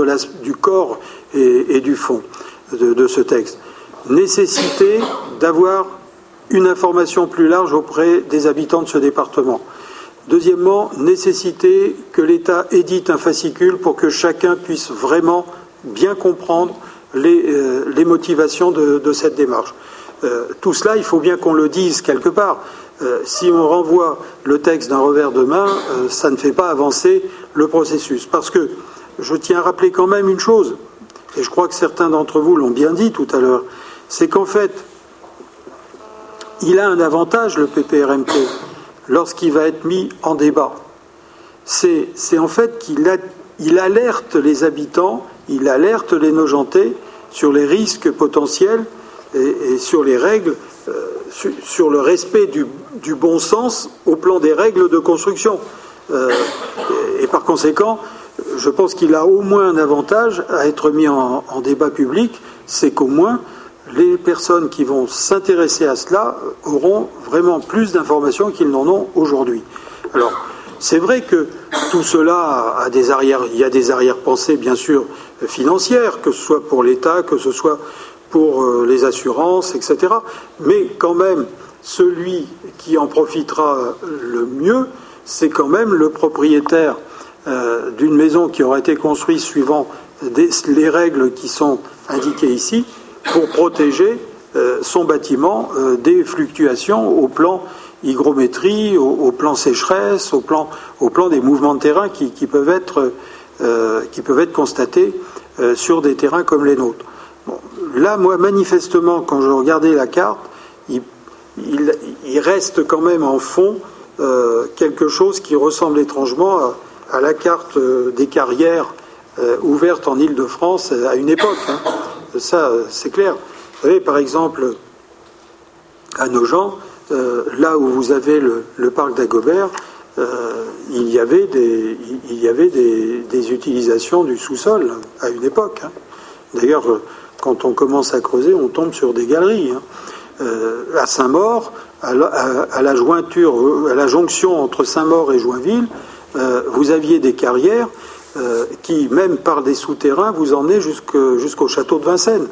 du corps et, du fond de, ce texte, nécessité d'avoir une information plus large auprès des habitants de ce département. Deuxièmement, nécessité que l'État édite un fascicule pour que chacun puisse vraiment bien comprendre les, euh, motivations de, cette démarche. Euh, tout cela, il faut bien qu'on le dise quelque part. Euh, si on renvoie le texte d'un revers de main, ça ne fait pas avancer le processus. Parce que je tiens à rappeler quand même une chose, et je crois que certains d'entre vous l'ont bien dit tout à l'heure, c'est qu'en fait, il a un avantage, le PPRMT, lorsqu'il va être mis en débat. C'est en fait qu'il il alerte les habitants, il alerte les nojentés sur les risques potentiels et, sur les règles, euh, sur, le respect du, bon sens au plan des règles de construction. Euh, et, par conséquent, je pense qu'il a au moins un avantage à être mis en, débat public, c'est qu'au moins les personnes qui vont s'intéresser à cela auront vraiment plus d'informations qu'ils n'en ont aujourd'hui. Alors, c'est vrai que tout cela a des arrières, il y a des arrière-pensées bien sûr financières, que ce soit pour l'État, que ce soit pour euh, les assurances, etc. Mais quand même, celui qui en profitera le mieux, c'est quand même le propriétaire euh, d'une maison qui aura été construite suivant les règles qui sont indiquées ici pour protéger euh, son bâtiment des fluctuations au plan hygrométrie, au, plan sécheresse, au plan, des mouvements de terrain qui, peuvent, être, qui peuvent être constatés sur des terrains comme les nôtres là, moi, manifestement, quand je regardais la carte, il, reste quand même en fond euh, quelque chose qui ressemble étrangement à, la carte euh, des carrières euh, ouvertes en Île-de-France à une époque. Hein. Ça, c'est clair. Vous savez, par exemple, à Nogent, là où vous avez le, parc d'Agobert, il y avait, des, il y avait des, utilisations du sous-sol à une époque. Hein. D'ailleurs, quand on commence à creuser, on tombe sur des galeries. Hein. Euh, à Saint-Maur, à, la jonction entre Saint-Maur et Joinville, euh, vous aviez des carrières euh, qui, même par des souterrains, vous emmenaient jusqu'au château de Vincennes.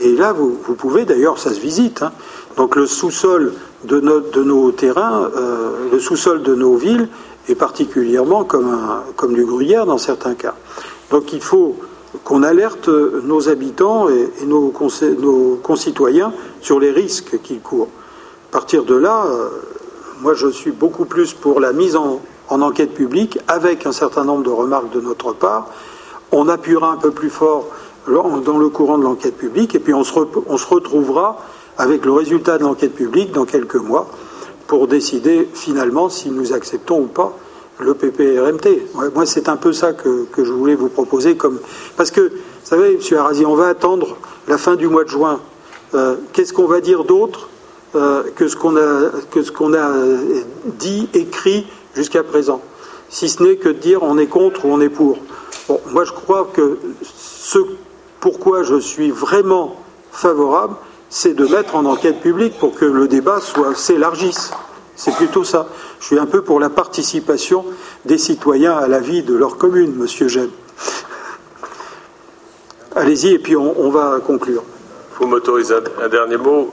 Et, là, vous, pouvez, d'ailleurs, ça se visite. Hein. Donc le sous-sol de, nos terrains, le sous-sol de nos villes est particulièrement comme du gruyère dans certains cas. Donc il faut qu'on alerte nos habitants et, nos, concitoyens sur les risques qu'ils courent. À partir de là, euh, moi je suis beaucoup plus pour la mise en, enquête publique avec un certain nombre de remarques de notre part. On appuiera un peu plus fort dans le courant de l'enquête publique et puis on se, retrouvera avec le résultat de l'enquête publique dans quelques mois pour décider finalement si nous acceptons ou pas le PPRMT. Moi, c'est un peu ça que, je voulais vous proposer. Comme... Parce que, vous savez, M. Arasi, on va attendre la fin du mois de juin. Euh, qu'est-ce qu'on va dire d'autre euh, que ce qu'on a dit, écrit jusqu'à présent Si ce n'est que de dire on est contre ou on est pour. Moi, je crois que ce pourquoi je suis vraiment favorable, c'est de mettre en enquête publique pour que le débat soit s'élargisse. C'est plutôt ça. Je suis un peu pour la participation des citoyens à la vie de leur commune, monsieur Gem. Allez-y, et puis on, va conclure. Vous m'autorisez un, dernier mot?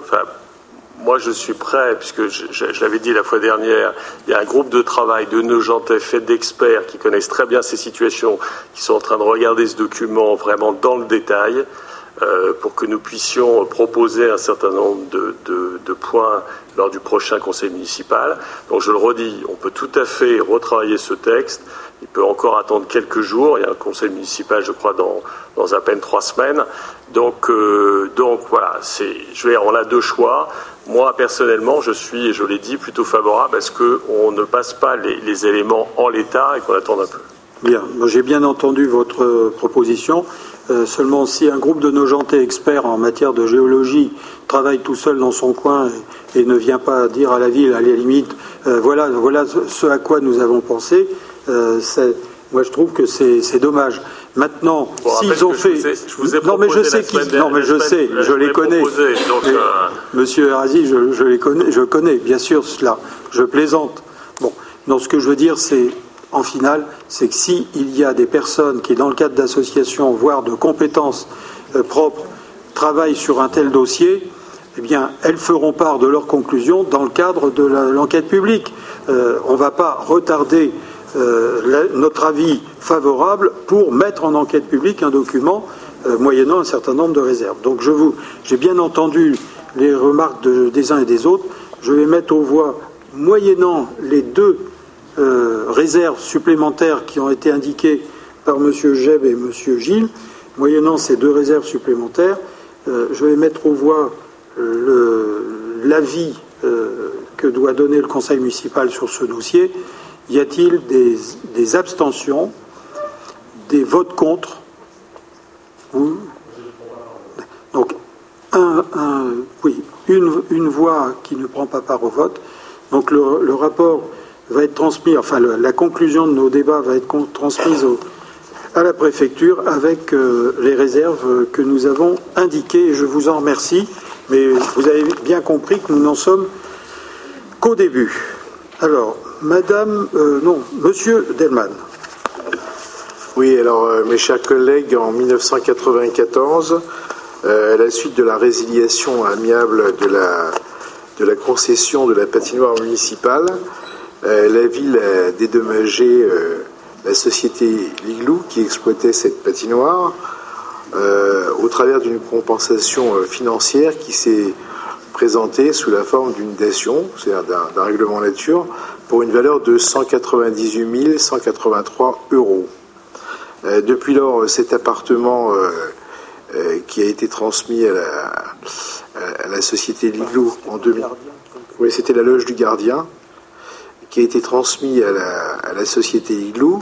Moi, je suis prêt, puisque je, l'avais dit la fois dernière, il y a un groupe de travail de Neugentais fait d'experts qui connaissent très bien ces situations, qui sont en train de regarder ce document vraiment dans le détail. Euh, pour que nous puissions proposer un certain nombre de, points lors du prochain conseil municipal. Donc je le redis, on peut tout à fait retravailler ce texte. Peut encore attendre quelques jours. Il y a un conseil municipal, je crois, dans, dans à peine trois semaines. Donc, euh, donc voilà, c'est, je vais, on a deux choix. Moi, personnellement, je suis, et je l'ai dit, plutôt favorable à ce qu'on ne passe pas les, éléments en l'état et qu'on attende un peu. Bien, j'ai bien entendu votre proposition. Euh, seulement si un groupe de nos gentés experts en matière de géologie travaille tout seul dans son coin et, ne vient pas dire à la ville, à la limite, euh, voilà, voilà ce à quoi nous avons pensé, euh, moi je trouve que c'est dommage. Maintenant, s'ils ont fait, non mais je sais qui, non mais je sais, je les connais. Monsieur Erazi, je, je, les connais, je connais bien sûr cela. Je plaisante. Bon, non, ce que je veux dire, c'est en finale, c'est que s'il y a des personnes qui, dans le cadre d'associations, voire de compétences euh, propres, travaillent sur un tel dossier, eh bien, elles feront part de leurs conclusions dans le cadre de l'enquête publique. Euh, on ne va pas retarder euh, notre avis favorable pour mettre en enquête publique un document moyennant un certain nombre de réserves. Donc, je vous, j'ai bien entendu les remarques des uns et des autres. Je vais mettre aux voix, moyennant les deux euh, réserves supplémentaires qui ont été indiquées par M. Jeb et M. Gilles. Moyennant ces deux réserves supplémentaires, euh, je vais mettre aux voix l'avis que doit donner le conseil municipal sur ce dossier. Y a-t-il des, abstentions, des votes contre Donc, un, oui, une, voix qui ne prend pas part au vote. Donc, le, rapport va être transmis, enfin, la conclusion de nos débats va être transmise à la préfecture avec euh, les réserves que nous avons indiquées. Je vous en remercie, mais vous avez bien compris que nous n'en sommes qu'au début. Alors, Madame, euh, non, Monsieur Delman. Oui, alors, euh, mes chers collègues, en 1994, euh, à la suite de la résiliation amiable de la, de la concession de la patinoire municipale, la ville a dédommagé la société Liglou qui exploitait cette patinoire au travers d'une compensation financière qui s'est présenté sous la forme d'une dation, c'est-à-dire d'un règlement nature, pour une valeur de 198 183 euros. Euh, depuis lors, cet appartement euh, euh, qui a été transmis à la, société Liglou en 2000, oui, c'était la loge du gardien, qui a été transmis à la, à la société Liglou,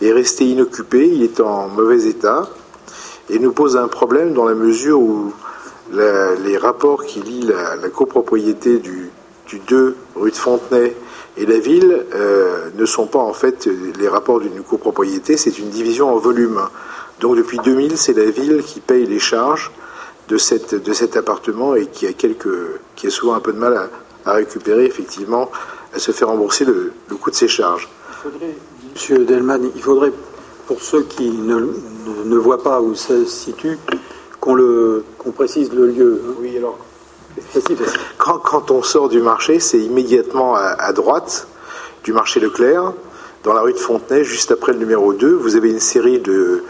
est resté inoccupé, il est en mauvais état, et nous pose un problème dans la mesure où les rapports qui lient la, copropriété du, 2 rue de Fontenay et la ville euh, ne sont pas en fait les rapports d'une copropriété, c'est une division en volume. Donc depuis 2000, c'est la ville qui paye les charges de, cette, de cet appartement et qui a, quelques, qui a souvent un peu de mal à, récupérer, effectivement, à se faire rembourser le, coût de ses charges. Monsieur Delman, il faudrait, pour ceux qui ne, ne voient pas où ça se situe, qu'on précise le lieu. Hein. Oui, alors. Quand, on sort du marché, c'est immédiatement à, droite du marché Leclerc, dans la rue de Fontenay, juste après le numéro 2. Vous avez une série de,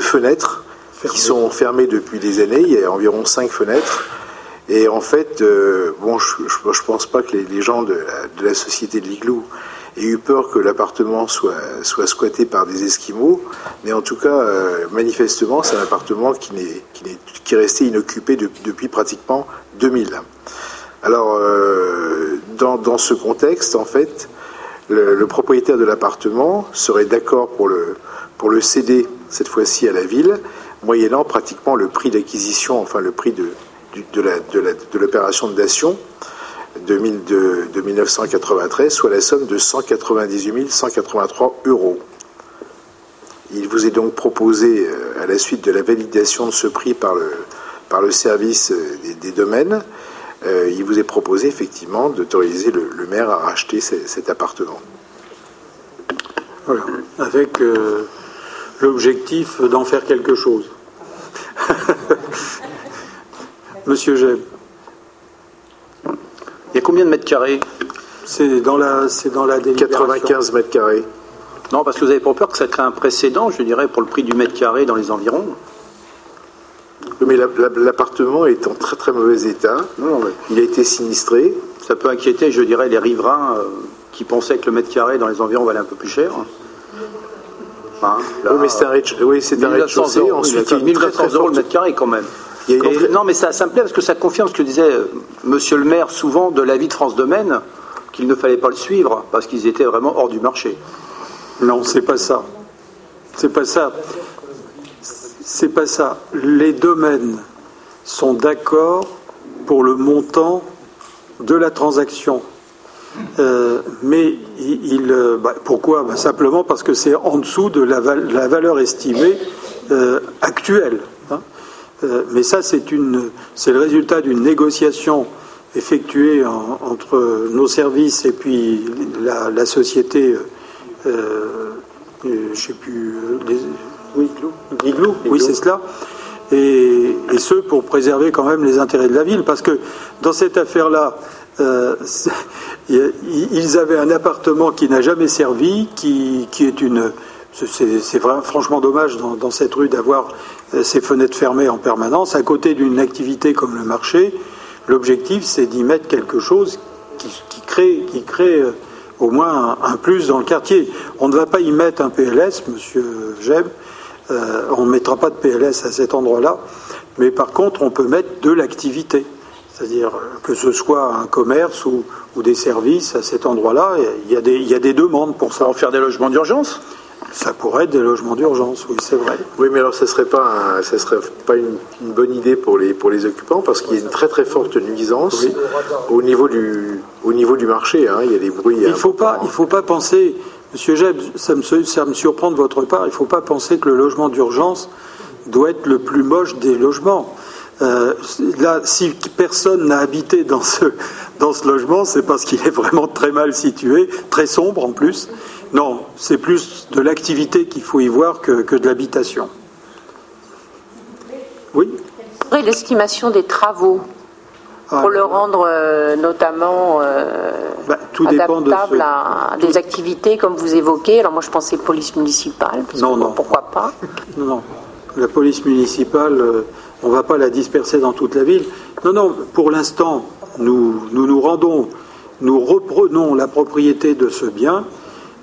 fenêtres qui sont fermées depuis des années. Il y a environ 5 fenêtres. Et en fait, euh, bon, je ne pense pas que les, gens de la, société de l'Igloo aient eu peur que l'appartement soit, soit squatté par des Esquimaux, mais en tout cas, euh, manifestement, c'est un appartement qui, est, qui, est, qui est resté inoccupé depuis pratiquement 2000. Alors, euh, dans, dans, ce contexte, en fait, le, propriétaire de l'appartement serait d'accord pour le, pour le céder, cette fois-ci à la ville, moyennant pratiquement le prix d'acquisition, enfin le prix de, de l'opération de, dation de, de, 1993, soit la somme de 198 183 euros. Il vous est donc proposé, euh, à la suite de la validation de ce prix par le, par le service euh, des, domaines, euh, il vous est proposé effectivement d'autoriser le, maire à racheter cet appartement. Voilà, avec l'objectif d'en faire quelque chose. <laughs> Monsieur Jeb. Il y a combien de mètres carrés C'est dans la, c'est dans la 95 mètres carrés. Non, parce que vous avez pas peur que ça crée un précédent, je dirais, pour le prix du mètre carré dans les environs. mais l'appartement est en très très mauvais état. Il a été sinistré. Ça peut inquiéter, je dirais, les riverains euh, qui pensaient que le mètre carré dans les environs valait un peu plus cher. Hein, oui, mais c'est un, oui, rez-de-chaussée. Ensuite, 1400 euros le mètre carré quand même non, mais ça, me plaît parce que ça confirme ce que disait euh, Monsieur le maire souvent de l'avis de France Domaine, qu'il ne fallait pas le suivre parce qu'ils étaient vraiment hors du marché. Non, c'est pas ça. C'est pas ça. C'est pas ça. Les domaines sont d'accord pour le montant de la transaction. Euh, mais il, euh, bah, pourquoi? Bah, Simplement parce que c'est en dessous de la, valeur estimée actuelle. Euh, mais ça, c'est le résultat d'une négociation effectuée entre nos services et puis la, société, euh, euh, je sais plus, oui, oui, c'est cela. Et, ce pour préserver quand même les intérêts de la ville, parce que dans cette affaire-là, <laughs> ils avaient un appartement qui n'a jamais servi, qui, est une, c'est franchement dommage dans cette rue d'avoir ces fenêtres fermées en permanence, à côté d'une activité comme le marché, l'objectif c'est d'y mettre quelque chose qui, crée, qui crée euh, au moins un, plus dans le quartier. On ne va pas y mettre un PLS, monsieur Jeb, euh, on ne mettra pas de PLS à cet endroit-là, mais par contre on peut mettre de l'activité. C'est-à-dire que ce soit un commerce ou, des services à cet endroit-là, il y, a des, il y a des demandes pour ça. Pour faire des logements d'urgence? Ça pourrait être des logements d'urgence, oui, c'est vrai. Oui, mais alors ce ne serait pas, ça serait pas une, bonne idée pour les, pour les occupants parce qu'il y a une très très forte nuisance au, niveau du, au niveau du marché. Hein. il y a des bruits. Il ne faut, pas, il faut pas penser, Monsieur Jeb, ça me, ça me surprend de votre part, il ne faut pas penser que le logement d'urgence doit être le plus moche des logements. Euh, là, si personne n'a habité dans ce, dans ce logement, c'est parce qu'il est vraiment très mal situé, très sombre en plus. Non, c'est plus de l'activité qu'il faut y voir que, de l'habitation. Oui? L'estimation des travaux ah, pour le rendre euh, notamment euh, bah, tout adaptable à des activités comme vous évoquez. Alors moi je pensais police municipale. non, non. Pourquoi pas? Non, non. La police municipale, euh, on ne va pas la disperser dans toute la ville. Non, non. Pour l'instant, nous, nous rendons, nous reprenons la propriété de ce bien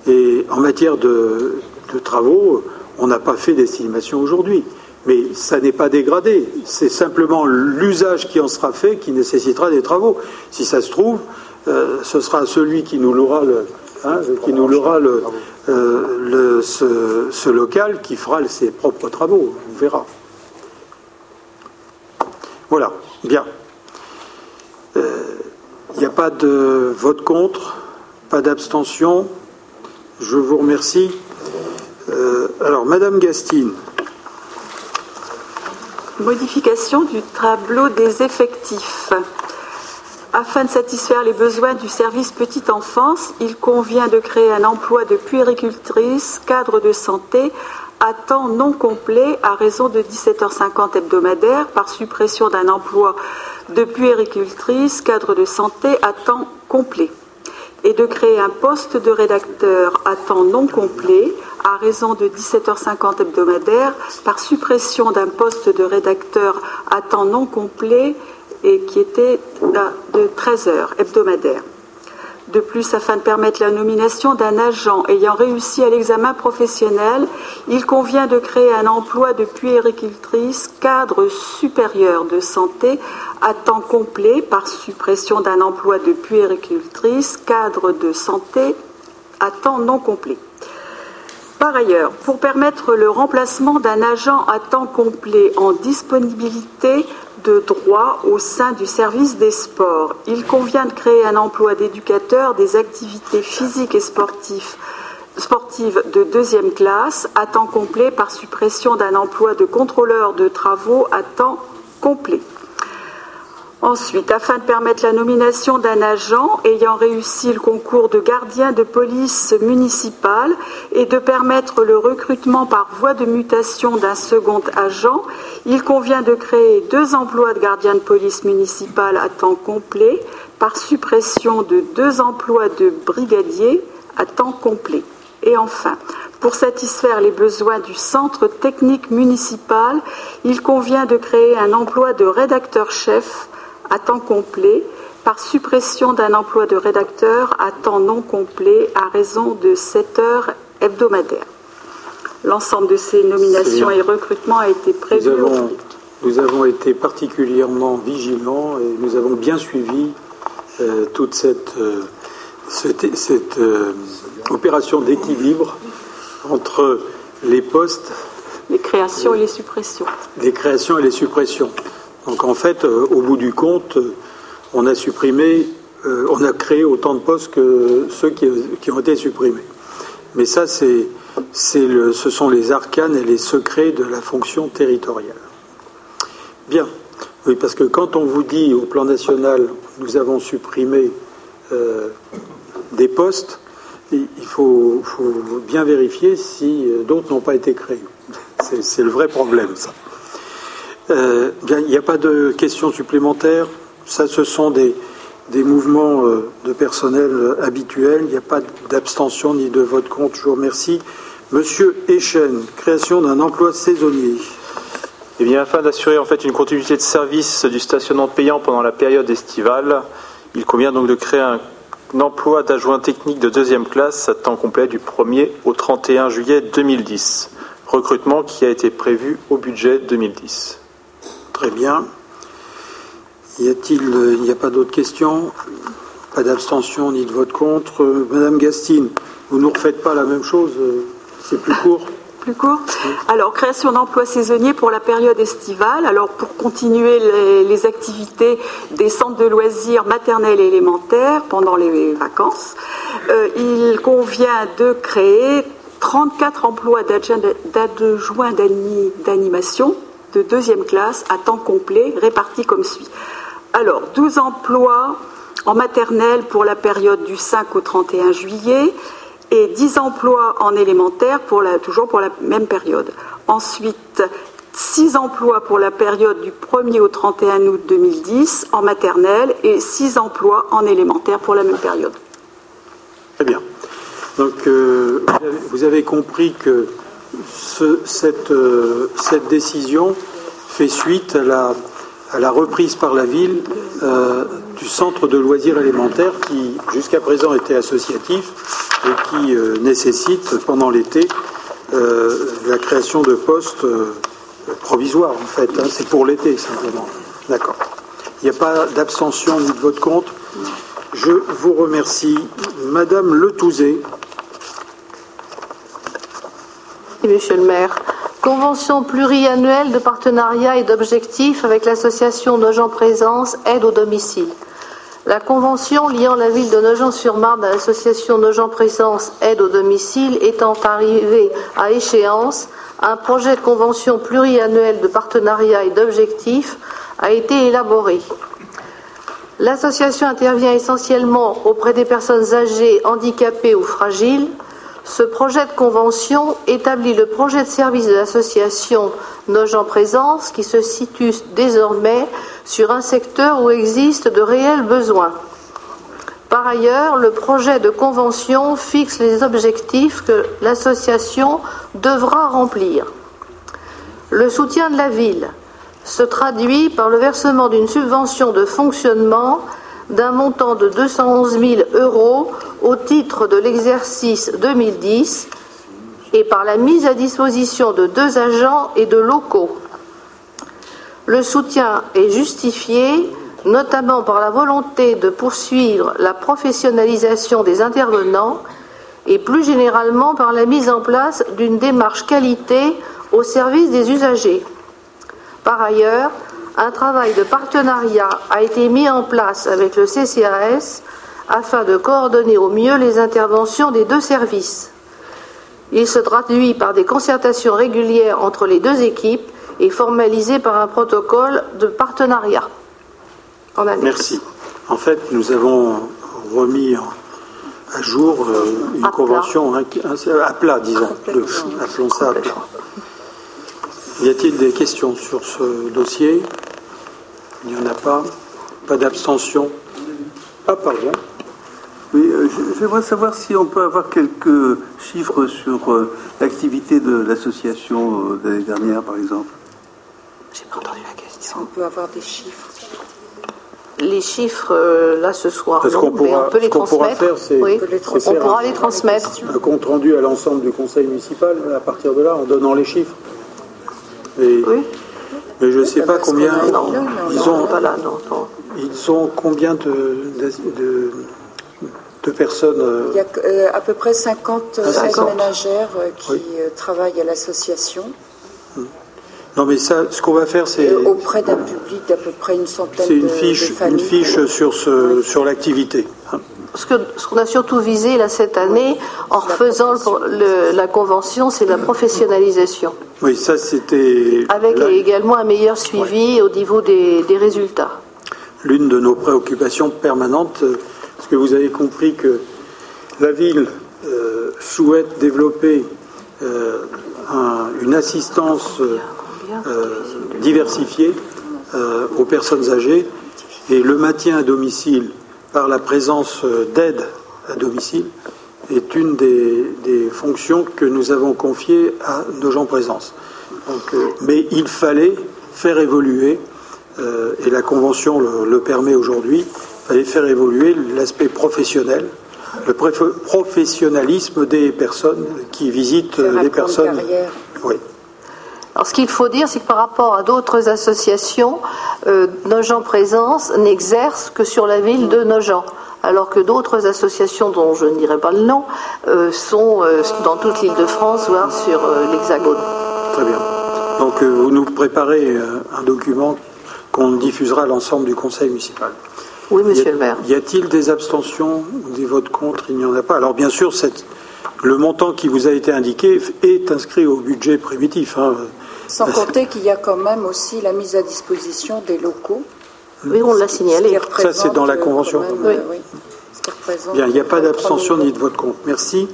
et en matière de, travaux, on n'a pas fait d'estimation aujourd'hui. Mais ça n'est pas dégradé. C'est simplement l'usage qui en sera fait qui nécessitera des travaux. Si ça se trouve, euh, ce sera celui qui nous louera le, hein, qui nous louera le, euh, ce, local qui fera ses propres travaux. On verra. Voilà. Bien. Il euh, n'y a pas de vote contre, pas d'abstention. Je vous remercie. Euh, alors, Madame Gastine. Modification du tableau des effectifs. Afin de satisfaire les besoins du service petite enfance, il convient de créer un emploi de puéricultrice, cadre de santé, à temps non complet à raison de 17h50 hebdomadaire par suppression d'un emploi de puéricultrice, cadre de santé à temps complet et de créer un poste de rédacteur à temps non complet à raison de 17h50 hebdomadaire par suppression d'un poste de rédacteur à temps non complet et qui était de 13 heures hebdomadaires. De plus, afin de permettre la nomination d'un agent ayant réussi à l'examen professionnel, il convient de créer un emploi de puéricultrice cadre supérieur de santé à temps complet par suppression d'un emploi de puéricultrice cadre de santé à temps non complet. Par ailleurs, pour permettre le remplacement d'un agent à temps complet en disponibilité de droit au sein du service des sports. Il convient de créer un emploi d'éducateur des activités physiques et sportives sportive de deuxième classe à temps complet par suppression d'un emploi de contrôleur de travaux à temps complet. Ensuite, afin de permettre la nomination d'un agent ayant réussi le concours de gardien de police municipale et de permettre le recrutement par voie de mutation d'un second agent, il convient de créer deux emplois de gardien de police municipale à temps complet par suppression de deux emplois de brigadier à temps complet. Et enfin, pour satisfaire les besoins du centre technique municipal, il convient de créer un emploi de rédacteur-chef à temps complet par suppression d'un emploi de rédacteur à temps non complet à raison de 7 heures hebdomadaires. L'ensemble de ces nominations et recrutements a été prévu. Nous avons, été particulièrement vigilants et nous avons bien suivi euh, toute cette, euh, cette, euh, opération d'équilibre entre les postes. Les créations et les suppressions. Les créations et les suppressions. Donc en fait, euh, au bout du compte, euh, on a supprimé, euh, on a créé autant de postes que ceux qui, ont été supprimés. Mais ça, c'est, le, ce sont les arcanes et les secrets de la fonction territoriale. Bien. Oui, parce que quand on vous dit au plan national, nous avons supprimé des postes, il faut, faut, bien vérifier si d'autres n'ont pas été créés. C'est le vrai problème, ça. Euh, il n'y a pas de questions supplémentaires. Ça, ce sont des, mouvements euh, de personnel euh, habituels. Il n'y a pas d'abstention ni de vote contre. Je vous remercie. Monsieur Echen, création d'un emploi saisonnier. Eh bien, afin d'assurer en fait une continuité de service du stationnement payant pendant la période estivale, il convient donc de créer un, emploi d'adjoint technique de deuxième classe à temps complet du 1er au 31 juillet 2010. Recrutement qui a été prévu au budget 2010. Très bien. Y a-t-il, il n'y a pas d'autres questions? Pas d'abstention ni de vote contre. Madame Gastine, vous ne nous refaites pas la même chose C'est plus court <laughs> plus court. Alors, création d'emplois saisonniers pour la période estivale. Alors, pour continuer les, activités des centres de loisirs maternels et élémentaires pendant les vacances, euh, il convient de créer 34 emplois d'adjoints d'animation de deuxième classe à temps complet répartis comme suit. Alors, 12 emplois en maternelle pour la période du 5 au 31 juillet, et 10 emplois en élémentaire, pour la, toujours pour la même période. Ensuite, 6 emplois pour la période du 1er au 31 août 2010 en maternelle et 6 emplois en élémentaire pour la même période. Très bien. Donc, euh, vous avez compris que cette, euh, cette, décision fait suite à la, reprise par la ville euh, du centre de loisirs élémentaires qui, jusqu'à présent, était associatif et qui euh, nécessite pendant l'été la création de postes provisoires en fait. Hein. c'est pour l'été simplement. D'accord. Il n'y a pas d'abstention ni de vote contre. Je vous remercie. Madame Letouzé. Monsieur le maire. Convention pluriannuelle de partenariat et d'objectifs avec l'association Nogent Présence Aide au domicile. La convention liant la ville de Nogent-sur-Marne à l'association Nogent-Présence Aide au domicile étant arrivée à échéance, un projet de convention pluriannuelle de partenariat et d'objectifs a été élaboré. L'association intervient essentiellement auprès des personnes âgées, handicapées ou fragiles, ce projet de convention établit le projet de service de l'association Nogent Présence qui se situe désormais sur un secteur où existent de réels besoins. Par ailleurs, le projet de convention fixe les objectifs que l'association devra remplir. Le soutien de la ville se traduit par le versement d'une subvention de fonctionnement d'un montant de 211 000 euros au titre de l'exercice 2010 et par la mise à disposition de deux agents et de locaux. Le soutien est justifié notamment par la volonté de poursuivre la professionnalisation des intervenants et plus généralement par la mise en place d'une démarche qualité au service des usagers. Par ailleurs, un travail de partenariat a été mis en place avec le CCAS afin de coordonner au mieux les interventions des deux services. Il se traduit par des concertations régulières entre les deux équipes et formalisé par un protocole de partenariat. Merci. En fait, nous avons remis à jour euh, une convention à plat, disons. appelons ça à plat. Y a-t-il des questions sur ce dossier? Il n'y en a pas. Pas d'abstention. Ah, pardon. Oui, euh, j'aimerais savoir si on peut avoir quelques chiffres sur euh, l'activité de l'association euh, l'année dernière, par exemple. J'ai pas entendu la question. on peut avoir des chiffres. Les chiffres, là, ce soir, Parce qu'on pourra, on peut les transmettre. Faire, oui, on pourra les transmettre. Un compte rendu à l'ensemble du conseil municipal à partir de là, en donnant les chiffres oui. Mais je ne sais pas combien. ils, ont, ils ont combien de, de, personnes euh, Il y a euh, à peu près 50, ah, ménagères euh, qui travaillent à l'association. Hmm. Non, mais ça, ce qu'on va faire, c'est. Auprès d'un public d'à peu près une centaine C'est une fiche, une fiche sur, ce, sur l'activité. Ce qu'on ce qu'on a surtout visé là, cette année, en refaisant la convention, c'est la professionnalisation. Oui, ça c'était. Avec également un meilleur suivi au niveau des, résultats. L'une de nos préoccupations permanentes, euh, parce que vous avez compris que la ville euh, souhaite développer euh, une assistance diversifiée aux personnes âgées et le maintien à domicile par la présence d'aide à domicile est une des, fonctions que nous avons confiées à nos gens présence. Euh, mais il fallait faire évoluer, euh, et la Convention le, permet aujourd'hui, il fallait faire évoluer l'aspect professionnel, le professionnalisme des personnes qui visitent les personnes. Oui. Alors, ce qu'il faut dire, c'est que par rapport à d'autres associations, euh, Nogent Présence n'exerce que sur la ville de Nogent, alors que d'autres associations, dont je ne dirai pas le nom, euh, sont euh, dans toute l'île de France, voire sur euh, l'Hexagone. Très bien. Donc, vous nous préparez un document qu'on diffusera à l'ensemble du conseil municipal. Oui, monsieur a- le maire. Y a-t-il des abstentions ou des votes contre? Il n'y en a pas. Alors, bien sûr, cette- le montant qui vous a été indiqué est inscrit au budget primitif. hein. Sans compter qu'il y a quand même aussi la mise à disposition des locaux. Oui, on l'a signalé. Ça, c'est dans la convention. Oui. Ce qui représente Bien, il n'y a pas euh, d'abstention 3 ni de vote contre. Merci.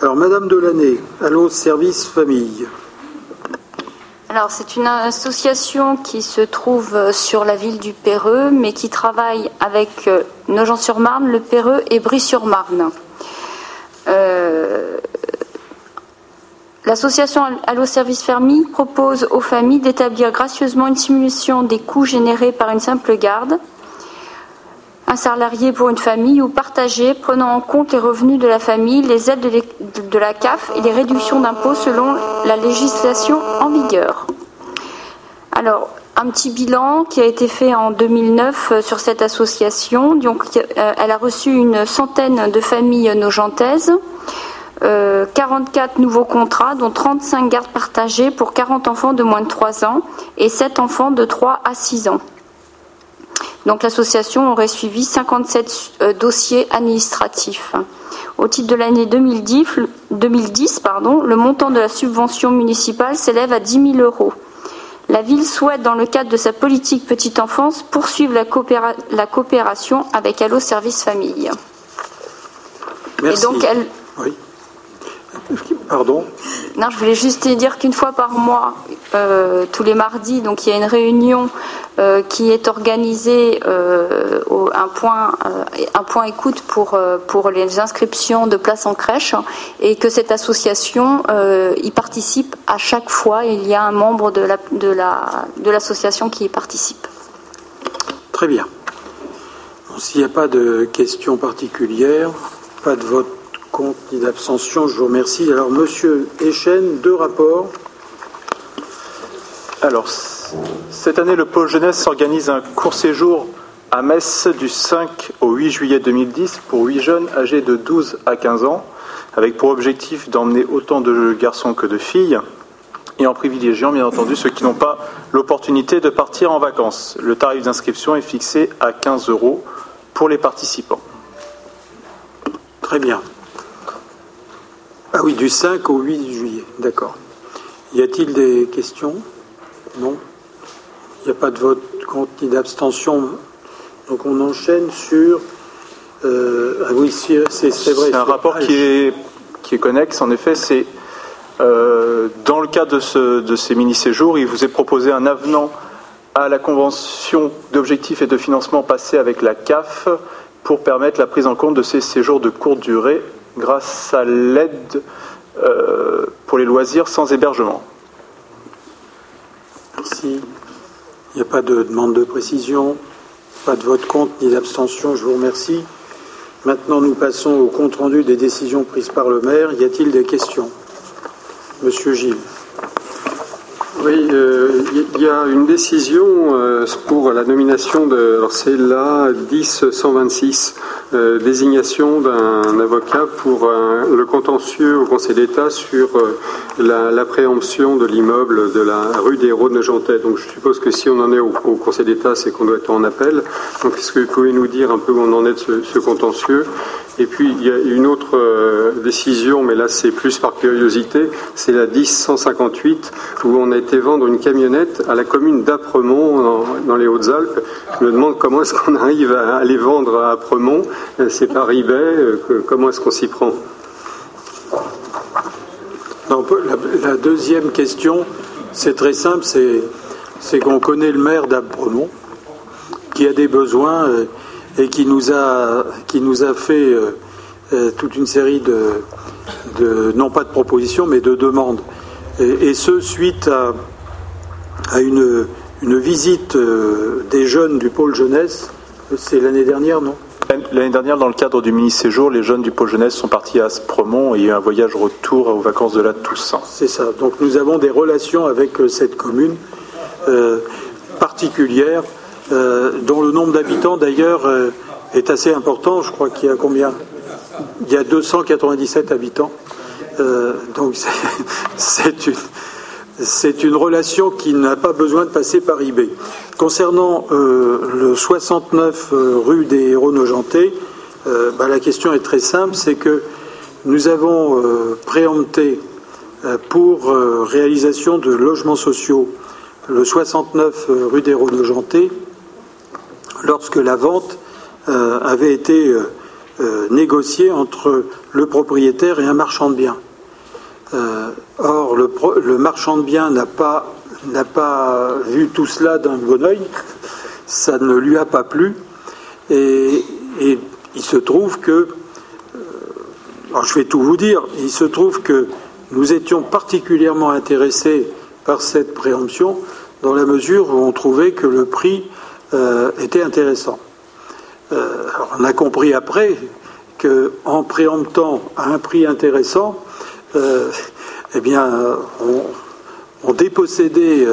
Alors, Madame Delaney, allô, service famille. Alors, c'est une association qui se trouve euh, sur la ville du Péreux, mais qui travaille avec euh, Nogent-sur-Marne, le Péreux et Brie-sur-Marne. Euh, L'association Allo Service Famille propose aux familles d'établir gracieusement une simulation des coûts générés par une simple garde, un salarié pour une famille ou partagé, prenant en compte les revenus de la famille, les aides de la CAF et les réductions d'impôts selon la législation en vigueur. Alors, un petit bilan qui a été fait en 2009 euh, sur cette association. Donc, euh, elle a reçu une centaine de familles nogentaises, euh, 44 nouveaux contrats, dont 35 gardes partagées pour 40 enfants de moins de 3 ans et 7 enfants de 3 à 6 ans. Donc l'association aurait suivi 57 euh, dossiers administratifs. Au titre de l'année 2010, le- 2010 pardon, le montant de la subvention municipale s'élève à 10 000 euros. La ville souhaite, dans le cadre de sa politique petite enfance, poursuivre la, coopéra- la coopération avec Allo Service Famille. Merci. Et donc elle, Oui. Pardon non, je voulais juste te dire qu'une fois par mois, euh, tous les mardis, donc il y a une réunion euh, qui est organisée, euh, au- un, point, un point écoute pour, pour les inscriptions de places en crèche, et que cette association y participe à chaque fois. Il y a un membre de la- de la- de l'association qui y participe. Très bien. S'il n'y a pas de questions particulières, pas de vote contre ni d'abstention, je vous remercie. Alors, Monsieur Echen, deux rapports. Alors, cette année, le pôle jeunesse organise un court séjour à Metz du 5 au 8 juillet 2010 pour 8 jeunes âgés de 12 à 15 ans, avec pour objectif d'emmener autant de garçons que de filles, et en privilégiant bien entendu ceux qui n'ont pas l'opportunité de partir en vacances. Le tarif d'inscription est fixé à 15 euros pour les participants. Très bien. Ah oui, du 5 au 8 juillet, d'accord. Y a-t-il des questions? Non Il n'y a pas de vote contre ni d'abstention. Donc on enchaîne sur... euh, ah oui, c'est vrai. C'est un rapport qui est, qui est connexe, en effet. C'est euh, dans le cadre de, ce- de ces mini-séjours, il vous est proposé un avenant à la convention d'objectifs et de financement passée avec la CAF pour permettre la prise en compte de ces séjours de courte durée grâce à l'aide euh, pour les loisirs sans hébergement. Merci. Il n'y a pas de demande de précision, pas de vote contre ni d'abstention, je vous remercie. Maintenant, nous passons au compte-rendu des décisions prises par le maire. Y a-t-il des questions? Monsieur Gilles. Oui, euh, il y a une décision euh, pour la nomination de, alors c'est la 10-126, euh, désignation d'un avocat pour le contentieux au Conseil d'État sur euh, la, de l'immeuble de la rue des Héros de. Donc je suppose que si on en est au, Conseil d'État, c'est qu'on doit être en appel. Donc est-ce que vous pouvez nous dire un peu où on en est de ce, contentieux? Et puis il y a une autre décision, mais là c'est plus par curiosité, c'est la 10-158 où on a été vendre une camionnette à la commune d'Apremont dans, les Hautes-Alpes. Je me demande comment est-ce qu'on arrive à, les vendre à Apremont. Euh, C'est par eBay. euh, comment est-ce qu'on s'y prend? La, deuxième question, c'est très simple, c'est qu'on connaît le maire d'Abremont, qui a des besoins euh, et qui nous a, qui nous a fait toute une série de, non pas de propositions, mais de demandes. Et, et ce, suite à, à une, une visite euh, des jeunes du pôle jeunesse, c'est l'année dernière, non? L'année dernière, dans le cadre du mini-séjour, les jeunes du pôle jeunesse sont partis à Spremont et il y a eu un voyage retour aux vacances de la Toussaint. C'est ça. Donc nous avons des relations avec euh, cette commune euh, particulière, euh, dont le nombre d'habitants d'ailleurs est assez important. Je crois qu'il y a combien? Il y a 297 habitants. Donc c'est une relation qui n'a pas besoin de passer par eBay. Concernant euh, le 69 euh, rue des Héros Nogentais, euh, bah, la question est très simple, c'est que nous avons préempté pour réalisation de logements sociaux le 69 rue des Héros Nogentais lorsque la vente avait été négociée entre le propriétaire et un marchand de biens. Or, le, marchand de biens n'a pas, vu tout cela d'un bon oeil, ça ne lui a pas plu, et, il se trouve que, euh, alors je vais tout vous dire, il se trouve que nous étions particulièrement intéressés par cette préemption dans la mesure où on trouvait que le prix euh, était intéressant. Euh, on a compris après qu'en préemptant à un prix intéressant, eh bien, on, dépossédait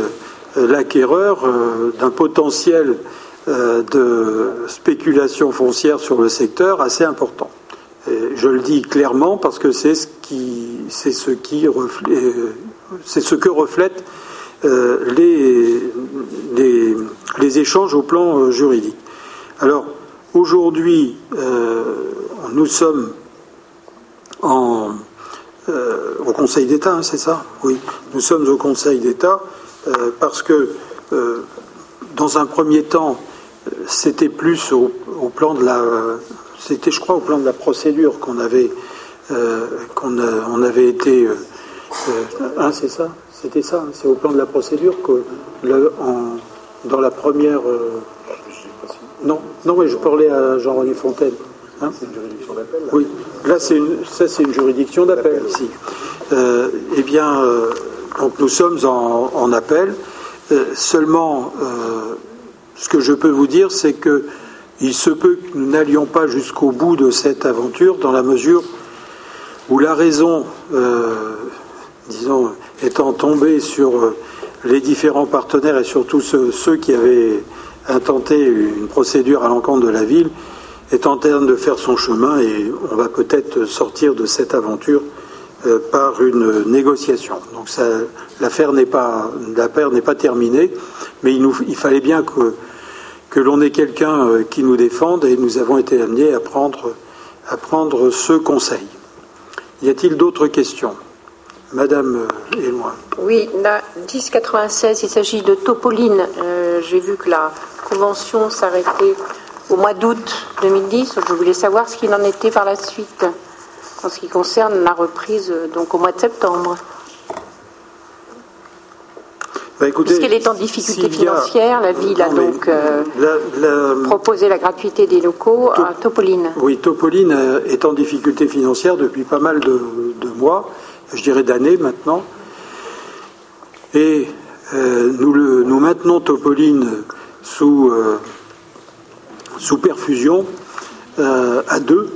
euh, l'acquéreur euh, d'un potentiel euh, de spéculation foncière sur le secteur assez important. je le dis clairement parce que c'est ce qui, ce que reflètent les, échanges au plan juridique. Aujourd'hui, nous sommes en euh, au Conseil d'État, hein, c'est ça Oui, nous sommes au Conseil d'État euh, parce que euh, dans un premier temps, c'était plus au, plan de la, c'était je crois au plan de la procédure qu'on avait, qu'on on avait été, hein, c'est ça, c'était ça, hein, c'est au plan de la procédure que dans la première, non, non, oui, je parlais à Jean-René Fontaine. Hein c'est une juridiction d'appel Oui, là, c'est une, ça, c'est une juridiction d'appel, ici. Euh, eh bien, euh, donc nous sommes en, appel. Euh, seulement, ce que je peux vous dire, c'est que il se peut que nous n'allions pas jusqu'au bout de cette aventure, dans la mesure où la raison, disons, étant tombée sur les différents partenaires et surtout ceux, ceux qui avaient intenté une procédure à l'encontre de la ville, est en train de faire son chemin et on va peut-être sortir de cette aventure euh, par une négociation. Donc l'affaire n'est pas terminée, mais il, fallait bien que l'on ait quelqu'un euh, qui nous défende et nous avons été amenés à prendre à prendre ce conseil. Y a-t-il d'autres questions? Madame Éloi. Oui, la 1096, il s'agit de Topoline. Euh, j'ai vu que la convention s'arrêtait au mois d'août 2010. Je voulais savoir ce qu'il en était par la suite en ce qui concerne la reprise donc au mois de septembre. Bah, Puisqu'elle est en difficulté financière, la ville a donc euh, proposé la gratuité des locaux à Topoline. Oui, Topoline euh, est en difficulté financière depuis pas mal de, mois, je dirais d'années maintenant. Et euh, nous, nous, maintenons Topoline sous sous perfusion euh, à deux,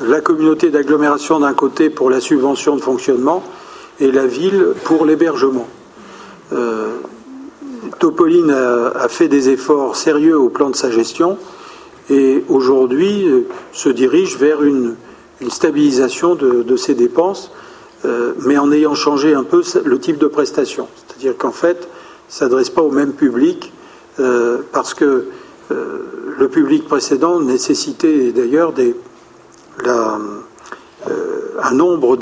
la communauté d'agglomération d'un côté pour la subvention de fonctionnement et la ville pour l'hébergement. Euh, Topoline a, fait des efforts sérieux au plan de sa gestion et aujourd'hui euh, se dirige vers une, stabilisation de, ses dépenses, mais en ayant changé un peu le type de prestation. C'est-à-dire qu'en fait, ça ne s'adresse pas au même public parce que le public précédent nécessitait d'ailleurs euh, un nombre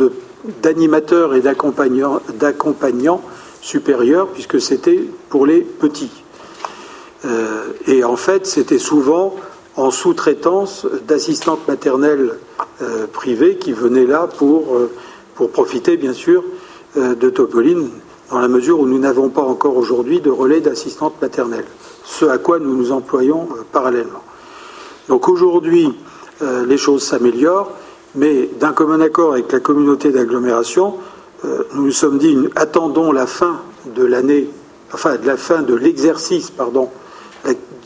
d'animateurs et d'accompagnants supérieurs, puisque c'était pour les petits. Euh, et en fait, c'était souvent en sous-traitance d'assistantes maternelles euh, privées qui venaient là pour, pour profiter, bien sûr, de Topoline, dans la mesure où nous n'avons pas encore aujourd'hui de relais d'assistantes maternelles ce à quoi nous nous employons euh, parallèlement. Donc aujourd'hui, euh, les choses s'améliorent, mais d'un commun accord avec la communauté d'agglomération, euh, nous nous sommes dit attendons la fin de l'année, enfin de la fin de l'exercice, pardon,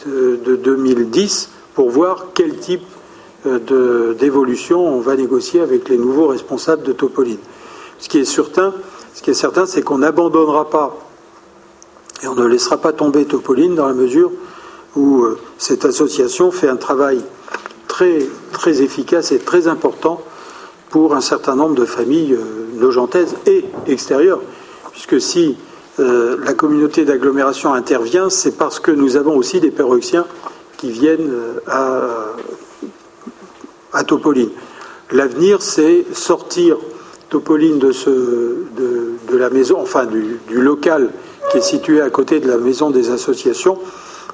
de, 2010 pour voir quel type d'évolution, on va négocier avec les nouveaux responsables de Topoline. Ce qui est certain, ce c'est qu'on n'abandonnera pas et on ne laissera pas tomber Topoline dans la mesure où cette association fait un travail très, très efficace et très important pour un certain nombre de familles nogentaises et extérieures. Puisque si la communauté d'agglomération intervient, c'est parce que nous avons aussi des péroxiens qui viennent à, à Topoline. L'avenir, c'est sortir Topoline de, ce, de, la maison, enfin du, local qui est situé à côté de la maison des associations,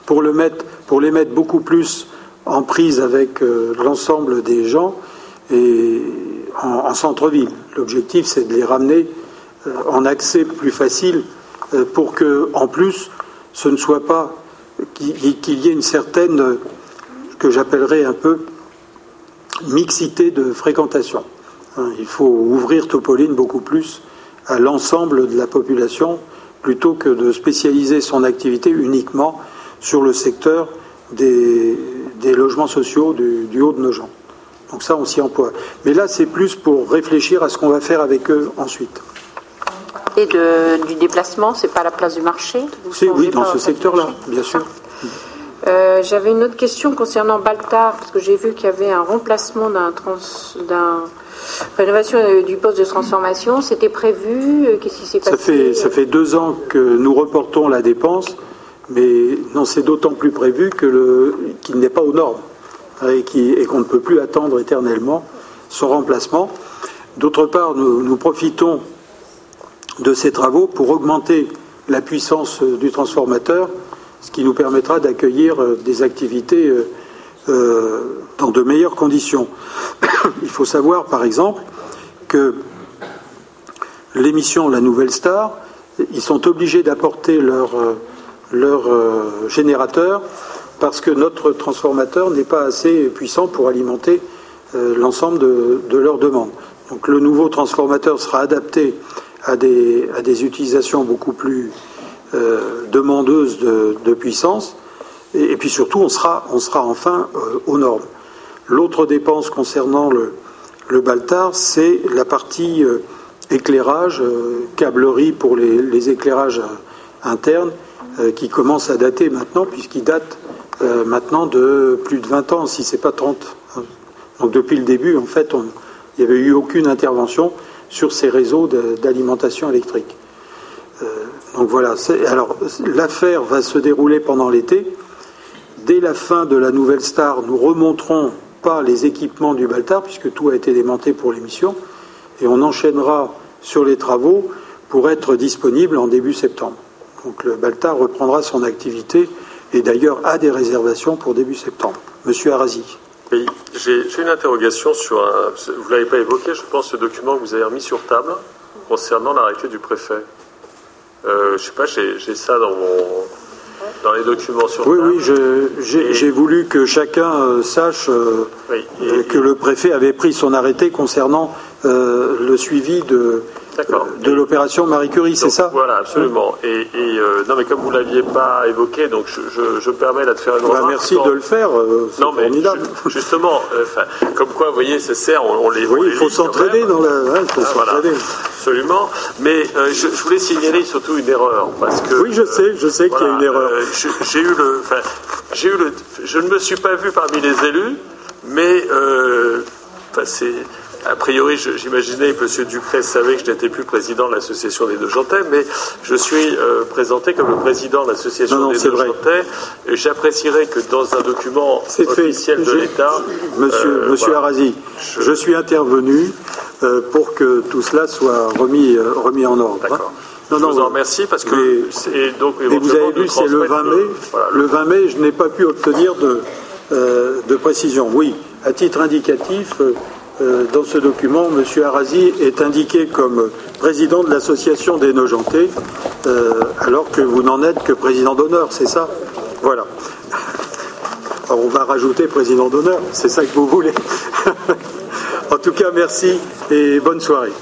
pour, le mettre, pour les mettre beaucoup plus en prise avec l'ensemble des gens et en, centre-ville. L'objectif, c'est de les ramener en accès plus facile pour que, en plus, ce ne soit pas qu'il y ait une certaine, que j'appellerais un peu, mixité de fréquentation. Il faut ouvrir Topoline beaucoup plus à l'ensemble de la population plutôt que de spécialiser son activité uniquement sur le secteur des, logements sociaux du, haut de nos gens. Donc ça, on s'y emploie. Mais là, c'est plus pour réfléchir à ce qu'on va faire avec eux ensuite. Et du déplacement, c'est pas la place du marché? Oui, dans ce secteur-là, bien sûr. Euh, j'avais une autre question concernant Baltar, parce que j'ai vu qu'il y avait un remplacement d'un rénovation euh, du poste de transformation. C'était prévu euh, Qu'est-ce qui s'est passé ça fait, ça fait deux ans que nous reportons la dépense, mais non, c'est d'autant plus prévu qu'il n'est pas aux normes hein, et qu'on ne peut plus attendre éternellement son remplacement. D'autre part, nous, profitons de ces travaux pour augmenter la puissance du transformateur ce qui nous permettra d'accueillir euh, des activités euh, euh, dans de meilleures conditions. <coughs> Il faut savoir, par exemple, que l'émission La Nouvelle Star, ils sont obligés d'apporter leur, leur générateur parce que notre transformateur n'est pas assez puissant pour alimenter l'ensemble de, leurs demandes. Donc le nouveau transformateur sera adapté à des, à des utilisations beaucoup plus euh, demandeuse de, puissance, et, puis surtout on sera, on sera enfin euh, aux normes. L'autre dépense concernant le, le Baltar, c'est la partie euh, éclairage, câblerie pour les, éclairages internes, qui commence à dater maintenant, puisqu'il date maintenant de plus de 20 ans, si ce n'est pas 30. Donc depuis le début, en fait, il n'y avait eu aucune intervention sur ces réseaux d'alimentation électrique. Donc voilà, alors l'affaire va se dérouler pendant l'été. Dès la fin de la nouvelle star, nous remonterons pas les équipements du Baltar, puisque tout a été démonté pour l'émission, et on enchaînera sur les travaux pour être disponible en début septembre. Donc le Baltar reprendra son activité et d'ailleurs a des réservations pour début septembre. Monsieur Arasi. Oui, j'ai une interrogation sur. Vous l'avez pas évoqué, je pense, ce document que vous avez remis sur table concernant l'arrêté du préfet. Euh, je sais pas, j'ai ça dans, dans les documents sur Oui, oui, j'ai voulu que chacun euh, sache euh, que le préfet avait pris son arrêté concernant le suivi de, de l'opération Marie Curie, c'est ça Voilà, absolument. Et, non, mais comme vous ne l'aviez pas évoqué, donc je, je, me permets là de faire une bah, Merci de le faire. non, mais justement, comme quoi, vous voyez, c'est sert, on, les. Oui, il faut s'entraîner dans la. il faut ah, absolument. Mais euh, je, voulais signaler surtout une erreur parce que. Oui, je sais, je sais qu'il y a une erreur. Euh, j'ai eu le, j'ai eu le, je ne me suis pas vu parmi les élus, mais euh, c'est. A priori, j'imaginais que M. Ducret savait que je n'étais plus président de l'association des deux Jantais, mais je suis présenté comme le président de l'association des deux Jantais. J'apprécierais que dans un document officiel de l'État. Monsieur, monsieur Arasi, je suis intervenu euh, pour que tout cela soit remis, euh, remis en ordre. Hein. Non, je vous en remercie parce que et donc vous avez vu c'est le 20 mai. Le, 20 mai, je n'ai pas pu obtenir de, euh, de précision. Oui, à titre indicatif, dans ce document, M. Arasi est indiqué comme président de l'association des Nogentés, alors que vous n'en êtes que président d'honneur, c'est ça? Voilà. <laughs> on va rajouter président d'honneur, c'est ça que vous voulez. <laughs> En tout cas, merci et bonne soirée.